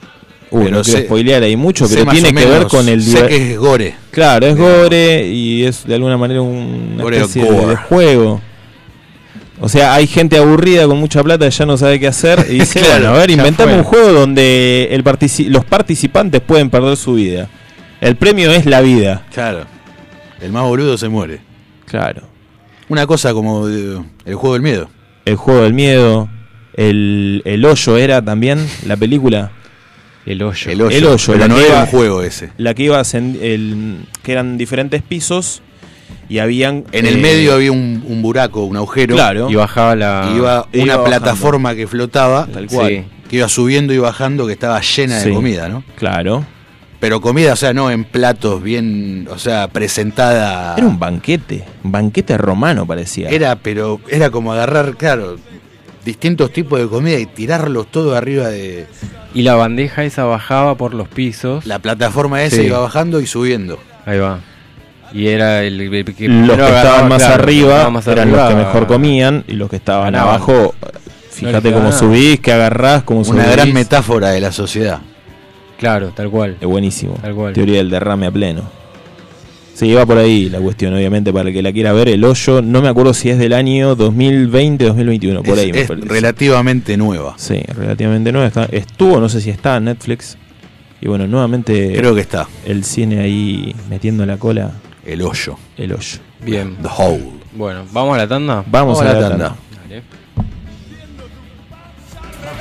Speaker 2: Pero
Speaker 3: no quiero spoilear ahí mucho, pero tiene que ver con el...
Speaker 2: Sé que es gore.
Speaker 3: Claro, es
Speaker 2: Digamos.
Speaker 3: gore y es de alguna manera un- una
Speaker 2: Gore
Speaker 3: especie de,
Speaker 2: gore.
Speaker 3: de juego. O sea, hay gente aburrida con mucha plata que ya no sabe qué hacer y dice, [LAUGHS]
Speaker 2: Claro,
Speaker 3: bueno, a ver, inventamos un juego donde el partici- los participantes pueden perder su vida. El premio es la vida.
Speaker 2: Claro. El más boludo se muere.
Speaker 3: Claro.
Speaker 2: Una cosa como eh, el juego del miedo.
Speaker 3: El juego del miedo, el, el hoyo era también la película.
Speaker 4: El hoyo.
Speaker 2: El hoyo.
Speaker 3: El hoyo,
Speaker 2: pero
Speaker 3: la
Speaker 2: no
Speaker 3: que
Speaker 2: era
Speaker 3: iba-
Speaker 2: un juego ese.
Speaker 3: La que iba el, que eran diferentes pisos y habían...
Speaker 2: En el
Speaker 3: eh,
Speaker 2: medio había un, un buraco, un agujero.
Speaker 3: Claro.
Speaker 4: Y bajaba la.
Speaker 2: Y iba
Speaker 3: Iba
Speaker 2: una
Speaker 3: bajando.
Speaker 2: plataforma que flotaba,
Speaker 3: Tal cual.
Speaker 4: Sí.
Speaker 2: que iba subiendo y bajando, que estaba llena de comida, ¿no?
Speaker 3: Claro.
Speaker 2: Pero comida, o sea, no en platos bien, o sea, presentada.
Speaker 3: Era un banquete, un banquete romano parecía.
Speaker 2: Era, pero era como agarrar, claro, distintos tipos de comida y tirarlos todo arriba de
Speaker 4: Y la bandeja esa bajaba por los pisos.
Speaker 2: la plataforma esa,
Speaker 4: Sí.
Speaker 2: iba bajando y subiendo.
Speaker 4: Ahí va. Y era el, el que
Speaker 3: los que estaban más
Speaker 4: claro,
Speaker 3: arriba
Speaker 4: más
Speaker 3: eran
Speaker 4: arriba,
Speaker 3: los que mejor comían y los que estaban
Speaker 4: ganaban.
Speaker 3: abajo, fíjate cómo subís, que agarrás, cómo subís.
Speaker 2: Una gran metáfora de la sociedad.
Speaker 4: Claro, tal cual.
Speaker 3: Es buenísimo.
Speaker 4: Tal cual.
Speaker 3: Teoría del derrame a pleno. Sí, va por ahí la cuestión, obviamente, para el que la quiera ver. El hoyo, no me acuerdo si es del año 2020, 2021, por
Speaker 2: es
Speaker 3: ahí me
Speaker 2: es
Speaker 3: parece.
Speaker 2: relativamente nueva.
Speaker 3: Sí, relativamente nueva. Está- estuvo, no sé si está en Netflix. Y bueno, nuevamente
Speaker 2: Creo que está.
Speaker 3: el cine ahí metiendo la cola,
Speaker 2: El hoyo.
Speaker 3: el hoyo.
Speaker 4: Bien.
Speaker 2: The hole.
Speaker 4: Bueno, ¿vamos a la tanda?
Speaker 3: Vamos, a la tanda.
Speaker 4: Dale.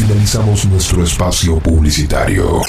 Speaker 7: Finalizamos nuestro espacio publicitario.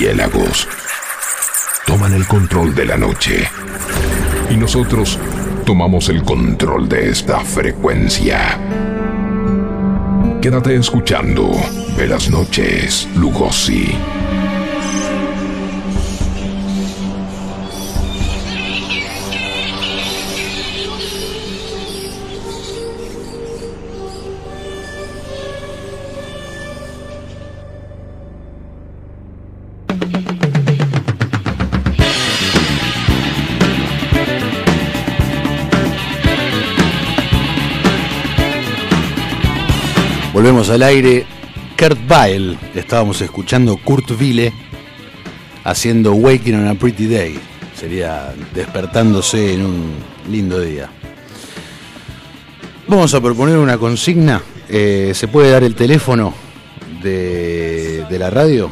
Speaker 1: Murciélagos toman el control de la noche. Y nosotros tomamos el control de esta frecuencia. Quédate escuchando Velas Noches, Lugosi.
Speaker 2: Al aire. Kurt Weill, estábamos escuchando Kurt Wille haciendo Waking on a Pretty Day. Sería despertándose en un lindo día. Vamos a proponer una consigna. Eh, ¿Se puede dar el teléfono de, de la radio?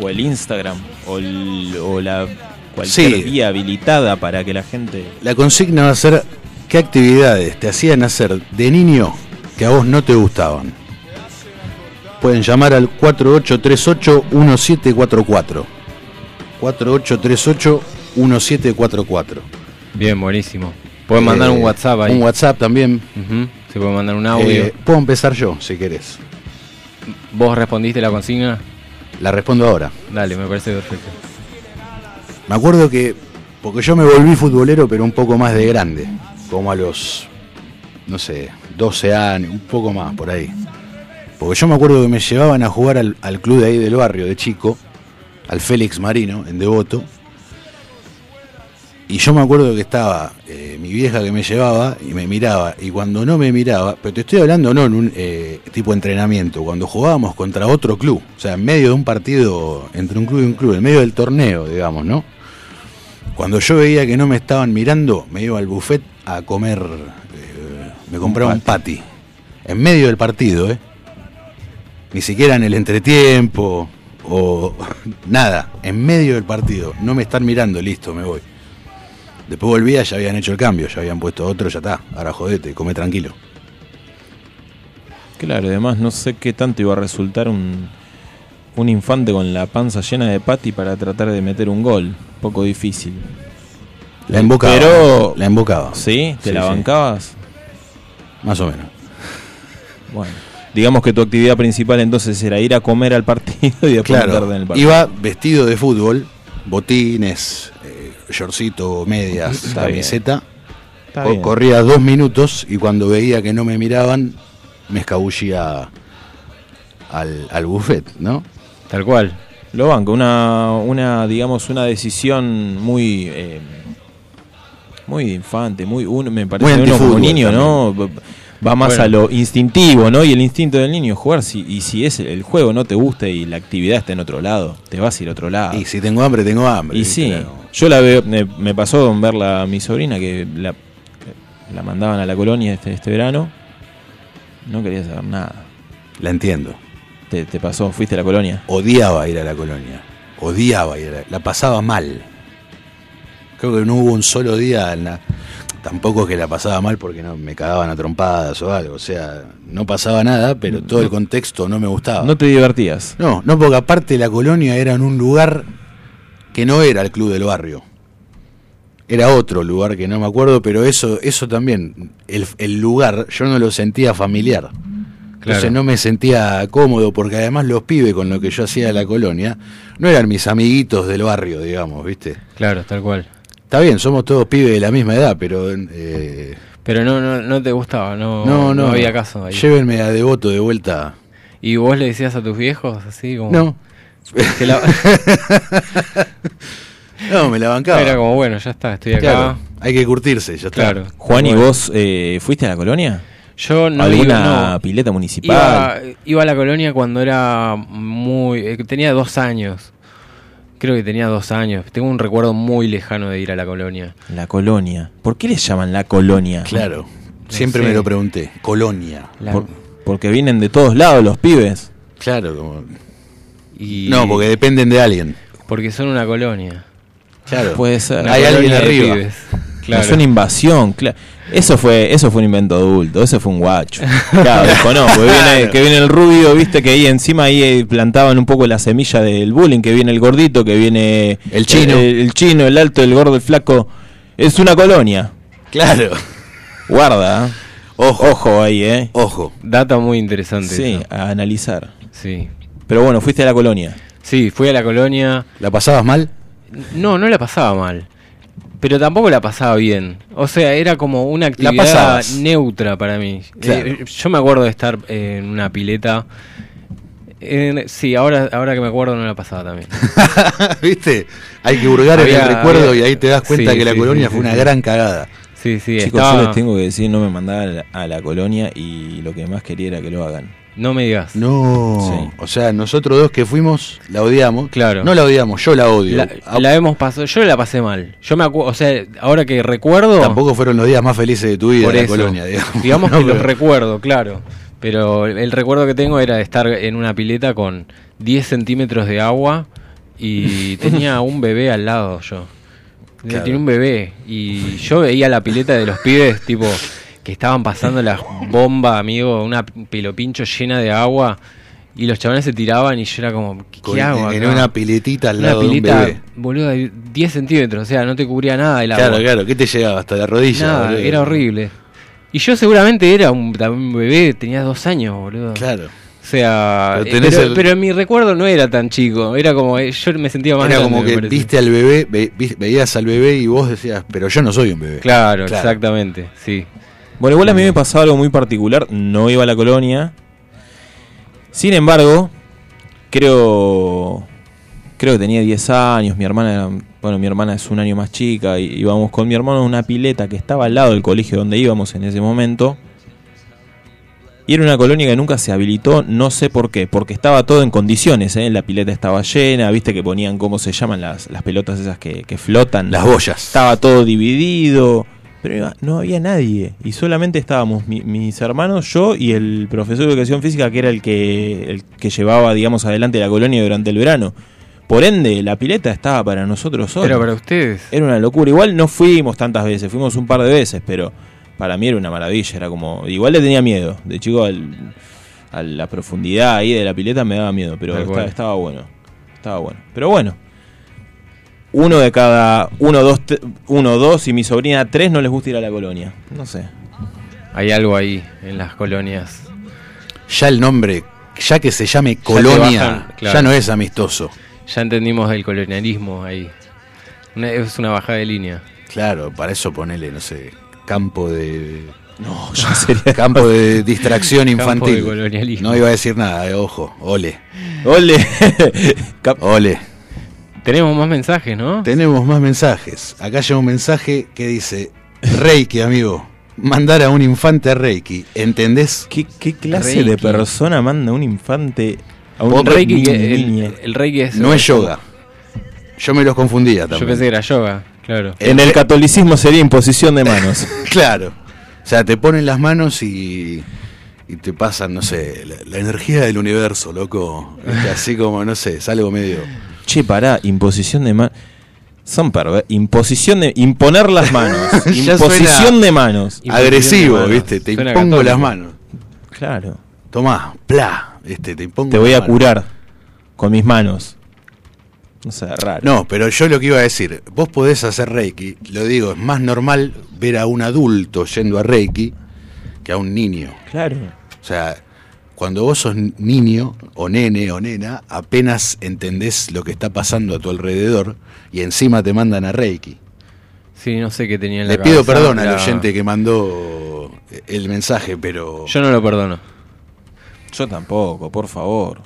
Speaker 3: O el Instagram, o, el- o la cualquier
Speaker 2: Sí.
Speaker 3: vía habilitada para que la gente.
Speaker 2: La consigna va a ser qué actividades te hacían hacer de niño que a vos no te gustaban. Pueden llamar al 4838-1744. 4838-1744.
Speaker 4: Bien, buenísimo. Pueden mandar
Speaker 2: Eh,
Speaker 4: un WhatsApp ahí.
Speaker 2: Un WhatsApp también.
Speaker 4: Se puede mandar un audio.
Speaker 2: Eh, puedo empezar yo, si querés.
Speaker 4: ¿Vos respondiste la consigna?
Speaker 2: La respondo ahora.
Speaker 4: Dale, me parece perfecto.
Speaker 2: Me acuerdo que, porque yo me volví futbolero, pero un poco más de grande, como a los, no sé, 12 años, un poco más por ahí. Porque yo me acuerdo que me llevaban a jugar al, al club de ahí del barrio, de chico, al Félix Marino, en Devoto. Y yo me acuerdo que estaba eh, mi vieja que me llevaba y me miraba. Y cuando no me miraba, pero te estoy hablando no en un eh, tipo de entrenamiento, cuando jugábamos contra otro club, o sea, en medio de un partido entre un club y un club, en medio del torneo, digamos, ¿no? Cuando yo veía que no me estaban mirando, me iba al buffet a comer, me compraba un patty. En medio del partido, ¿eh? Ni siquiera en el entretiempo o [LAUGHS] nada, en medio del partido. No me están mirando, listo, me voy. Después volvía, ya habían hecho el cambio, ya habían puesto otro, ya está. Ahora jodete, come tranquilo.
Speaker 3: Claro, además no sé qué tanto iba a resultar un, un infante con la panza llena de pati para tratar de meter un gol. Poco difícil.
Speaker 2: La embocaba.
Speaker 3: Pero-
Speaker 2: La embocaba.
Speaker 3: ¿Sí? ¿Te
Speaker 2: Sí,
Speaker 3: la
Speaker 2: sí. Más o menos.
Speaker 3: Bueno. Digamos que tu actividad principal entonces era ir a comer al partido y después meterte en el
Speaker 2: Claro,
Speaker 3: partido.
Speaker 2: iba vestido de fútbol, botines, eh, shortcito, medias,
Speaker 3: Está
Speaker 2: camiseta.
Speaker 3: Bien.
Speaker 2: corría dos minutos y cuando veía que no me miraban, me escabullía al, al buffet, ¿no?
Speaker 4: Tal cual.
Speaker 3: Lo banco, una, una, digamos, una decisión muy eh, muy infante, muy uno, me parece
Speaker 2: Muy
Speaker 3: uno como niño, ¿no? Va más
Speaker 4: Bueno.
Speaker 3: a lo instintivo, ¿no? Y el instinto del niño es jugar. Si, y si es el juego no te gusta y la actividad está en otro lado, te vas a ir a otro lado.
Speaker 2: Y si tengo hambre, tengo hambre.
Speaker 3: Y sí,
Speaker 2: Claro.
Speaker 3: yo la veo, me, me pasó verla a mi sobrina que la, la mandaban a la colonia este, este verano. No quería saber nada.
Speaker 2: La entiendo.
Speaker 3: Te, te pasó, fuiste a la colonia.
Speaker 2: Odiaba ir a la colonia. Odiaba ir a la... La pasaba mal. Creo que no hubo un solo día en la... Tampoco es que la pasaba mal porque no me cagaban a trompadas o algo. O sea, no pasaba nada, pero todo el contexto no me gustaba.
Speaker 3: No te divertías.
Speaker 2: No, no, porque aparte la colonia era en un lugar que no era el club del barrio. Era otro lugar que no me acuerdo, pero eso, eso también, el, el lugar, yo no lo sentía familiar. Entonces
Speaker 4: Claro.
Speaker 2: no me sentía cómodo, porque además los pibes con lo que yo hacía de la colonia no eran mis amiguitos del barrio, digamos, ¿viste?
Speaker 4: Claro, tal cual.
Speaker 2: Está bien, somos todos pibes de la misma edad, pero eh,
Speaker 4: Pero no, no, no te gustaba, no,
Speaker 2: no, no,
Speaker 4: había caso ahí.
Speaker 2: Llévenme a Devoto de vuelta.
Speaker 4: ¿Y vos le decías a tus viejos así como...
Speaker 2: No.
Speaker 4: que la- [LAUGHS]
Speaker 2: No, me la bancaba.
Speaker 4: Era como, bueno, ya está, estoy acá.
Speaker 2: Claro, hay que curtirse, ya está.
Speaker 4: Claro.
Speaker 3: Juan, ¿y
Speaker 4: Bueno.
Speaker 3: vos eh, fuiste a la colonia?
Speaker 4: Yo no
Speaker 3: ¿Alguna
Speaker 4: iba, no.
Speaker 3: pileta municipal?
Speaker 4: Iba, iba a la colonia cuando era muy... eh, tenía dos años. Creo que tenía dos años. Tengo un recuerdo muy lejano de ir a la colonia.
Speaker 3: La colonia. ¿Por qué le llaman la colonia?
Speaker 2: Claro, siempre me lo pregunté. Colonia.
Speaker 4: La-
Speaker 3: Por- porque vienen de todos lados los pibes.
Speaker 2: Claro, como...
Speaker 4: y-
Speaker 2: No, porque dependen de alguien.
Speaker 4: Porque son una colonia.
Speaker 2: Claro.
Speaker 3: Puede ser.
Speaker 4: Una
Speaker 2: Hay alguien arriba.
Speaker 4: pibes. Claro.
Speaker 3: Es una invasión, claro. Eso fue, eso fue un invento adulto, ese fue un guacho. [LAUGHS] Claro, dijo, no, porque viene, que viene el rubio, viste que ahí encima ahí eh, plantaban un poco la semilla del bullying, que viene el gordito, que viene
Speaker 2: El chino.
Speaker 3: el, el chino, el alto, el gordo, el flaco. Es una colonia.
Speaker 2: Claro.
Speaker 3: Guarda. ¿eh?
Speaker 2: Ojo.
Speaker 3: Ojo ahí, eh.
Speaker 2: Ojo.
Speaker 4: Data muy interesante.
Speaker 3: Sí,
Speaker 4: eso.
Speaker 3: a analizar.
Speaker 4: Sí.
Speaker 3: Pero bueno, fuiste a la colonia.
Speaker 4: Sí, fui a la colonia.
Speaker 2: ¿La pasabas mal?
Speaker 4: No, no la pasaba mal. Pero tampoco la pasaba bien. O sea, era como una actividad neutra para mí.
Speaker 2: Claro.
Speaker 4: Eh, yo me acuerdo de estar en una pileta. Sí, ahora, ahora que me acuerdo no la pasaba también. [LAUGHS]
Speaker 2: ¿Viste? Hay que hurgar en
Speaker 4: Había-
Speaker 2: el recuerdo
Speaker 4: había-
Speaker 2: y ahí te das cuenta
Speaker 4: Sí,
Speaker 2: que la
Speaker 4: sí,
Speaker 2: colonia
Speaker 4: sí,
Speaker 2: fue
Speaker 4: sí,
Speaker 2: una
Speaker 4: sí.
Speaker 2: gran cagada.
Speaker 4: Sí, sí,
Speaker 3: Chicos,
Speaker 4: estaba...
Speaker 3: yo les tengo que decir, no me mandaba a la, a la colonia y lo que más quería era que lo hagan.
Speaker 4: No me digas.
Speaker 2: No.
Speaker 3: Sí.
Speaker 2: O sea, nosotros dos que fuimos, la odiamos.
Speaker 4: Claro.
Speaker 2: No la odiamos, yo la odio.
Speaker 4: La,
Speaker 2: Ah,
Speaker 4: la hemos pasado, yo la pasé mal. Yo me acuerdo, o sea, ahora que recuerdo.
Speaker 2: Tampoco fueron los días más felices de tu vida
Speaker 4: por
Speaker 2: la colonia, digamos.
Speaker 4: Digamos [LAUGHS]
Speaker 2: No,
Speaker 4: que los recuerdo, claro. Pero el, el recuerdo que tengo era de estar en una pileta con 10 centímetros de agua y [LAUGHS] tenía un bebé al lado yo.
Speaker 2: Claro.
Speaker 4: Tenía un bebé y yo veía la pileta de los pibes, tipo, que estaban pasando la bomba, amigo, una pilopincho llena de agua y los chavales se tiraban y yo era como, ¿qué,
Speaker 2: con-
Speaker 4: hago
Speaker 2: en
Speaker 4: acá?
Speaker 2: una piletita al
Speaker 4: Una
Speaker 2: lado de un
Speaker 4: pileta,
Speaker 2: bebé.
Speaker 4: boludo, de 10 centímetros, o sea, no te cubría nada el agua.
Speaker 2: Claro, claro, ¿qué te llegaba? Hasta la rodilla.
Speaker 4: Nada,
Speaker 2: boludo.
Speaker 4: era horrible. Y yo seguramente era un, bebé, tenía dos años, boludo.
Speaker 2: Claro.
Speaker 4: O sea,
Speaker 2: Pero
Speaker 4: eh, pero,
Speaker 2: el-
Speaker 4: pero en mi recuerdo no era tan chico, era como, eh, yo me sentía más
Speaker 2: Era
Speaker 4: grande,
Speaker 2: como que viste al bebé, ve- veías al bebé y vos decías, pero yo no soy un bebé.
Speaker 4: Claro,
Speaker 2: Claro.
Speaker 4: exactamente, sí.
Speaker 3: Bueno, igual a mí me pasaba algo muy particular, no iba a la colonia. Sin embargo, creo creo que tenía 10 años, mi hermana era- bueno, mi hermana es un año más chica y íbamos con mi hermano a una pileta que estaba al lado del colegio donde íbamos en ese momento. Y era una colonia que nunca se habilitó, no sé por qué, porque estaba todo en condiciones, ¿eh? la pileta estaba llena, viste que ponían, ¿cómo se llaman las, las pelotas esas que, que flotan?
Speaker 2: Las boyas.
Speaker 3: Estaba todo dividido, pero iba- no había nadie. Y solamente estábamos mi- mis hermanos, yo y el profesor de educación física, que era el que, el que llevaba, digamos, adelante la colonia durante el verano. Por ende, la pileta estaba para nosotros solos.
Speaker 4: Pero para ustedes,
Speaker 3: Era una locura. Igual no fuimos tantas veces, fuimos un par de veces, pero para mí era una maravilla. Era como. Igual le tenía miedo. De chico, al- a la profundidad ahí de la pileta me daba miedo, pero estaba, estaba bueno. Estaba bueno. Pero bueno. Uno de cada. Uno, dos, uno, dos y mi sobrina tres no les gusta ir a la colonia. No sé.
Speaker 4: hay algo ahí en las colonias.
Speaker 2: Ya el nombre, ya que se llame colonia,
Speaker 4: bajan, claro.
Speaker 2: ya no es amistoso.
Speaker 4: Ya entendimos el colonialismo ahí. Una- es una bajada de línea.
Speaker 2: Claro, para eso ponele, no sé, campo de
Speaker 3: No, ya [LAUGHS] sería.
Speaker 2: campo de [LAUGHS] distracción
Speaker 4: Campo
Speaker 2: infantil.
Speaker 4: de colonialismo.
Speaker 2: No iba a decir nada, eh, ojo, ole,
Speaker 3: Ole. Cap-
Speaker 2: ole.
Speaker 4: Tenemos más mensajes, ¿no?
Speaker 2: Tenemos más mensajes. Acá llega un mensaje que dice, Reiki, amigo, mandar a un infante a Reiki, ¿entendés?
Speaker 3: ¿Qué, qué clase de persona manda un infante a un
Speaker 4: Reiki, que el,
Speaker 3: niña?
Speaker 4: el Reiki es.
Speaker 2: No es yoga. Yo me los confundía también.
Speaker 4: Yo pensé que era yoga, claro.
Speaker 3: En el catolicismo sería imposición de manos. [LAUGHS]
Speaker 2: Claro. O sea, te ponen las manos y, y te pasan, no sé, la, la energía del universo, loco. Viste, Así como, no sé, es algo medio...
Speaker 3: Che, pará, imposición de manos. Son perver... Imposición de. Imponer las manos. [LAUGHS] Imposición de manos.
Speaker 4: De
Speaker 2: agresivo,
Speaker 4: manos.
Speaker 2: ¿viste? Te
Speaker 4: Suena
Speaker 2: impongo
Speaker 4: católico.
Speaker 2: las manos.
Speaker 3: Claro.
Speaker 2: Tomá, pla, este, te impongo
Speaker 3: Te voy a
Speaker 2: manos.
Speaker 3: curar con mis manos. No sé, raro.
Speaker 2: No, pero yo lo que iba a decir, vos podés hacer Reiki, lo digo, es más normal ver a un adulto yendo a Reiki que a un niño.
Speaker 3: Claro.
Speaker 2: O sea, cuando vos sos niño o nene o nena, apenas entendés lo que está pasando a tu alrededor y encima te mandan a Reiki.
Speaker 4: Sí, no sé qué tenía en la
Speaker 2: Le pido
Speaker 4: cabeza,
Speaker 2: perdón al
Speaker 4: la-
Speaker 2: oyente que mandó el mensaje, pero
Speaker 4: Yo no lo perdono.
Speaker 3: Yo tampoco, por favor.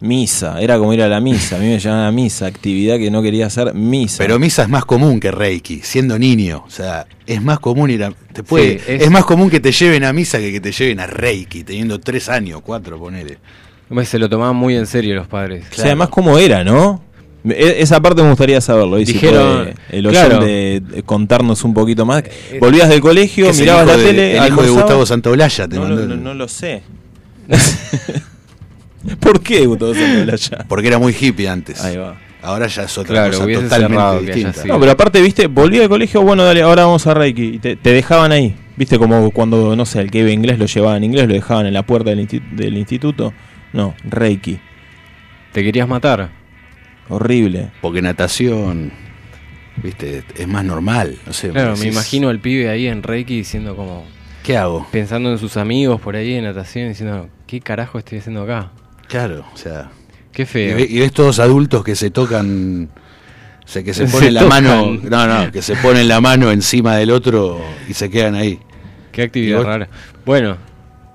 Speaker 3: Misa, era como ir a la misa. A mí me llamaban a misa, actividad que no quería hacer, misa.
Speaker 2: pero misa es más común que Reiki, siendo niño, o sea, es más común ir a te puede,
Speaker 4: Sí,
Speaker 2: es...
Speaker 4: es-
Speaker 2: más común que te lleven a misa que que te lleven a Reiki, teniendo tres años, cuatro, ponele.
Speaker 4: Se lo tomaban muy en serio los padres.
Speaker 3: O sea, además, ¿cómo era, no? E- Esa parte me gustaría saberlo. Y si
Speaker 4: Dijeron-
Speaker 3: puede el
Speaker 4: claro.
Speaker 3: de- contarnos un poquito más. Volvías del colegio, mirabas la
Speaker 2: de-
Speaker 3: tele.
Speaker 2: el hijo de. Gustavo Santaolalla te
Speaker 3: no,
Speaker 2: mandó
Speaker 3: lo-
Speaker 2: el-
Speaker 3: no, no lo sé. [LAUGHS] [LAUGHS] ¿Por qué Gustavo Santaolalla?
Speaker 2: Porque era muy hippie antes.
Speaker 3: Ahí va.
Speaker 2: Ahora ya es otra
Speaker 4: Claro,
Speaker 2: cosa totalmente distinta.
Speaker 3: No, pero aparte, viste, volví al colegio, bueno, dale, ahora vamos a Reiki. Y te, te dejaban ahí. Viste, como cuando, no sé, el que iba inglés lo llevaban en inglés, lo dejaban en la puerta del, insti- del instituto. No, Reiki.
Speaker 4: ¿Te querías matar?
Speaker 3: Horrible.
Speaker 2: Porque natación, viste, es más normal. No sé,
Speaker 4: Claro, me
Speaker 2: decís,
Speaker 4: imagino al pibe ahí en Reiki diciendo como...
Speaker 2: ¿Qué hago?
Speaker 4: Pensando en sus amigos por ahí en natación, diciendo, ¿qué carajo estoy haciendo acá?
Speaker 2: Claro, o sea.
Speaker 4: Qué feo.
Speaker 2: y ves todos adultos que se tocan. O sea, que se
Speaker 4: Se
Speaker 2: ponen la
Speaker 4: tocan.
Speaker 2: mano. No, no, que se ponen la mano encima del otro y se quedan ahí.
Speaker 4: Qué actividad rara. Bueno,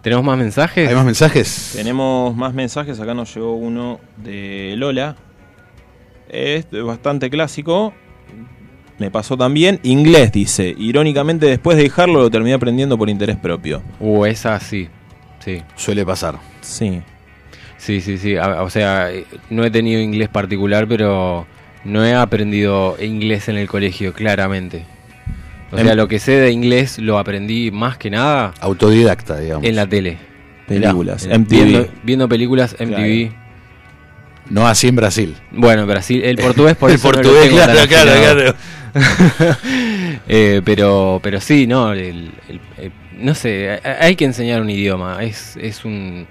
Speaker 4: ¿tenemos más mensajes?
Speaker 2: ¿Hay más mensajes?
Speaker 3: Tenemos más mensajes, acá nos llegó uno de Lola. Es bastante clásico. Me pasó también. Inglés, dice. Irónicamente, después de dejarlo, lo terminé aprendiendo por interés propio.
Speaker 4: Uh, esa sí. Sí.
Speaker 2: Suele pasar.
Speaker 3: Sí.
Speaker 4: Sí, sí, sí. O sea, no he tenido inglés particular, pero no he aprendido inglés en el colegio, claramente. O
Speaker 2: Em-
Speaker 4: sea, lo que sé de inglés lo aprendí más que nada
Speaker 2: Autodidacta, digamos.
Speaker 4: en la tele.
Speaker 3: Películas.
Speaker 4: Mirá,
Speaker 3: MTV.
Speaker 4: Viendo, viendo películas MTV.
Speaker 2: No así en Brasil.
Speaker 4: Bueno, Brasil, el portugués por [LAUGHS]
Speaker 2: El
Speaker 4: eso no lo
Speaker 2: portugués,
Speaker 4: tengo
Speaker 2: claro, claro, claro. [LAUGHS]
Speaker 4: Eh, pero, pero sí, no, el- el- el- no sé, hay- hay que enseñar un idioma. Es, es un,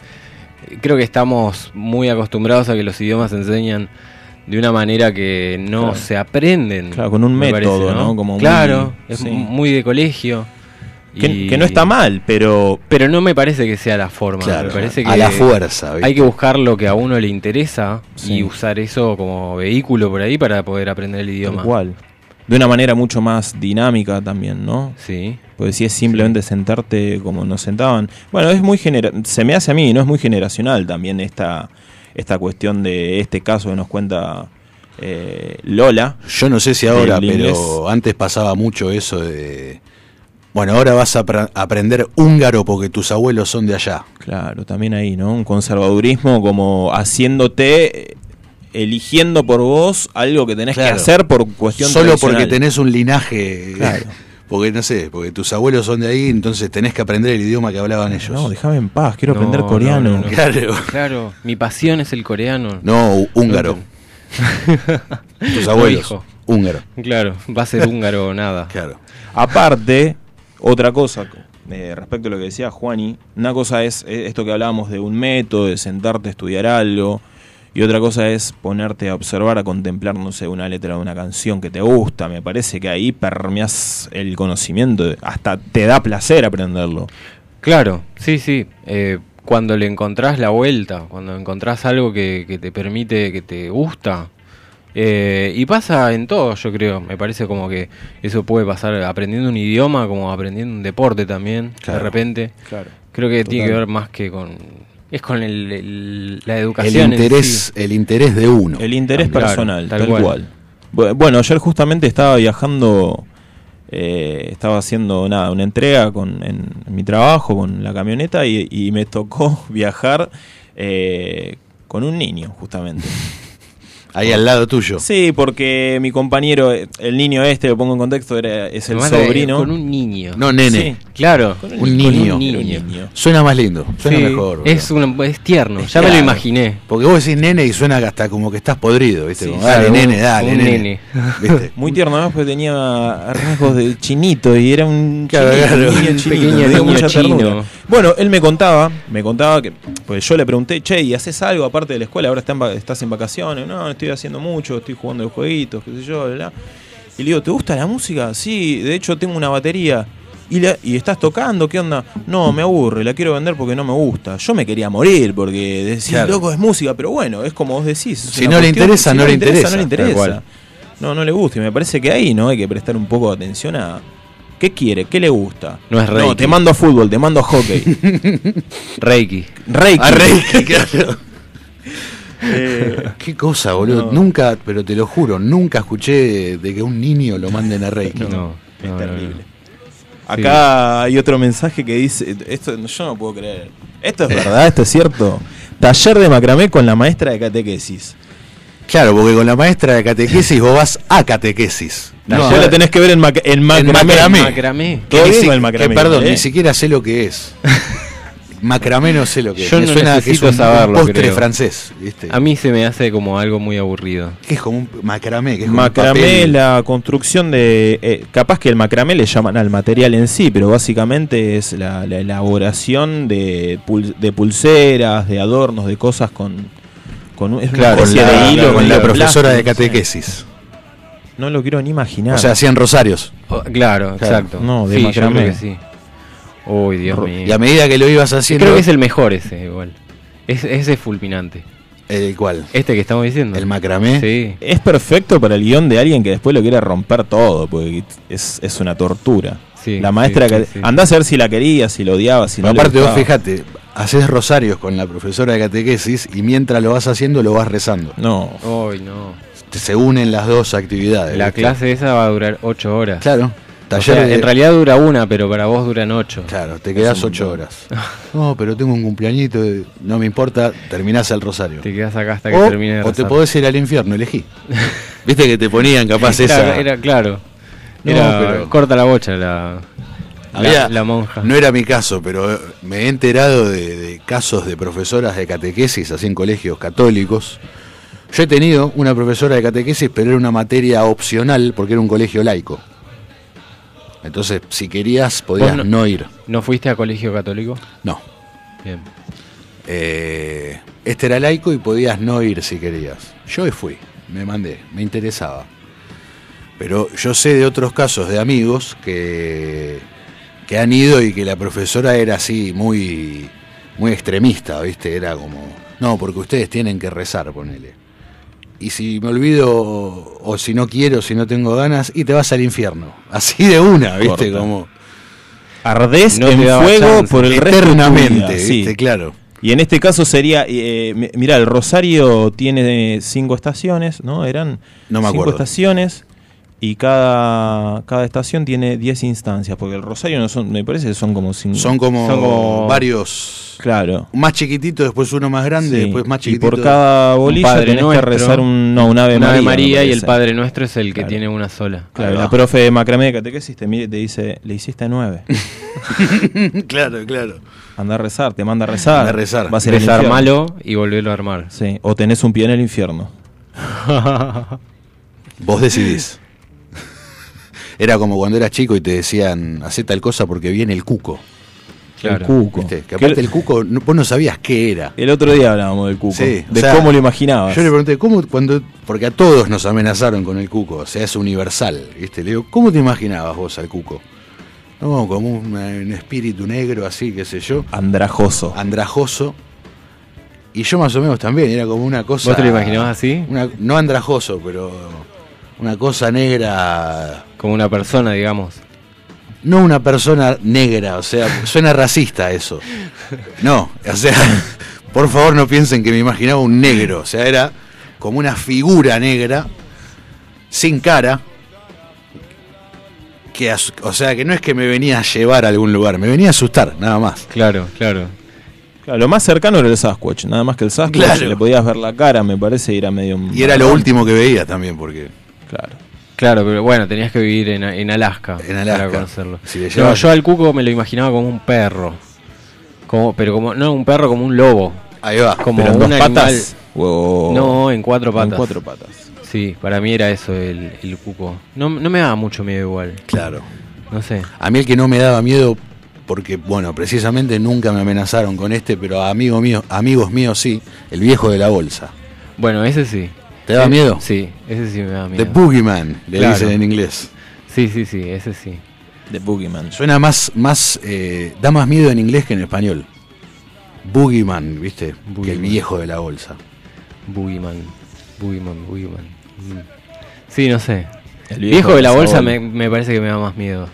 Speaker 4: creo que estamos muy acostumbrados a que los idiomas se enseñan de una manera que no
Speaker 3: Claro.
Speaker 4: se aprenden.
Speaker 3: Claro, con un
Speaker 4: me
Speaker 3: método, ¿no? Como muy-
Speaker 4: claro, es
Speaker 3: sí.
Speaker 4: muy de colegio.
Speaker 3: Que,
Speaker 4: y-
Speaker 3: que no está mal, pero.
Speaker 4: Pero no me parece que sea la forma.
Speaker 2: Claro,
Speaker 4: me parece que
Speaker 2: a la fuerza. ¿viste?
Speaker 4: hay que buscar lo que a uno le interesa
Speaker 3: Sí.
Speaker 4: y usar eso como vehículo por ahí para poder aprender el idioma.
Speaker 3: Igual. De una manera mucho más dinámica también, ¿no?
Speaker 4: Sí.
Speaker 3: Porque si es simplemente sentarte como nos sentaban. Bueno, es muy genera se me hace a mí, ¿no? Es muy generacional también esta, esta cuestión de este caso que nos cuenta eh, Lola.
Speaker 2: Yo no sé si ahora, pero antes pasaba mucho eso de. Bueno, ahora vas a aprender húngaro porque tus abuelos son de allá.
Speaker 3: Claro, también ahí, ¿no? Un conservadurismo como haciéndote, eligiendo por vos algo que tenés
Speaker 2: Claro.
Speaker 3: que hacer por cuestión
Speaker 2: Solo porque tenés un linaje.
Speaker 3: Claro.
Speaker 2: Porque no sé, porque tus abuelos son de ahí, entonces tenés que aprender el idioma que hablaban ellos.
Speaker 3: No, déjame en paz, quiero
Speaker 4: No,
Speaker 3: aprender
Speaker 4: no,
Speaker 3: coreano.
Speaker 4: no, no.
Speaker 2: Claro.
Speaker 4: Claro, mi pasión es el coreano.
Speaker 2: No, hú- húngaro. [LAUGHS] tus abuelos. húngaro.
Speaker 4: Claro, va a ser húngaro o nada. [LAUGHS]
Speaker 2: Claro.
Speaker 3: Aparte, otra cosa eh, respecto a lo que decía Juani, una cosa es eh, esto que hablábamos de un método, de sentarte a estudiar algo, y otra cosa es ponerte a observar, a contemplar, no sé, una letra de una canción que te gusta. Me parece que ahí permeas el conocimiento, hasta te da placer aprenderlo.
Speaker 4: Claro, sí, sí. Eh, cuando le encontrás la vuelta, cuando encontrás algo que, que te permite, que te gusta. eh, y pasa en todo, yo creo. Me parece como que eso puede pasar aprendiendo un idioma, como aprendiendo un deporte también,
Speaker 2: Claro.
Speaker 4: de repente.
Speaker 3: Claro.
Speaker 4: Creo que tiene que ver más que con... Es con el, el- la
Speaker 2: El
Speaker 4: educación. en
Speaker 2: interés,
Speaker 4: sí.
Speaker 2: el interés de uno.
Speaker 3: El interés personal,
Speaker 4: tal
Speaker 3: tal,
Speaker 4: cual.
Speaker 3: cual. Bu- Bueno, ayer justamente estaba viajando, eh, estaba haciendo nada, una entrega con, en, en mi trabajo con la camioneta y, y me tocó [LAUGHS] viajar eh, con un niño, justamente. [LAUGHS]
Speaker 2: Ahí al lado tuyo.
Speaker 3: Sí, porque mi compañero, el niño este, lo pongo en contexto, era, es el
Speaker 4: Además de-
Speaker 3: sobrino.
Speaker 4: Con un niño.
Speaker 2: No, nene.
Speaker 3: Sí.
Speaker 4: Claro.
Speaker 3: Con
Speaker 2: Un niño.
Speaker 4: un niño.
Speaker 2: Suena más lindo. Suena
Speaker 4: Sí,
Speaker 2: mejor.
Speaker 4: es, un, es tierno,
Speaker 2: Es
Speaker 4: ya me lo imaginé.
Speaker 2: Porque vos decís nene y suena hasta como que estás podrido, ¿viste?
Speaker 4: Sí,
Speaker 2: Como,
Speaker 4: claro,
Speaker 2: dale,
Speaker 4: un-
Speaker 2: nene, dale,
Speaker 4: un
Speaker 2: nene.
Speaker 4: nene.
Speaker 2: ¿Viste? [LAUGHS]
Speaker 3: Muy tierno además porque tenía rasgos de chinito y era un
Speaker 2: Claro,
Speaker 3: chinito,
Speaker 2: claro.
Speaker 3: un chinito,
Speaker 4: pequeño niño
Speaker 3: mucha
Speaker 4: chino.
Speaker 3: Bueno, él me contaba, me contaba que, pues yo le pregunté, che, ¿y haces algo aparte de la escuela? Ahora está en va- estás en vacaciones. No estoy haciendo mucho, estoy jugando de jueguitos, qué sé yo, bla, bla. Y le digo, ¿te gusta la música? Sí, de hecho tengo una batería. ¿Y, la- ¿Y estás tocando? ¿Qué onda? No, me aburre, la quiero vender porque no me gusta. Yo me quería morir porque
Speaker 2: Claro.
Speaker 3: loco, es música, pero bueno, es como vos decís.
Speaker 2: Si no le
Speaker 3: cuestión-
Speaker 2: interesa, no le
Speaker 3: No
Speaker 2: interesa,
Speaker 3: le
Speaker 2: tal
Speaker 3: interesa. No, no le gusta. Y me parece que ahí no hay que prestar un poco de atención a. ¿Qué quiere? ¿Qué le gusta?
Speaker 4: No es
Speaker 3: No,
Speaker 4: Reiki.
Speaker 3: te mando a fútbol, te mando a hockey. [LAUGHS]
Speaker 4: Reiki.
Speaker 3: Reiki.
Speaker 2: A Reiki, [LAUGHS] claro.
Speaker 3: Eh, [LAUGHS]
Speaker 2: Qué cosa, boludo.
Speaker 3: No.
Speaker 2: Nunca, pero te lo juro, nunca escuché de que un niño lo manden a Reiki.
Speaker 4: No,
Speaker 3: es
Speaker 4: no, no,
Speaker 3: terrible.
Speaker 4: no.
Speaker 3: Acá hay otro mensaje que dice, esto yo no puedo creer. Esto es verdad, esto es cierto. Taller de macramé con la maestra de catequesis.
Speaker 2: Claro, porque con la maestra de catequesis vos vas a catequesis.
Speaker 3: No,
Speaker 2: No,
Speaker 3: la tenés que ver en, mac- en macramé.
Speaker 2: macramé.
Speaker 4: Macramé.
Speaker 2: Que
Speaker 3: Todo
Speaker 2: ni
Speaker 3: bien
Speaker 2: si-
Speaker 3: con el macramé,
Speaker 2: que, perdón,
Speaker 3: ¿eh?
Speaker 2: ni siquiera sé lo que es. [LAUGHS] macramé no sé lo que es.
Speaker 4: Yo
Speaker 2: Me
Speaker 4: no
Speaker 2: suena que es
Speaker 4: necesito
Speaker 2: un,
Speaker 4: saberlo,
Speaker 2: un postre
Speaker 4: creo.
Speaker 2: francés, ¿viste?
Speaker 4: A mí se me hace como algo muy aburrido.
Speaker 2: Es como un macramé, que es como un
Speaker 3: Macramé,
Speaker 2: papel.
Speaker 3: la construcción de. eh, capaz que el macramé le llaman al material en sí, pero básicamente es la, la elaboración de, pul- de pulseras, de adornos, de cosas con. con un- es una
Speaker 4: Claro,
Speaker 3: especie
Speaker 2: con la,
Speaker 3: de hilo
Speaker 2: con la profesora de
Speaker 3: plástico,
Speaker 2: catequesis.
Speaker 3: No lo quiero ni imaginar.
Speaker 2: O sea, hacían rosarios.
Speaker 4: Oh, claro,
Speaker 2: Claro.
Speaker 4: exacto.
Speaker 3: No, de
Speaker 4: sí, yo
Speaker 3: macramé.
Speaker 4: creo que sí. Uy, Dios mío.
Speaker 2: Y a medida que lo ibas haciendo.
Speaker 4: Creo que es el mejor ese, igual. Es, ese es fulminante.
Speaker 2: ¿El cual?
Speaker 4: Este que estamos diciendo.
Speaker 2: El macramé.
Speaker 4: Sí.
Speaker 3: es perfecto para el guion de alguien que después lo quiere romper todo, porque es, es una tortura.
Speaker 4: Sí,
Speaker 3: la maestra
Speaker 4: sí,
Speaker 3: que.
Speaker 4: sí, sí.
Speaker 3: Andá a saber si la quería, si lo odiaba, si no.
Speaker 2: Pero
Speaker 3: le
Speaker 2: aparte, vos fíjate, haces rosarios con la profesora de catequesis y mientras lo vas haciendo, lo vas rezando.
Speaker 3: No.
Speaker 4: Uy, no.
Speaker 2: Te- Se unen las dos actividades.
Speaker 4: La
Speaker 2: ¿viste?
Speaker 4: clase esa va a durar 8 horas.
Speaker 2: Claro.
Speaker 4: O
Speaker 2: Taller
Speaker 4: sea,
Speaker 2: de-
Speaker 4: En realidad dura una, pero para vos duran 8.
Speaker 2: Claro, te quedás ocho horas. [LAUGHS] No, pero tengo un cumpleañito, de- no me importa, terminás el rosario.
Speaker 4: Te quedas acá hasta que
Speaker 2: O,
Speaker 4: termine de
Speaker 2: o te podés ir al infierno, elegí. [LAUGHS] Viste que te ponían capaz
Speaker 4: Claro,
Speaker 2: esa.
Speaker 4: Era claro.
Speaker 2: No,
Speaker 4: Era
Speaker 2: pero-
Speaker 4: corta la bocha la,
Speaker 2: Había-
Speaker 4: la, la monja.
Speaker 2: No era mi caso, pero eh, me he enterado de, de casos de profesoras de catequesis, así en colegios católicos. Yo he tenido una profesora de catequesis, pero era una materia opcional porque era un colegio laico. Entonces, si querías, podías
Speaker 4: ¿Vos
Speaker 2: no, ir.
Speaker 4: ¿No fuiste a colegio católico?
Speaker 2: No.
Speaker 4: Bien.
Speaker 2: Eh, este era laico y podías no ir si querías. Yo fui, me mandé, me interesaba. Pero yo sé de otros casos de amigos que, que han ido y que la profesora era así muy, muy extremista, ¿viste? Era como, no, porque ustedes tienen que rezar, ponele. Y si me olvido o si no quiero, si no tengo ganas, y te vas al infierno. [LAUGHS] Así de una, ¿viste?
Speaker 3: Corta.
Speaker 2: Como
Speaker 3: Ardés
Speaker 4: No
Speaker 3: en fuego
Speaker 4: chance.
Speaker 3: por el resto de tu
Speaker 2: eternamente,
Speaker 3: vida,
Speaker 2: ¿viste?
Speaker 3: sí.
Speaker 2: Claro.
Speaker 3: Y en este caso sería, eh, mi- mirá, el Rosario tiene cinco estaciones, ¿no? Eran
Speaker 2: No me
Speaker 3: cinco
Speaker 2: acuerdo.
Speaker 3: estaciones y cada, cada estación tiene 10 instancias, porque el Rosario no son, me parece que son como cinco.
Speaker 2: Son como,
Speaker 4: Son como-
Speaker 2: varios.
Speaker 3: Claro.
Speaker 2: Más chiquitito, después uno más grande,
Speaker 3: Sí.
Speaker 2: después más
Speaker 3: y
Speaker 2: chiquitito.
Speaker 3: por cada bolilla
Speaker 4: Padre
Speaker 3: tenés que
Speaker 4: Nuestro,
Speaker 3: rezar un, no, un Ave
Speaker 4: Una
Speaker 3: María.
Speaker 4: Ave
Speaker 3: me
Speaker 4: María y el. Padre Nuestro es el que
Speaker 3: Claro.
Speaker 4: tiene una sola.
Speaker 3: Claro, la profe de macramé de catequesis te, y te dice, le hiciste nueve. [LAUGHS]
Speaker 2: claro, claro.
Speaker 3: Anda a rezar, te manda a rezar.
Speaker 2: Anda a rezar.
Speaker 3: Vas a.
Speaker 4: Desarmalo y volverlo a armar.
Speaker 3: Sí, o tenés un pie en el infierno. [LAUGHS]
Speaker 2: Vos decidís. Era como cuando eras chico y te decían, hacé tal cosa porque viene el cuco.
Speaker 4: Claro.
Speaker 3: El cuco.
Speaker 2: ¿Viste? Que aparte el cuco, no- vos no sabías qué era.
Speaker 3: El otro día hablábamos del cuco.
Speaker 2: Sí, o
Speaker 3: de
Speaker 2: sea,
Speaker 3: cómo lo imaginabas.
Speaker 2: Yo le pregunté, ¿cómo cuando.? Porque a todos nos amenazaron con el cuco, o sea, es universal. ¿viste? Le digo, ¿cómo te imaginabas vos al cuco? No, como un, un espíritu negro así, qué sé yo,
Speaker 3: Andrajoso.
Speaker 2: andrajoso. Y yo más o menos también, era como una cosa.
Speaker 4: ¿Vos te lo imaginabas así?
Speaker 2: una- no andrajoso, pero una cosa negra.
Speaker 4: Como una persona, digamos.
Speaker 2: No una persona negra, o sea, suena racista eso. No, o sea, por favor no piensen que me imaginaba un negro, o sea, era como una figura negra, sin cara, que, o sea, que no es que me venía a llevar a algún lugar, me venía a asustar, nada más.
Speaker 4: Claro, claro.
Speaker 3: Claro, lo más cercano era el Sasquatch. Nada más que el Sasquatch
Speaker 2: Claro.
Speaker 3: le podías ver la cara, me parece, y era medio.
Speaker 2: Y era lo último que veía también, porque
Speaker 3: Claro.
Speaker 4: Claro, pero bueno, tenías que vivir en, en Alaska,
Speaker 2: En Alaska.
Speaker 4: para conocerlo.
Speaker 2: Si
Speaker 4: No, yo al cuco me lo imaginaba como un perro. Como, pero como, no un perro, como un lobo.
Speaker 2: ahí va.
Speaker 4: Como
Speaker 3: en
Speaker 4: un
Speaker 3: dos
Speaker 4: animal.
Speaker 3: patas.
Speaker 4: No, en cuatro patas.
Speaker 3: En cuatro patas.
Speaker 4: Sí, para mí era eso el, el cuco. No, no me daba mucho miedo igual.
Speaker 2: Claro.
Speaker 4: No sé.
Speaker 2: A mí el que no me daba miedo, porque, bueno, precisamente nunca me amenazaron con este, pero amigo mío, amigos míos sí, el viejo de la bolsa.
Speaker 4: Bueno, ese sí.
Speaker 2: ¿Te daba
Speaker 4: Eh,
Speaker 2: miedo?
Speaker 4: Sí, ese sí me da
Speaker 2: The
Speaker 4: miedo.
Speaker 2: Boogeyman, le
Speaker 4: Claro.
Speaker 2: dicen en inglés.
Speaker 4: Sí, sí, sí, ese sí.
Speaker 3: The Boogeyman.
Speaker 2: Suena más, más eh, da más miedo en inglés que en español. Boogeyman, ¿viste? Que el viejo de la bolsa.
Speaker 4: Boogeyman. Boogeyman, Boogeyman. Mm. Sí, no sé.
Speaker 3: El
Speaker 4: Viejo, de la bolsa me, me parece que me da más miedo.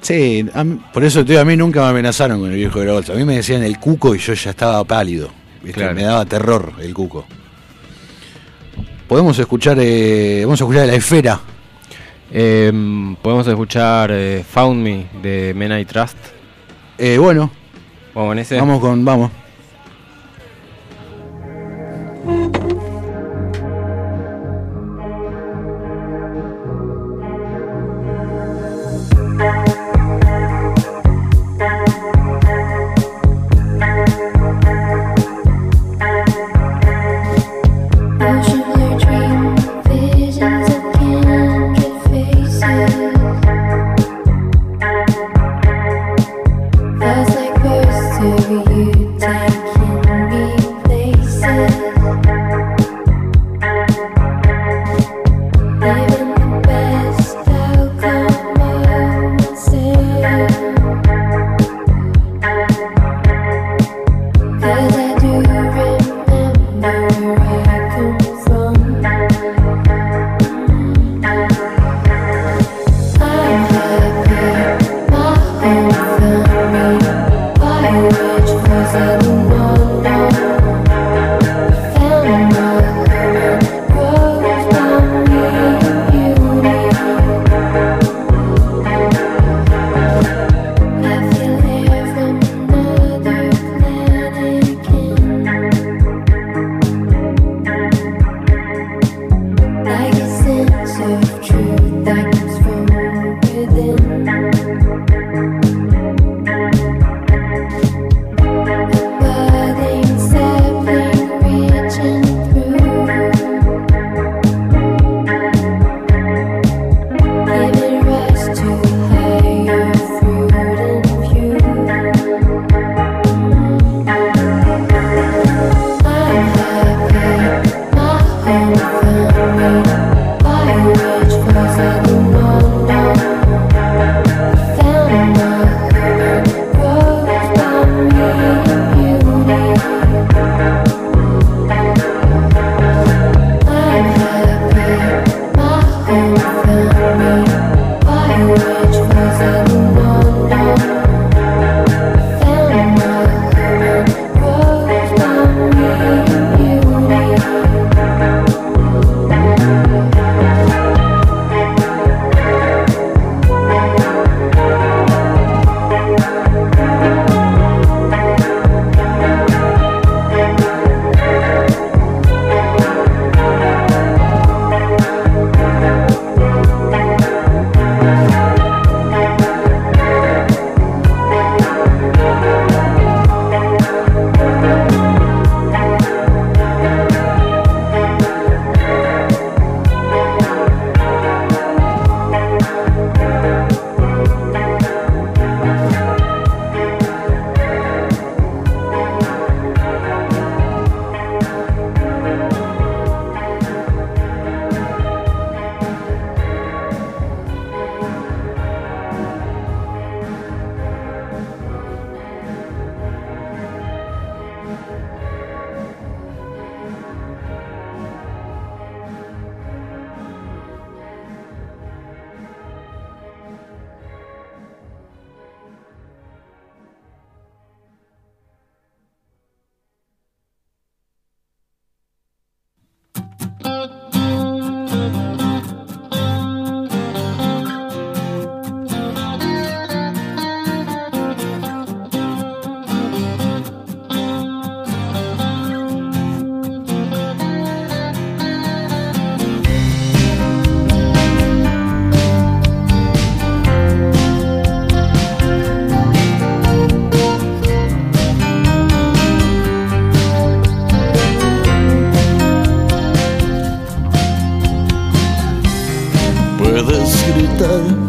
Speaker 2: Sí, a mí- por eso te digo, a mí nunca me amenazaron con el viejo de la bolsa. A mí me decían el cuco y yo ya estaba pálido. ¿viste?
Speaker 4: Claro.
Speaker 2: Me daba terror el cuco. Podemos escuchar, eh, vamos a escuchar la esfera.
Speaker 4: Em, Podemos escuchar eh, Found Me de Men I Trust.
Speaker 2: Eh, bueno,
Speaker 4: Vamos con ese.
Speaker 2: vamos con, vamos.
Speaker 8: Puedes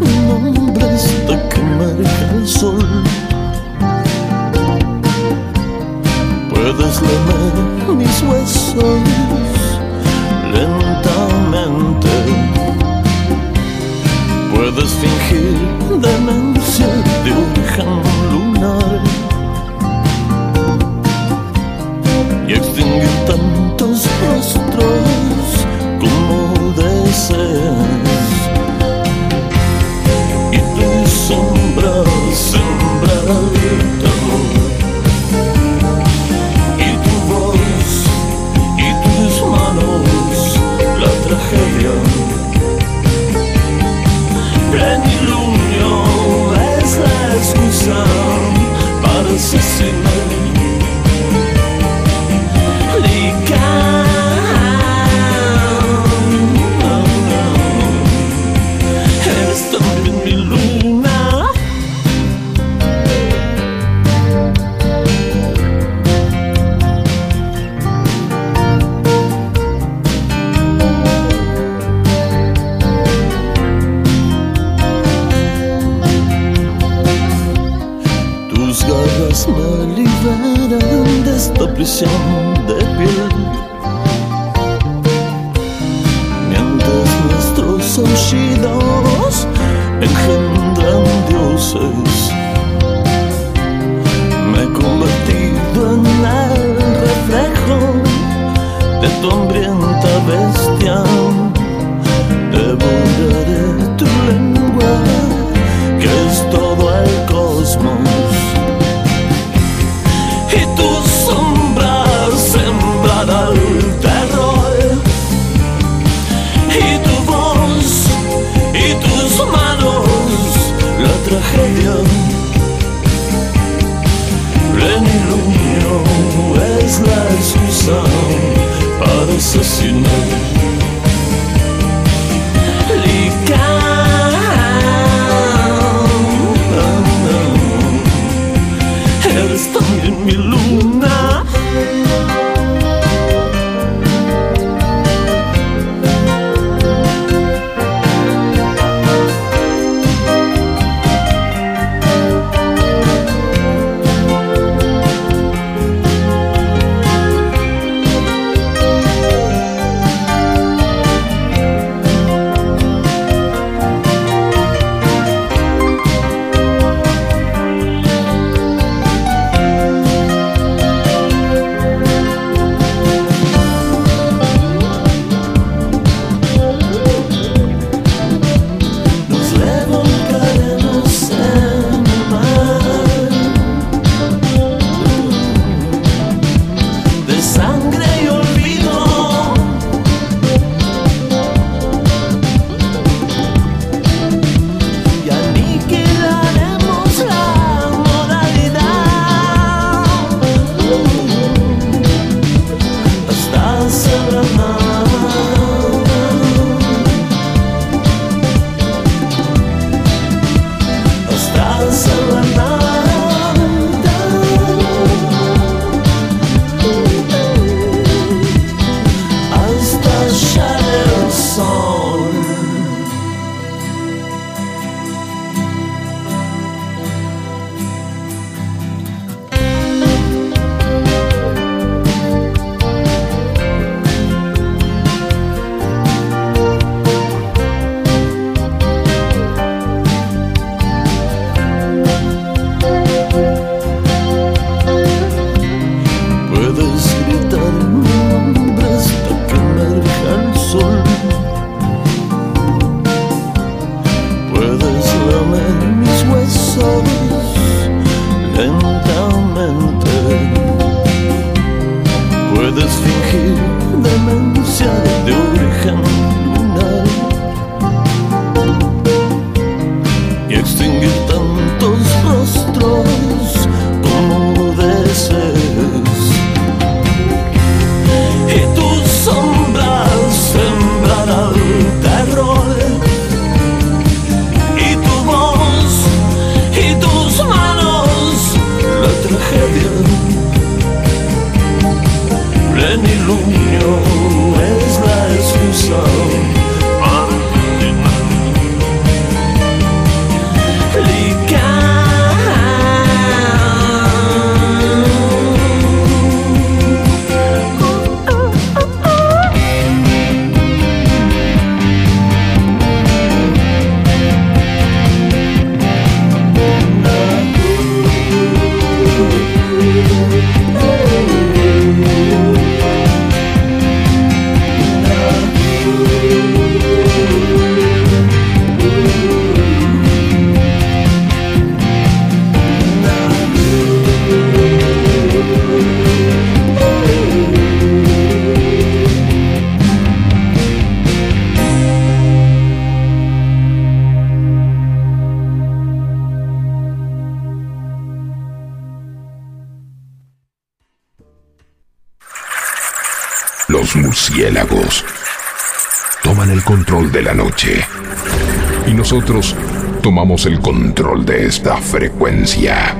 Speaker 1: frecuencia.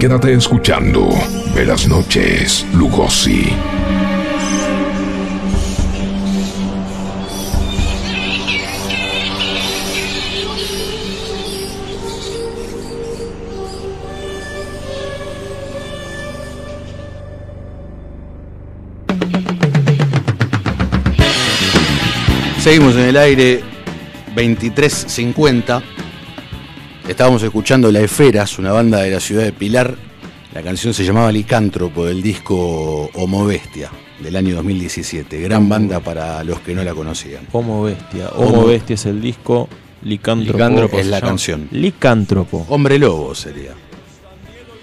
Speaker 1: Quédate escuchando Velas Noches, Lugosi.
Speaker 2: Seguimos en el aire 2350. Estábamos escuchando La Esferas, una banda de la ciudad de Pilar. La canción se llamaba Licántropo del disco Homo Bestia del año 2017. Gran banda para los que no la conocían.
Speaker 3: Homo Bestia. Homo,
Speaker 2: Homo-
Speaker 3: Bestia es el disco. Licántropo,
Speaker 4: Licántropo
Speaker 2: es la
Speaker 4: llama.
Speaker 2: canción.
Speaker 3: Licántropo.
Speaker 2: Hombre Lobo sería.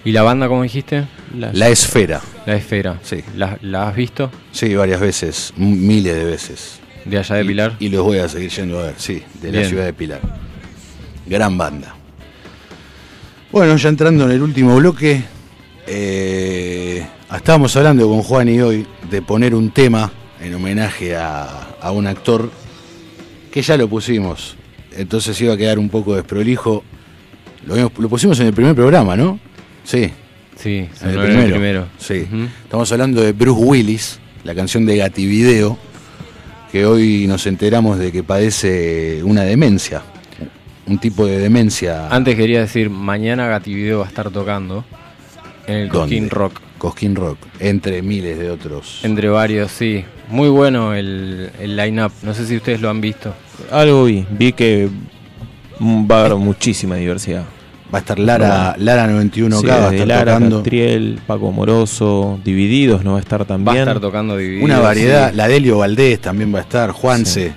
Speaker 4: ¿Y la banda, cómo dijiste?
Speaker 3: La-
Speaker 2: La Esfera.
Speaker 4: La Esfera.
Speaker 2: Sí.
Speaker 4: ¿La, la has visto?
Speaker 2: Sí, varias veces, miles de veces.
Speaker 4: De allá de Pilar.
Speaker 2: Y, los voy a seguir yendo a ver, sí, de la ciudad de Pilar. Gran banda. Bueno, ya entrando en el último bloque, eh, estábamos hablando con Juan y hoy de poner un tema en homenaje a, a un actor que ya lo pusimos, entonces iba a quedar un poco desprolijo. Lo, pusimos en el primer programa, ¿no? Sí.
Speaker 4: Sí,
Speaker 2: En el primero.
Speaker 4: el primero.
Speaker 2: Sí. Estamos hablando de Bruce Willis, la canción de Gativideo, que hoy nos enteramos de que padece una demencia. Un tipo de demencia.
Speaker 4: Antes quería decir, mañana Gativideo va a estar tocando en el
Speaker 2: ¿Dónde?
Speaker 4: Cosquín Rock.
Speaker 2: Cosquín Rock, entre miles de otros.
Speaker 4: Entre varios, sí. Muy bueno el, el line-up. No sé si ustedes lo han visto.
Speaker 3: Algo vi. Vi que va a haber muchísima diversidad.
Speaker 2: Va a estar Lara, Lara 91K,
Speaker 3: Sí,
Speaker 2: va a estar
Speaker 3: Lara,
Speaker 2: tocando.
Speaker 3: Catriel, Paco Moroso, Divididos no va a estar
Speaker 4: Va a
Speaker 3: también.
Speaker 4: estar tocando Dividido.
Speaker 2: Una variedad,
Speaker 4: Sí,
Speaker 2: la Delio Valdés también va a estar, Juanse.
Speaker 4: Sí,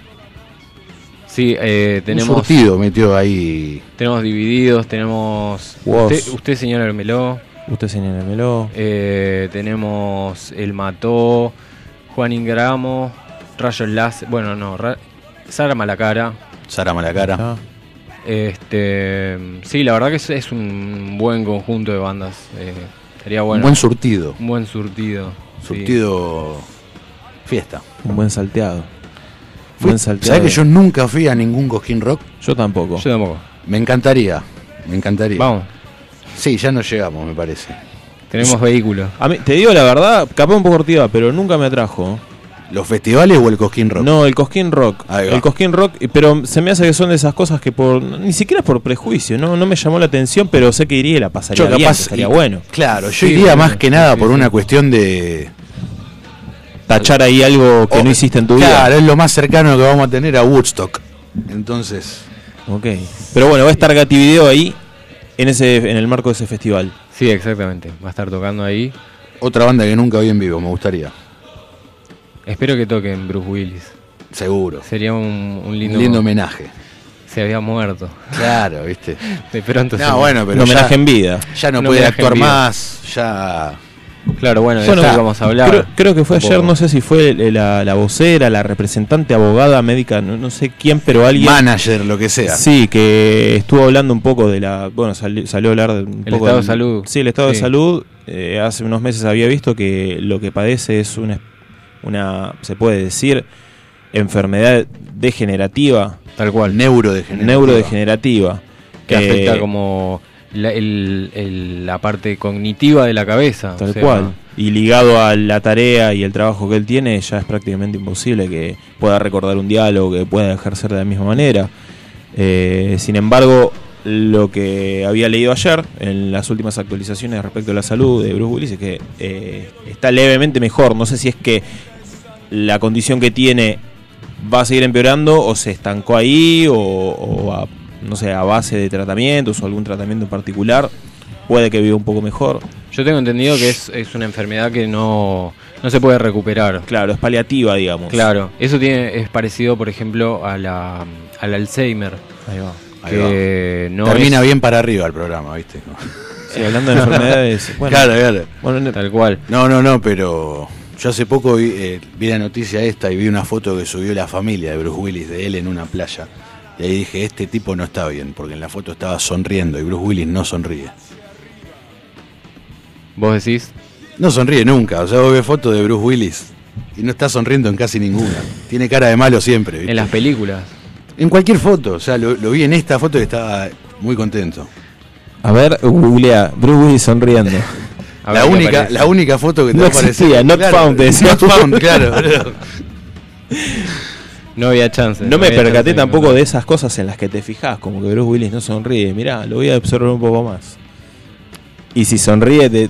Speaker 4: eh,
Speaker 2: Un
Speaker 4: tenemos,
Speaker 2: surtido metió ahí.
Speaker 4: tenemos Divididos, tenemos... Usted, usted señor Hermeló.
Speaker 3: Usted señálemelo.
Speaker 4: Eh, tenemos El Mató, Juan Ingramo, Rayos Láser. Bueno, no, Ra- Sara Malacara.
Speaker 2: Sara Malacara.
Speaker 3: Ah,
Speaker 4: Este, sí, la verdad que es, es un buen conjunto de bandas. eh, sería bueno.
Speaker 2: Un buen surtido.
Speaker 4: Un buen surtido. sí.
Speaker 2: Surtido fiesta.
Speaker 3: un buen salteado.
Speaker 2: Fui-
Speaker 3: buen salteado.
Speaker 2: ¿Sabés que yo nunca fui a ningún Cosquín Rock?
Speaker 3: Yo tampoco.
Speaker 4: Yo tampoco.
Speaker 2: Me encantaría. Me encantaría.
Speaker 4: Vamos,
Speaker 2: Sí, ya no llegamos, me parece.
Speaker 4: tenemos vehículo.
Speaker 3: A mí, te digo la verdad, capaz un poco ortiva, pero nunca me atrajo.
Speaker 2: ¿Los festivales o el Cosquín Rock?
Speaker 3: No, el Cosquín Rock. El Cosquín Rock, pero se me hace que son de esas cosas que por ni siquiera por prejuicio, no no me llamó la atención, pero sé que iría y la pasaría
Speaker 2: Yo
Speaker 3: bien,
Speaker 2: capaz.
Speaker 3: que estaría
Speaker 2: y-
Speaker 3: bueno.
Speaker 2: Claro, yo
Speaker 4: Sí,
Speaker 2: iría
Speaker 4: bueno,
Speaker 2: más que nada
Speaker 4: sí,
Speaker 2: por
Speaker 4: sí.
Speaker 2: una cuestión de.
Speaker 3: Tachar ahí algo que no hiciste en tu
Speaker 2: Claro,
Speaker 3: vida.
Speaker 2: es lo más cercano que vamos a tener a Woodstock. Entonces,
Speaker 3: Ok. Pero bueno, va a estar Gativideo ahí en ese en el marco de ese festival.
Speaker 4: Sí, exactamente. Va a estar tocando ahí.
Speaker 2: otra banda que nunca vi en vivo, me gustaría.
Speaker 4: Espero que toquen Bruce Willis.
Speaker 2: Seguro.
Speaker 4: Sería un, un
Speaker 2: Un
Speaker 4: lindo,
Speaker 2: lindo homenaje.
Speaker 4: Se había muerto.
Speaker 2: Claro, viste. [LAUGHS]
Speaker 4: De pronto se-
Speaker 2: No, bueno, pero
Speaker 3: un homenaje
Speaker 2: ya,
Speaker 3: en vida.
Speaker 2: ya no
Speaker 4: Un
Speaker 2: puede actuar más. Ya.
Speaker 4: Claro, bueno, de
Speaker 3: Bueno,
Speaker 4: eso vamos a hablar.
Speaker 3: Creo, creo que fue ayer, no sé si fue eh, la, la vocera, la representante abogada médica, no, no sé quién, pero alguien.
Speaker 2: Manager, lo que sea.
Speaker 3: Sí, que estuvo hablando un poco de la. Bueno, sali- salió a hablar de un
Speaker 4: El
Speaker 3: poco
Speaker 4: estado
Speaker 3: del-
Speaker 4: de salud.
Speaker 3: Sí, el estado de salud. Eh, hace unos meses había visto que lo que padece es una, una se puede decir, enfermedad degenerativa,
Speaker 4: Tal cual.
Speaker 2: Neurodegenerativa.
Speaker 3: neurodegenerativa.
Speaker 4: que
Speaker 3: Eh,
Speaker 4: afecta como la, el- el- la parte cognitiva de la cabeza.
Speaker 3: Tal
Speaker 4: o sea,
Speaker 3: cual. Y ligado a la tarea y el trabajo que él tiene, ya es prácticamente imposible que pueda recordar un diálogo, que pueda ejercer de la misma manera. Eh, sin embargo, lo que había leído ayer en las últimas actualizaciones respecto a la salud de Bruce Willis es que eh, está levemente mejor. No sé si es que la condición que tiene va a seguir empeorando o se estancó ahí o, o a, no sé, a base de tratamientos o algún tratamiento en particular. Puede que viva un poco mejor.
Speaker 4: Yo tengo entendido que es, es una enfermedad que no, no se puede recuperar.
Speaker 3: Claro, es paliativa, digamos.
Speaker 4: Claro, eso tiene, es parecido, por ejemplo, a la, al Alzheimer.
Speaker 3: Ahí va.
Speaker 2: Ahí
Speaker 4: que no
Speaker 2: Termina
Speaker 4: es-
Speaker 2: bien para arriba el programa, ¿viste?
Speaker 3: Sí, hablando de enfermedades. [LAUGHS] Bueno,
Speaker 2: claro, claro.
Speaker 3: bueno,
Speaker 4: Tal cual.
Speaker 2: No, no, no, pero yo hace poco vi, eh, vi la noticia esta y vi una foto que subió la familia de Bruce Willis de él en una playa. Y ahí dije, este tipo no está bien, porque en la foto estaba sonriendo y Bruce Willis no sonríe.
Speaker 4: Vos decís,
Speaker 2: No sonríe nunca, o sea, vos ves fotos de Bruce Willis Y no está sonriendo en casi ninguna. Tiene cara de malo siempre. ¿viste?
Speaker 4: En las películas.
Speaker 2: En cualquier foto. O sea, lo, lo vi en esta foto y estaba muy contento.
Speaker 3: A ver, googlea, Bruce Willis sonriendo.
Speaker 4: A
Speaker 2: La única, la única foto que te
Speaker 3: No
Speaker 2: va a aparecer.
Speaker 3: existía, not found, te decía.
Speaker 2: Not found, claro. [LAUGHS]
Speaker 4: No había chance.
Speaker 3: No me percaté
Speaker 4: chance
Speaker 3: tampoco de esas cosas en las que te fijas, como que Bruce Willis no sonríe. Mirá, lo voy a observar un poco más. Y si sonríe, te,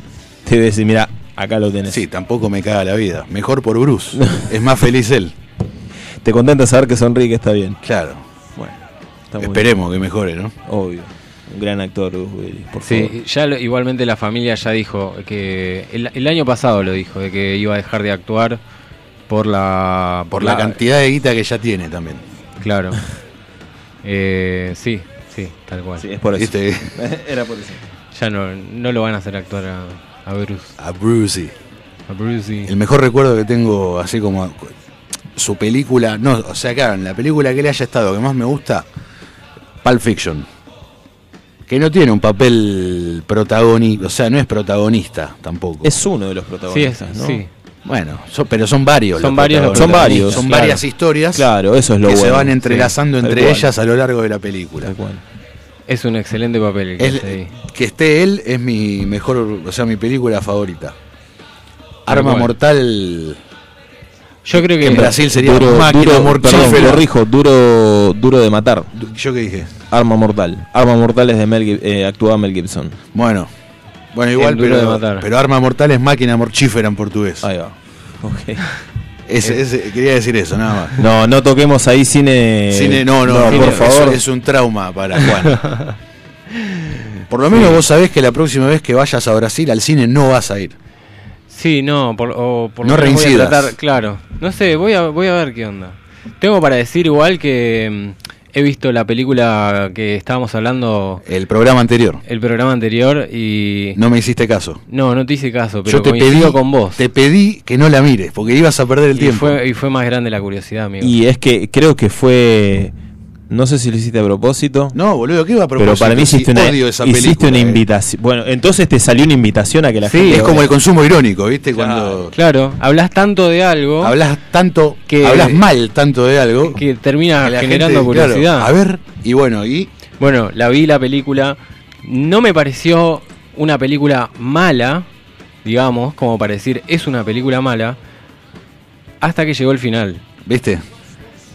Speaker 3: te decís, mirá, acá lo tenés.
Speaker 2: Sí, tampoco me caga la vida. Mejor por Bruce. es más feliz él. [LAUGHS]
Speaker 3: Te contenta saber que sonríe y que está bien.
Speaker 2: Claro.
Speaker 3: Bueno, está
Speaker 2: Esperemos que mejore, ¿no?
Speaker 3: Obvio. Un gran actor, Bruce Willis, por
Speaker 4: Sí,
Speaker 3: favor.
Speaker 4: ya lo- igualmente la familia ya dijo que el, el año pasado lo dijo de que iba a dejar de actuar por la
Speaker 2: Por la cantidad de guita que ya tiene también.
Speaker 4: Claro. [LAUGHS] Eh, sí, sí, tal cual.
Speaker 3: Sí, es por. [LAUGHS] Era por eso.
Speaker 4: Ya no, no lo van a hacer actuar a, a Bruce.
Speaker 2: A Brucey.
Speaker 4: A Brucey.
Speaker 2: El mejor recuerdo que tengo, así como su película, no, o sea, claro, en la película que le haya estado que más me gusta, Pulp Fiction. Que no tiene un papel protagonista, o sea, no es protagonista tampoco.
Speaker 3: Es uno de los
Speaker 4: Sí,
Speaker 3: protagonistas,
Speaker 4: es,
Speaker 3: ¿no?
Speaker 4: sí.
Speaker 2: Bueno, so- pero son varios.
Speaker 4: Son varios.
Speaker 3: Son varios,
Speaker 2: Son
Speaker 3: claro.
Speaker 2: varias historias
Speaker 3: Claro, eso es lo
Speaker 2: que
Speaker 3: bueno.
Speaker 2: se van entrelazando
Speaker 3: Sí,
Speaker 2: entre ellas a lo largo de la película.
Speaker 4: Es un excelente papel el que hace ahí.
Speaker 2: que esté él es mi mejor, o sea, mi película favorita. Arma. Mortal
Speaker 4: Yo creo que
Speaker 2: en Brasil sería
Speaker 3: Duro,
Speaker 2: máquina
Speaker 3: duro,
Speaker 2: mortífera.
Speaker 3: perdón, corrijo, duro, duro de matar.
Speaker 2: ¿Yo qué dije?
Speaker 3: Arma mortal. Arma mortal es de Mel, eh, actúa Mel Gibson.
Speaker 2: Bueno, bueno igual, pero,
Speaker 4: de Matar.
Speaker 2: pero Arma Mortal es máquina mortífera en portugués.
Speaker 3: Ahí va. Ok.
Speaker 2: Ese- quería decir eso, nada más.
Speaker 3: No, no toquemos ahí cine.
Speaker 2: Cine, no, no,
Speaker 3: por
Speaker 2: cine,
Speaker 3: favor.
Speaker 2: es un trauma para Juan. [LAUGHS] Por lo menos vos sabés que la próxima vez que vayas a Brasil al cine no vas a ir.
Speaker 4: Sí, no, por, o por
Speaker 2: No
Speaker 4: lo menos voy a
Speaker 2: reincidas.
Speaker 4: tratar, claro. No sé, voy a, voy a ver qué onda. Tengo para decir igual que mm, he visto la película que estábamos hablando,
Speaker 2: El programa anterior.
Speaker 4: el programa anterior, y...
Speaker 2: No me hiciste caso.
Speaker 4: No, no te hice caso, pero
Speaker 2: Yo te pedí,
Speaker 4: con vos.
Speaker 2: te pedí que no la mires, porque ibas a perder el
Speaker 4: y,
Speaker 2: tiempo.
Speaker 4: fue, y fue más grande la curiosidad, amigo.
Speaker 3: Y es que creo que fue. No sé si lo hiciste a propósito.
Speaker 2: No, boludo, ¿qué iba a propósito?
Speaker 3: Pero para mí
Speaker 2: Si
Speaker 3: hiciste una,
Speaker 2: odio esa
Speaker 3: hiciste
Speaker 2: película,
Speaker 3: una
Speaker 2: eh.
Speaker 3: invitación. Bueno, entonces te salió una invitación a que la
Speaker 4: Sí,
Speaker 3: gente.
Speaker 2: Es como el consumo irónico, ¿viste?
Speaker 3: Claro.
Speaker 2: Cuando
Speaker 4: Claro, hablas tanto de algo
Speaker 2: hablas tanto,
Speaker 4: Que-
Speaker 2: hablas mal tanto de algo,
Speaker 4: que termina
Speaker 2: que
Speaker 4: generando
Speaker 2: gente, claro,
Speaker 4: curiosidad.
Speaker 2: a ver, y bueno, y
Speaker 4: Bueno, la vi la película. No me pareció una película mala, digamos, como para decir es una película mala, hasta que llegó el final.
Speaker 2: ¿viste?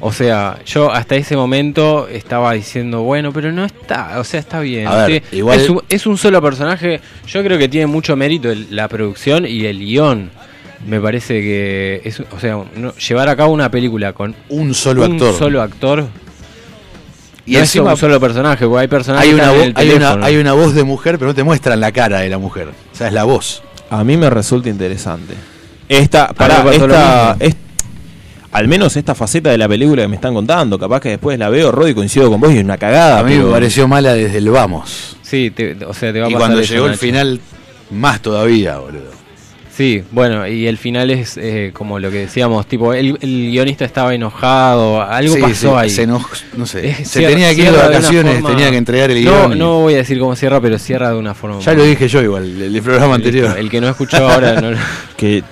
Speaker 4: O sea, yo hasta ese momento estaba diciendo, bueno, pero no está, o sea, está bien.
Speaker 2: A ver,
Speaker 4: Sí,
Speaker 2: igual-
Speaker 4: es, un, es un solo personaje. Yo creo que tiene mucho mérito el- la producción y el guion. Me parece que es, o sea, no- llevar a cabo una película con
Speaker 2: Un solo
Speaker 4: un
Speaker 2: actor.
Speaker 4: solo actor
Speaker 2: y
Speaker 4: no
Speaker 2: encima
Speaker 4: es un solo personaje, porque hay personajes
Speaker 2: hay
Speaker 4: que
Speaker 2: una,
Speaker 4: en el
Speaker 2: hay, una, hay una voz de mujer, pero no te muestran la cara de la mujer. O sea, es la voz.
Speaker 3: A mí me resulta interesante. Esta,
Speaker 4: lo
Speaker 3: esta,
Speaker 4: mismo.
Speaker 3: es- al menos esta faceta de la película que me están contando, capaz que después la veo, Rod, y coincido con vos y es una cagada.
Speaker 2: A mí
Speaker 3: pero-
Speaker 2: me pareció mala desde el vamos.
Speaker 4: Sí, te- o sea, te va a
Speaker 2: Y
Speaker 4: pasar
Speaker 2: cuando llegó el final, más todavía, boludo.
Speaker 4: Sí, bueno, y el final es eh, como lo que decíamos, tipo, el, el guionista estaba enojado, algo
Speaker 2: Sí,
Speaker 4: pasó
Speaker 2: sí,
Speaker 4: ahí.
Speaker 2: Se enojó, no sé.
Speaker 4: Eh,
Speaker 2: se
Speaker 4: cierra-
Speaker 2: tenía que ir de vacaciones,
Speaker 4: forma-
Speaker 2: tenía que entregar el
Speaker 4: No,
Speaker 2: guion. y-
Speaker 4: no voy a decir cómo cierra, pero cierra de una forma.
Speaker 2: Ya lo dije yo igual, el, el programa anterior.
Speaker 4: El que no escuchó ahora, [LAUGHS] no,
Speaker 3: Que,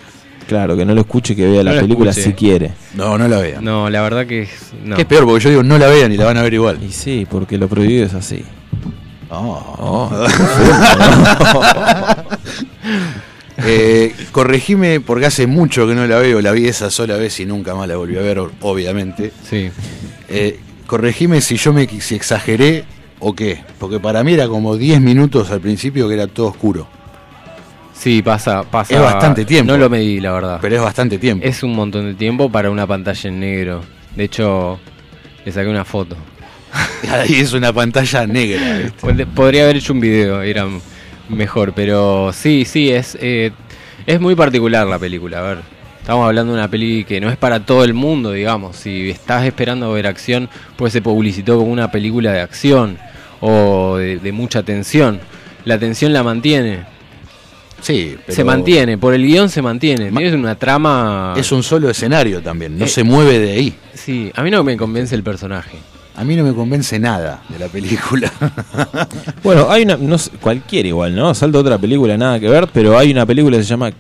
Speaker 3: claro, que no lo escuche, que vea
Speaker 4: No
Speaker 3: la película
Speaker 4: escuche.
Speaker 3: si quiere.
Speaker 2: No, no la vean.
Speaker 4: no, la verdad que es. No.
Speaker 2: Que es peor, porque yo digo, no la vean y la van a ver igual.
Speaker 3: Y sí, porque lo prohibido es así.
Speaker 2: Oh.
Speaker 3: Oh. [LAUGHS]
Speaker 2: Eh, corregime porque hace mucho que no la veo, la vi esa sola vez y nunca más la volví a ver, obviamente.
Speaker 4: Sí.
Speaker 2: Eh, corregime si yo me si exageré o qué, porque para mí era como 10 minutos al principio que era todo oscuro,
Speaker 4: Sí, pasa, pasa.
Speaker 2: Es bastante tiempo.
Speaker 4: No lo medí, la verdad.
Speaker 2: pero es bastante tiempo.
Speaker 4: Es un montón de tiempo para una pantalla en negro. De hecho, le saqué una foto. [LAUGHS]
Speaker 2: Ahí es una pantalla negra.
Speaker 4: Podría haber hecho un video, era mejor, pero sí, sí, es, eh, es muy particular la película. A ver, estamos hablando de una peli que no es para todo el mundo, digamos. Si estás esperando ver acción, pues se publicitó como una película de acción o de, de mucha tensión. La tensión la mantiene,
Speaker 2: Sí, pero
Speaker 4: se mantiene, por el guion se mantiene.
Speaker 2: Ma-
Speaker 4: Tienes una trama.
Speaker 2: Es un solo escenario también, no
Speaker 4: Eh.
Speaker 2: se mueve de ahí.
Speaker 4: Sí, a mí no me convence el personaje.
Speaker 2: A mí no me convence nada de la película. [LAUGHS]
Speaker 3: Bueno, hay una, no sé, cualquiera igual, ¿no? Salto otra película, nada que ver, pero hay una película que se llama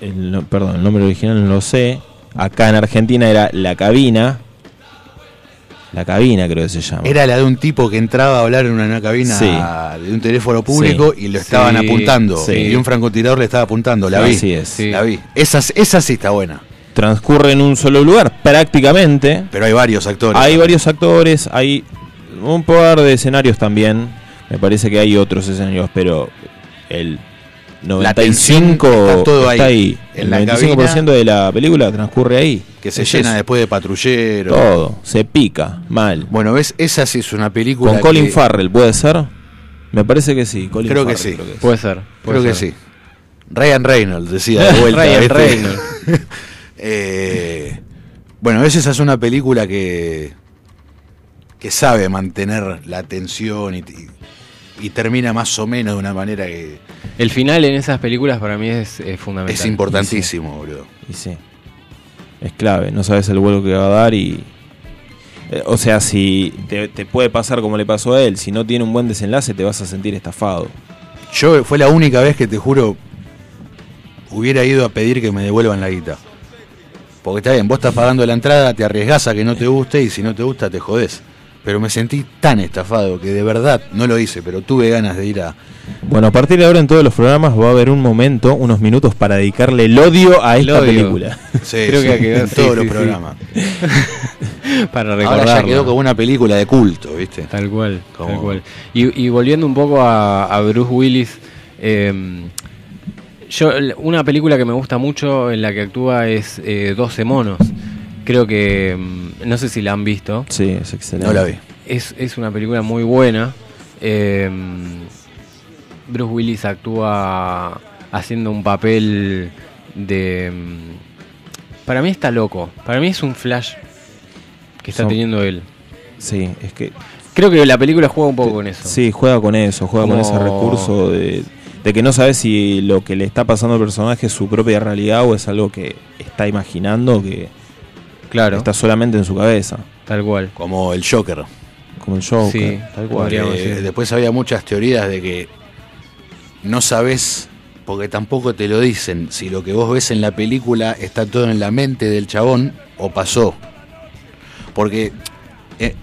Speaker 3: el perdón, el nombre original no lo sé. Acá en Argentina era La Cabina. La Cabina creo que se llama.
Speaker 2: Era la de un tipo que entraba a hablar en una cabina
Speaker 3: Sí.
Speaker 2: de un teléfono público
Speaker 3: Sí.
Speaker 2: y lo estaban
Speaker 3: Sí,
Speaker 2: apuntando.
Speaker 3: sí.
Speaker 2: Y un francotirador le estaba apuntando. La vi.
Speaker 3: Así es.
Speaker 2: La vi. Esa, esa sí está buena.
Speaker 3: Transcurre en un solo lugar, prácticamente.
Speaker 2: Pero hay varios actores.
Speaker 3: Hay varios actores, hay un par de escenarios también. Me parece que hay otros escenarios, pero el
Speaker 2: La tensión
Speaker 3: 95
Speaker 2: está todo ahí.
Speaker 3: El
Speaker 2: En la
Speaker 3: 95% de la película transcurre ahí.
Speaker 2: Que se llena después de patrullero.
Speaker 3: Todo, se pica, mal.
Speaker 2: Bueno, ¿ves? Esa sí es una película.
Speaker 3: Con Colin
Speaker 2: que-
Speaker 3: Farrell, ¿puede ser? Me parece que sí. Colin
Speaker 2: Creo que
Speaker 3: Farrell,
Speaker 2: sí.
Speaker 3: creo es.
Speaker 4: Puede ser.
Speaker 2: Creo que sí. Ryan Reynolds decía de [LAUGHS] vuelta.
Speaker 4: Ryan. Reynolds. [LAUGHS]
Speaker 2: Eh, bueno, ves, esa es una película que que sabe mantener la atención y, y- y termina más o menos de una manera que
Speaker 4: El final en esas películas para mí es, es fundamental.
Speaker 2: es importantísimo, boludo.
Speaker 3: Y sí. Es clave, no sabes el vuelo que va a dar y. eh, O sea, si te, te puede pasar como le pasó a él, si no tiene un buen desenlace, te vas a sentir estafado.
Speaker 2: Yo fue la única vez que te juro hubiera ido a pedir que me devuelvan la guita. Porque está bien, vos estás pagando la entrada, te arriesgás a que no te guste y si no te gusta te jodés. Pero me sentí tan estafado que de verdad no lo hice, pero tuve ganas de ir a.
Speaker 3: Bueno, a partir de ahora en todos los programas va a haber un momento, unos minutos para dedicarle el odio a esta
Speaker 4: odio.
Speaker 3: película.
Speaker 2: Sí, [LAUGHS]
Speaker 4: Creo
Speaker 2: sí,
Speaker 4: que quedó-
Speaker 2: en
Speaker 4: sí,
Speaker 2: todos
Speaker 4: sí,
Speaker 2: los
Speaker 4: sí.
Speaker 2: programas. [LAUGHS]
Speaker 4: Para
Speaker 2: Ahora
Speaker 4: recordarlo.
Speaker 2: ya quedó como una película de culto, ¿viste?
Speaker 4: Tal cual,
Speaker 2: Como-
Speaker 4: tal cual. Y, y volviendo un poco a, a Bruce Willis, eh, yo una película que me gusta mucho en la que actúa es eh, 12 monos. Creo que mm, no sé si la han visto.
Speaker 3: Sí, es excelente.
Speaker 2: No la vi.
Speaker 4: Es, es una película muy buena. Eh, Bruce Willis actúa haciendo un papel de... mm, Para mí está loco. Para mí es un flash que está
Speaker 3: Son-
Speaker 4: teniendo él.
Speaker 3: Sí, es que
Speaker 4: Creo que la película juega un poco con eso.
Speaker 3: Sí, juega con eso, juega con ese recurso de, de que no sabes si lo que le está pasando al personaje es su propia realidad o es algo que está imaginando que
Speaker 4: Claro.
Speaker 3: está solamente en su cabeza.
Speaker 4: Tal cual.
Speaker 2: Como el Joker.
Speaker 3: Como el Joker,
Speaker 4: Sí,
Speaker 3: tal cual.
Speaker 2: Eh, después había muchas teorías de que no sabes, porque tampoco te lo dicen, si lo que vos ves en la película está todo en la mente del chabón o pasó. Porque eh,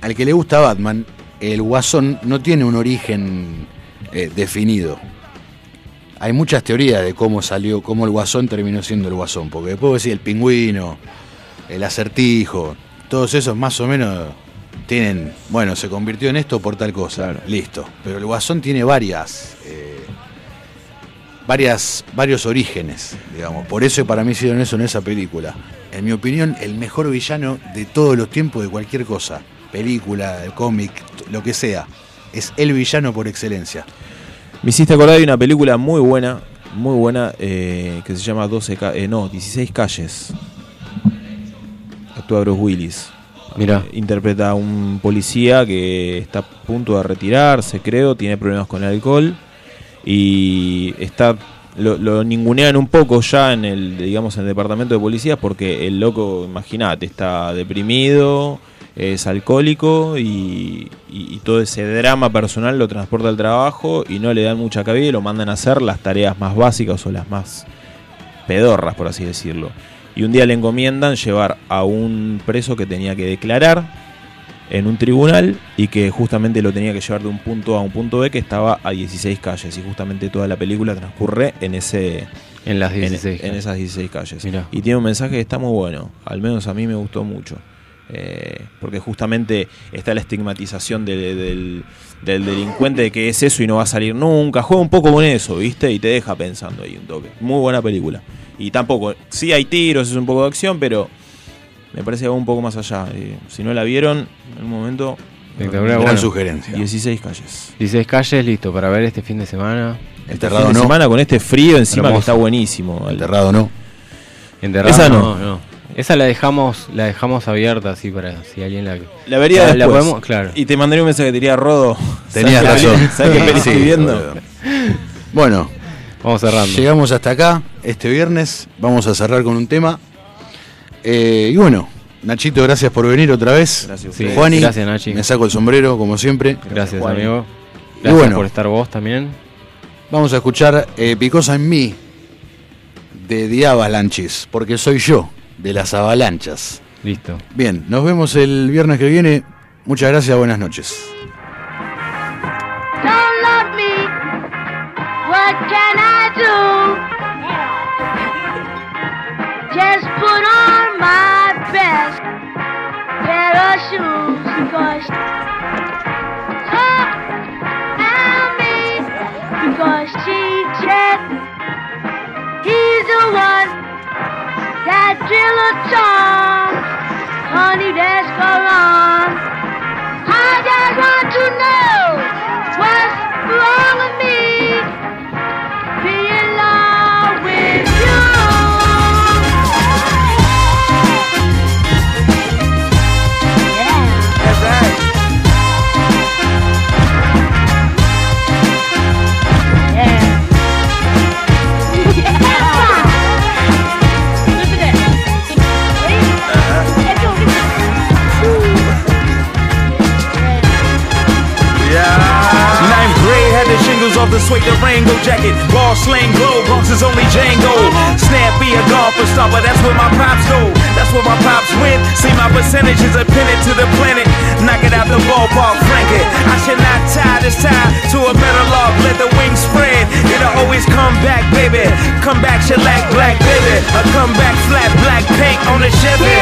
Speaker 2: al que le gusta Batman, el guasón no tiene un origen eh, definido. Hay muchas teorías de cómo salió, cómo el guasón terminó siendo el guasón, porque después decir el pingüino, el acertijo, todos esos más o menos tienen, bueno, se convirtió en esto por tal cosa, listo. Pero el Guasón tiene varias, eh, varias, varios orígenes, digamos. Por eso para mí hicieron eso en esa película. En mi opinión, el mejor villano de todos los tiempos de cualquier cosa, película, cómic, lo que sea, es el villano por excelencia.
Speaker 3: Me hiciste acordar de una película muy buena, muy buena, eh, que se llama 12 ca- eh, no, 16 calles. Actúa Bruce Willis.
Speaker 4: Mirá.
Speaker 3: Eh, interpreta a un policía que está a punto de retirarse, creo, tiene problemas con el alcohol y está lo, lo ningunean un poco ya en el digamos en el departamento de policías porque el loco, imagínate, está deprimido, es alcohólico y, y- y todo ese drama personal lo transporta al trabajo y no le dan mucha cabida y lo mandan a hacer las tareas más básicas o las más pedorras, por así decirlo. Y un día le encomiendan llevar a un preso que tenía que declarar en un tribunal y que justamente lo tenía que llevar de un punto A a un punto B que estaba a 16 calles y justamente toda la película transcurre en ese
Speaker 4: En las
Speaker 3: en-
Speaker 4: 16.
Speaker 3: en, esas 16 calles.
Speaker 4: Mirá.
Speaker 3: Y tiene un mensaje que está muy bueno, al menos a mí me gustó mucho. Eh, porque justamente está la estigmatización de- de- del, del delincuente de que es eso y no va a salir nunca. Juega un poco con eso, ¿viste? Y te deja pensando ahí un toque. Muy buena película. Y tampoco, sí hay tiros, es un poco de acción, pero me parece que va un poco más allá. Eh, si no la vieron, en un momento.
Speaker 2: Gran
Speaker 4: bueno.
Speaker 2: sugerencia.
Speaker 3: 16 calles.
Speaker 4: 16 calles, listo, para ver este fin de semana.
Speaker 3: Este
Speaker 2: Enterrado
Speaker 3: fin de
Speaker 2: no.
Speaker 3: semana con este frío encima que está buenísimo.
Speaker 2: Enterrado no.
Speaker 4: Enterrado,
Speaker 3: Esa
Speaker 4: no,
Speaker 3: no.
Speaker 4: no. Esa la dejamos, la dejamos abierta así para si alguien la.
Speaker 3: La vería
Speaker 4: la,
Speaker 3: después.
Speaker 4: podemos, claro.
Speaker 3: Y te mandaré un mensaje que te diría, Rodo.
Speaker 2: Tenías
Speaker 3: ¿sabes qué-
Speaker 2: razón.
Speaker 3: ¿Sabes qué [LAUGHS] estoy viendo?
Speaker 2: Bueno,
Speaker 4: Vamos cerrando.
Speaker 2: Llegamos hasta acá este viernes. Vamos a cerrar con un tema. Eh, y bueno, Nachito, gracias por venir otra vez.
Speaker 3: Gracias
Speaker 4: Sí.
Speaker 2: Juani,
Speaker 4: gracias, Nachi.
Speaker 2: me saco el sombrero como siempre.
Speaker 4: Gracias, amigo.
Speaker 2: Y
Speaker 4: Gracias
Speaker 2: bueno.
Speaker 4: por estar vos también.
Speaker 2: Vamos a escuchar eh, Picosa en mí de The Avalanches, porque soy yo, de las avalanchas.
Speaker 4: Listo.
Speaker 2: Bien, nos vemos el viernes que viene. Muchas gracias, buenas noches.
Speaker 9: What can I do? Just put on my best pair of shoes because talk me because she said he's the one that drill a song. Honey, that's go on. I just want to know what's wrong with me.
Speaker 10: The suede Durango jacket. Ball sling glow, Bronx is only Django. Uh-huh. Snappy a golfer star, but that's where my pops go. That's where my pops went. See my percentages are pinned to the planet. Knock it out the ballpark, frank it. I should not tie this tie to a metal log. Let the wings spread. It'll always come back, baby. Come back, shellac black, baby. A come back flat black paint on the Chevy.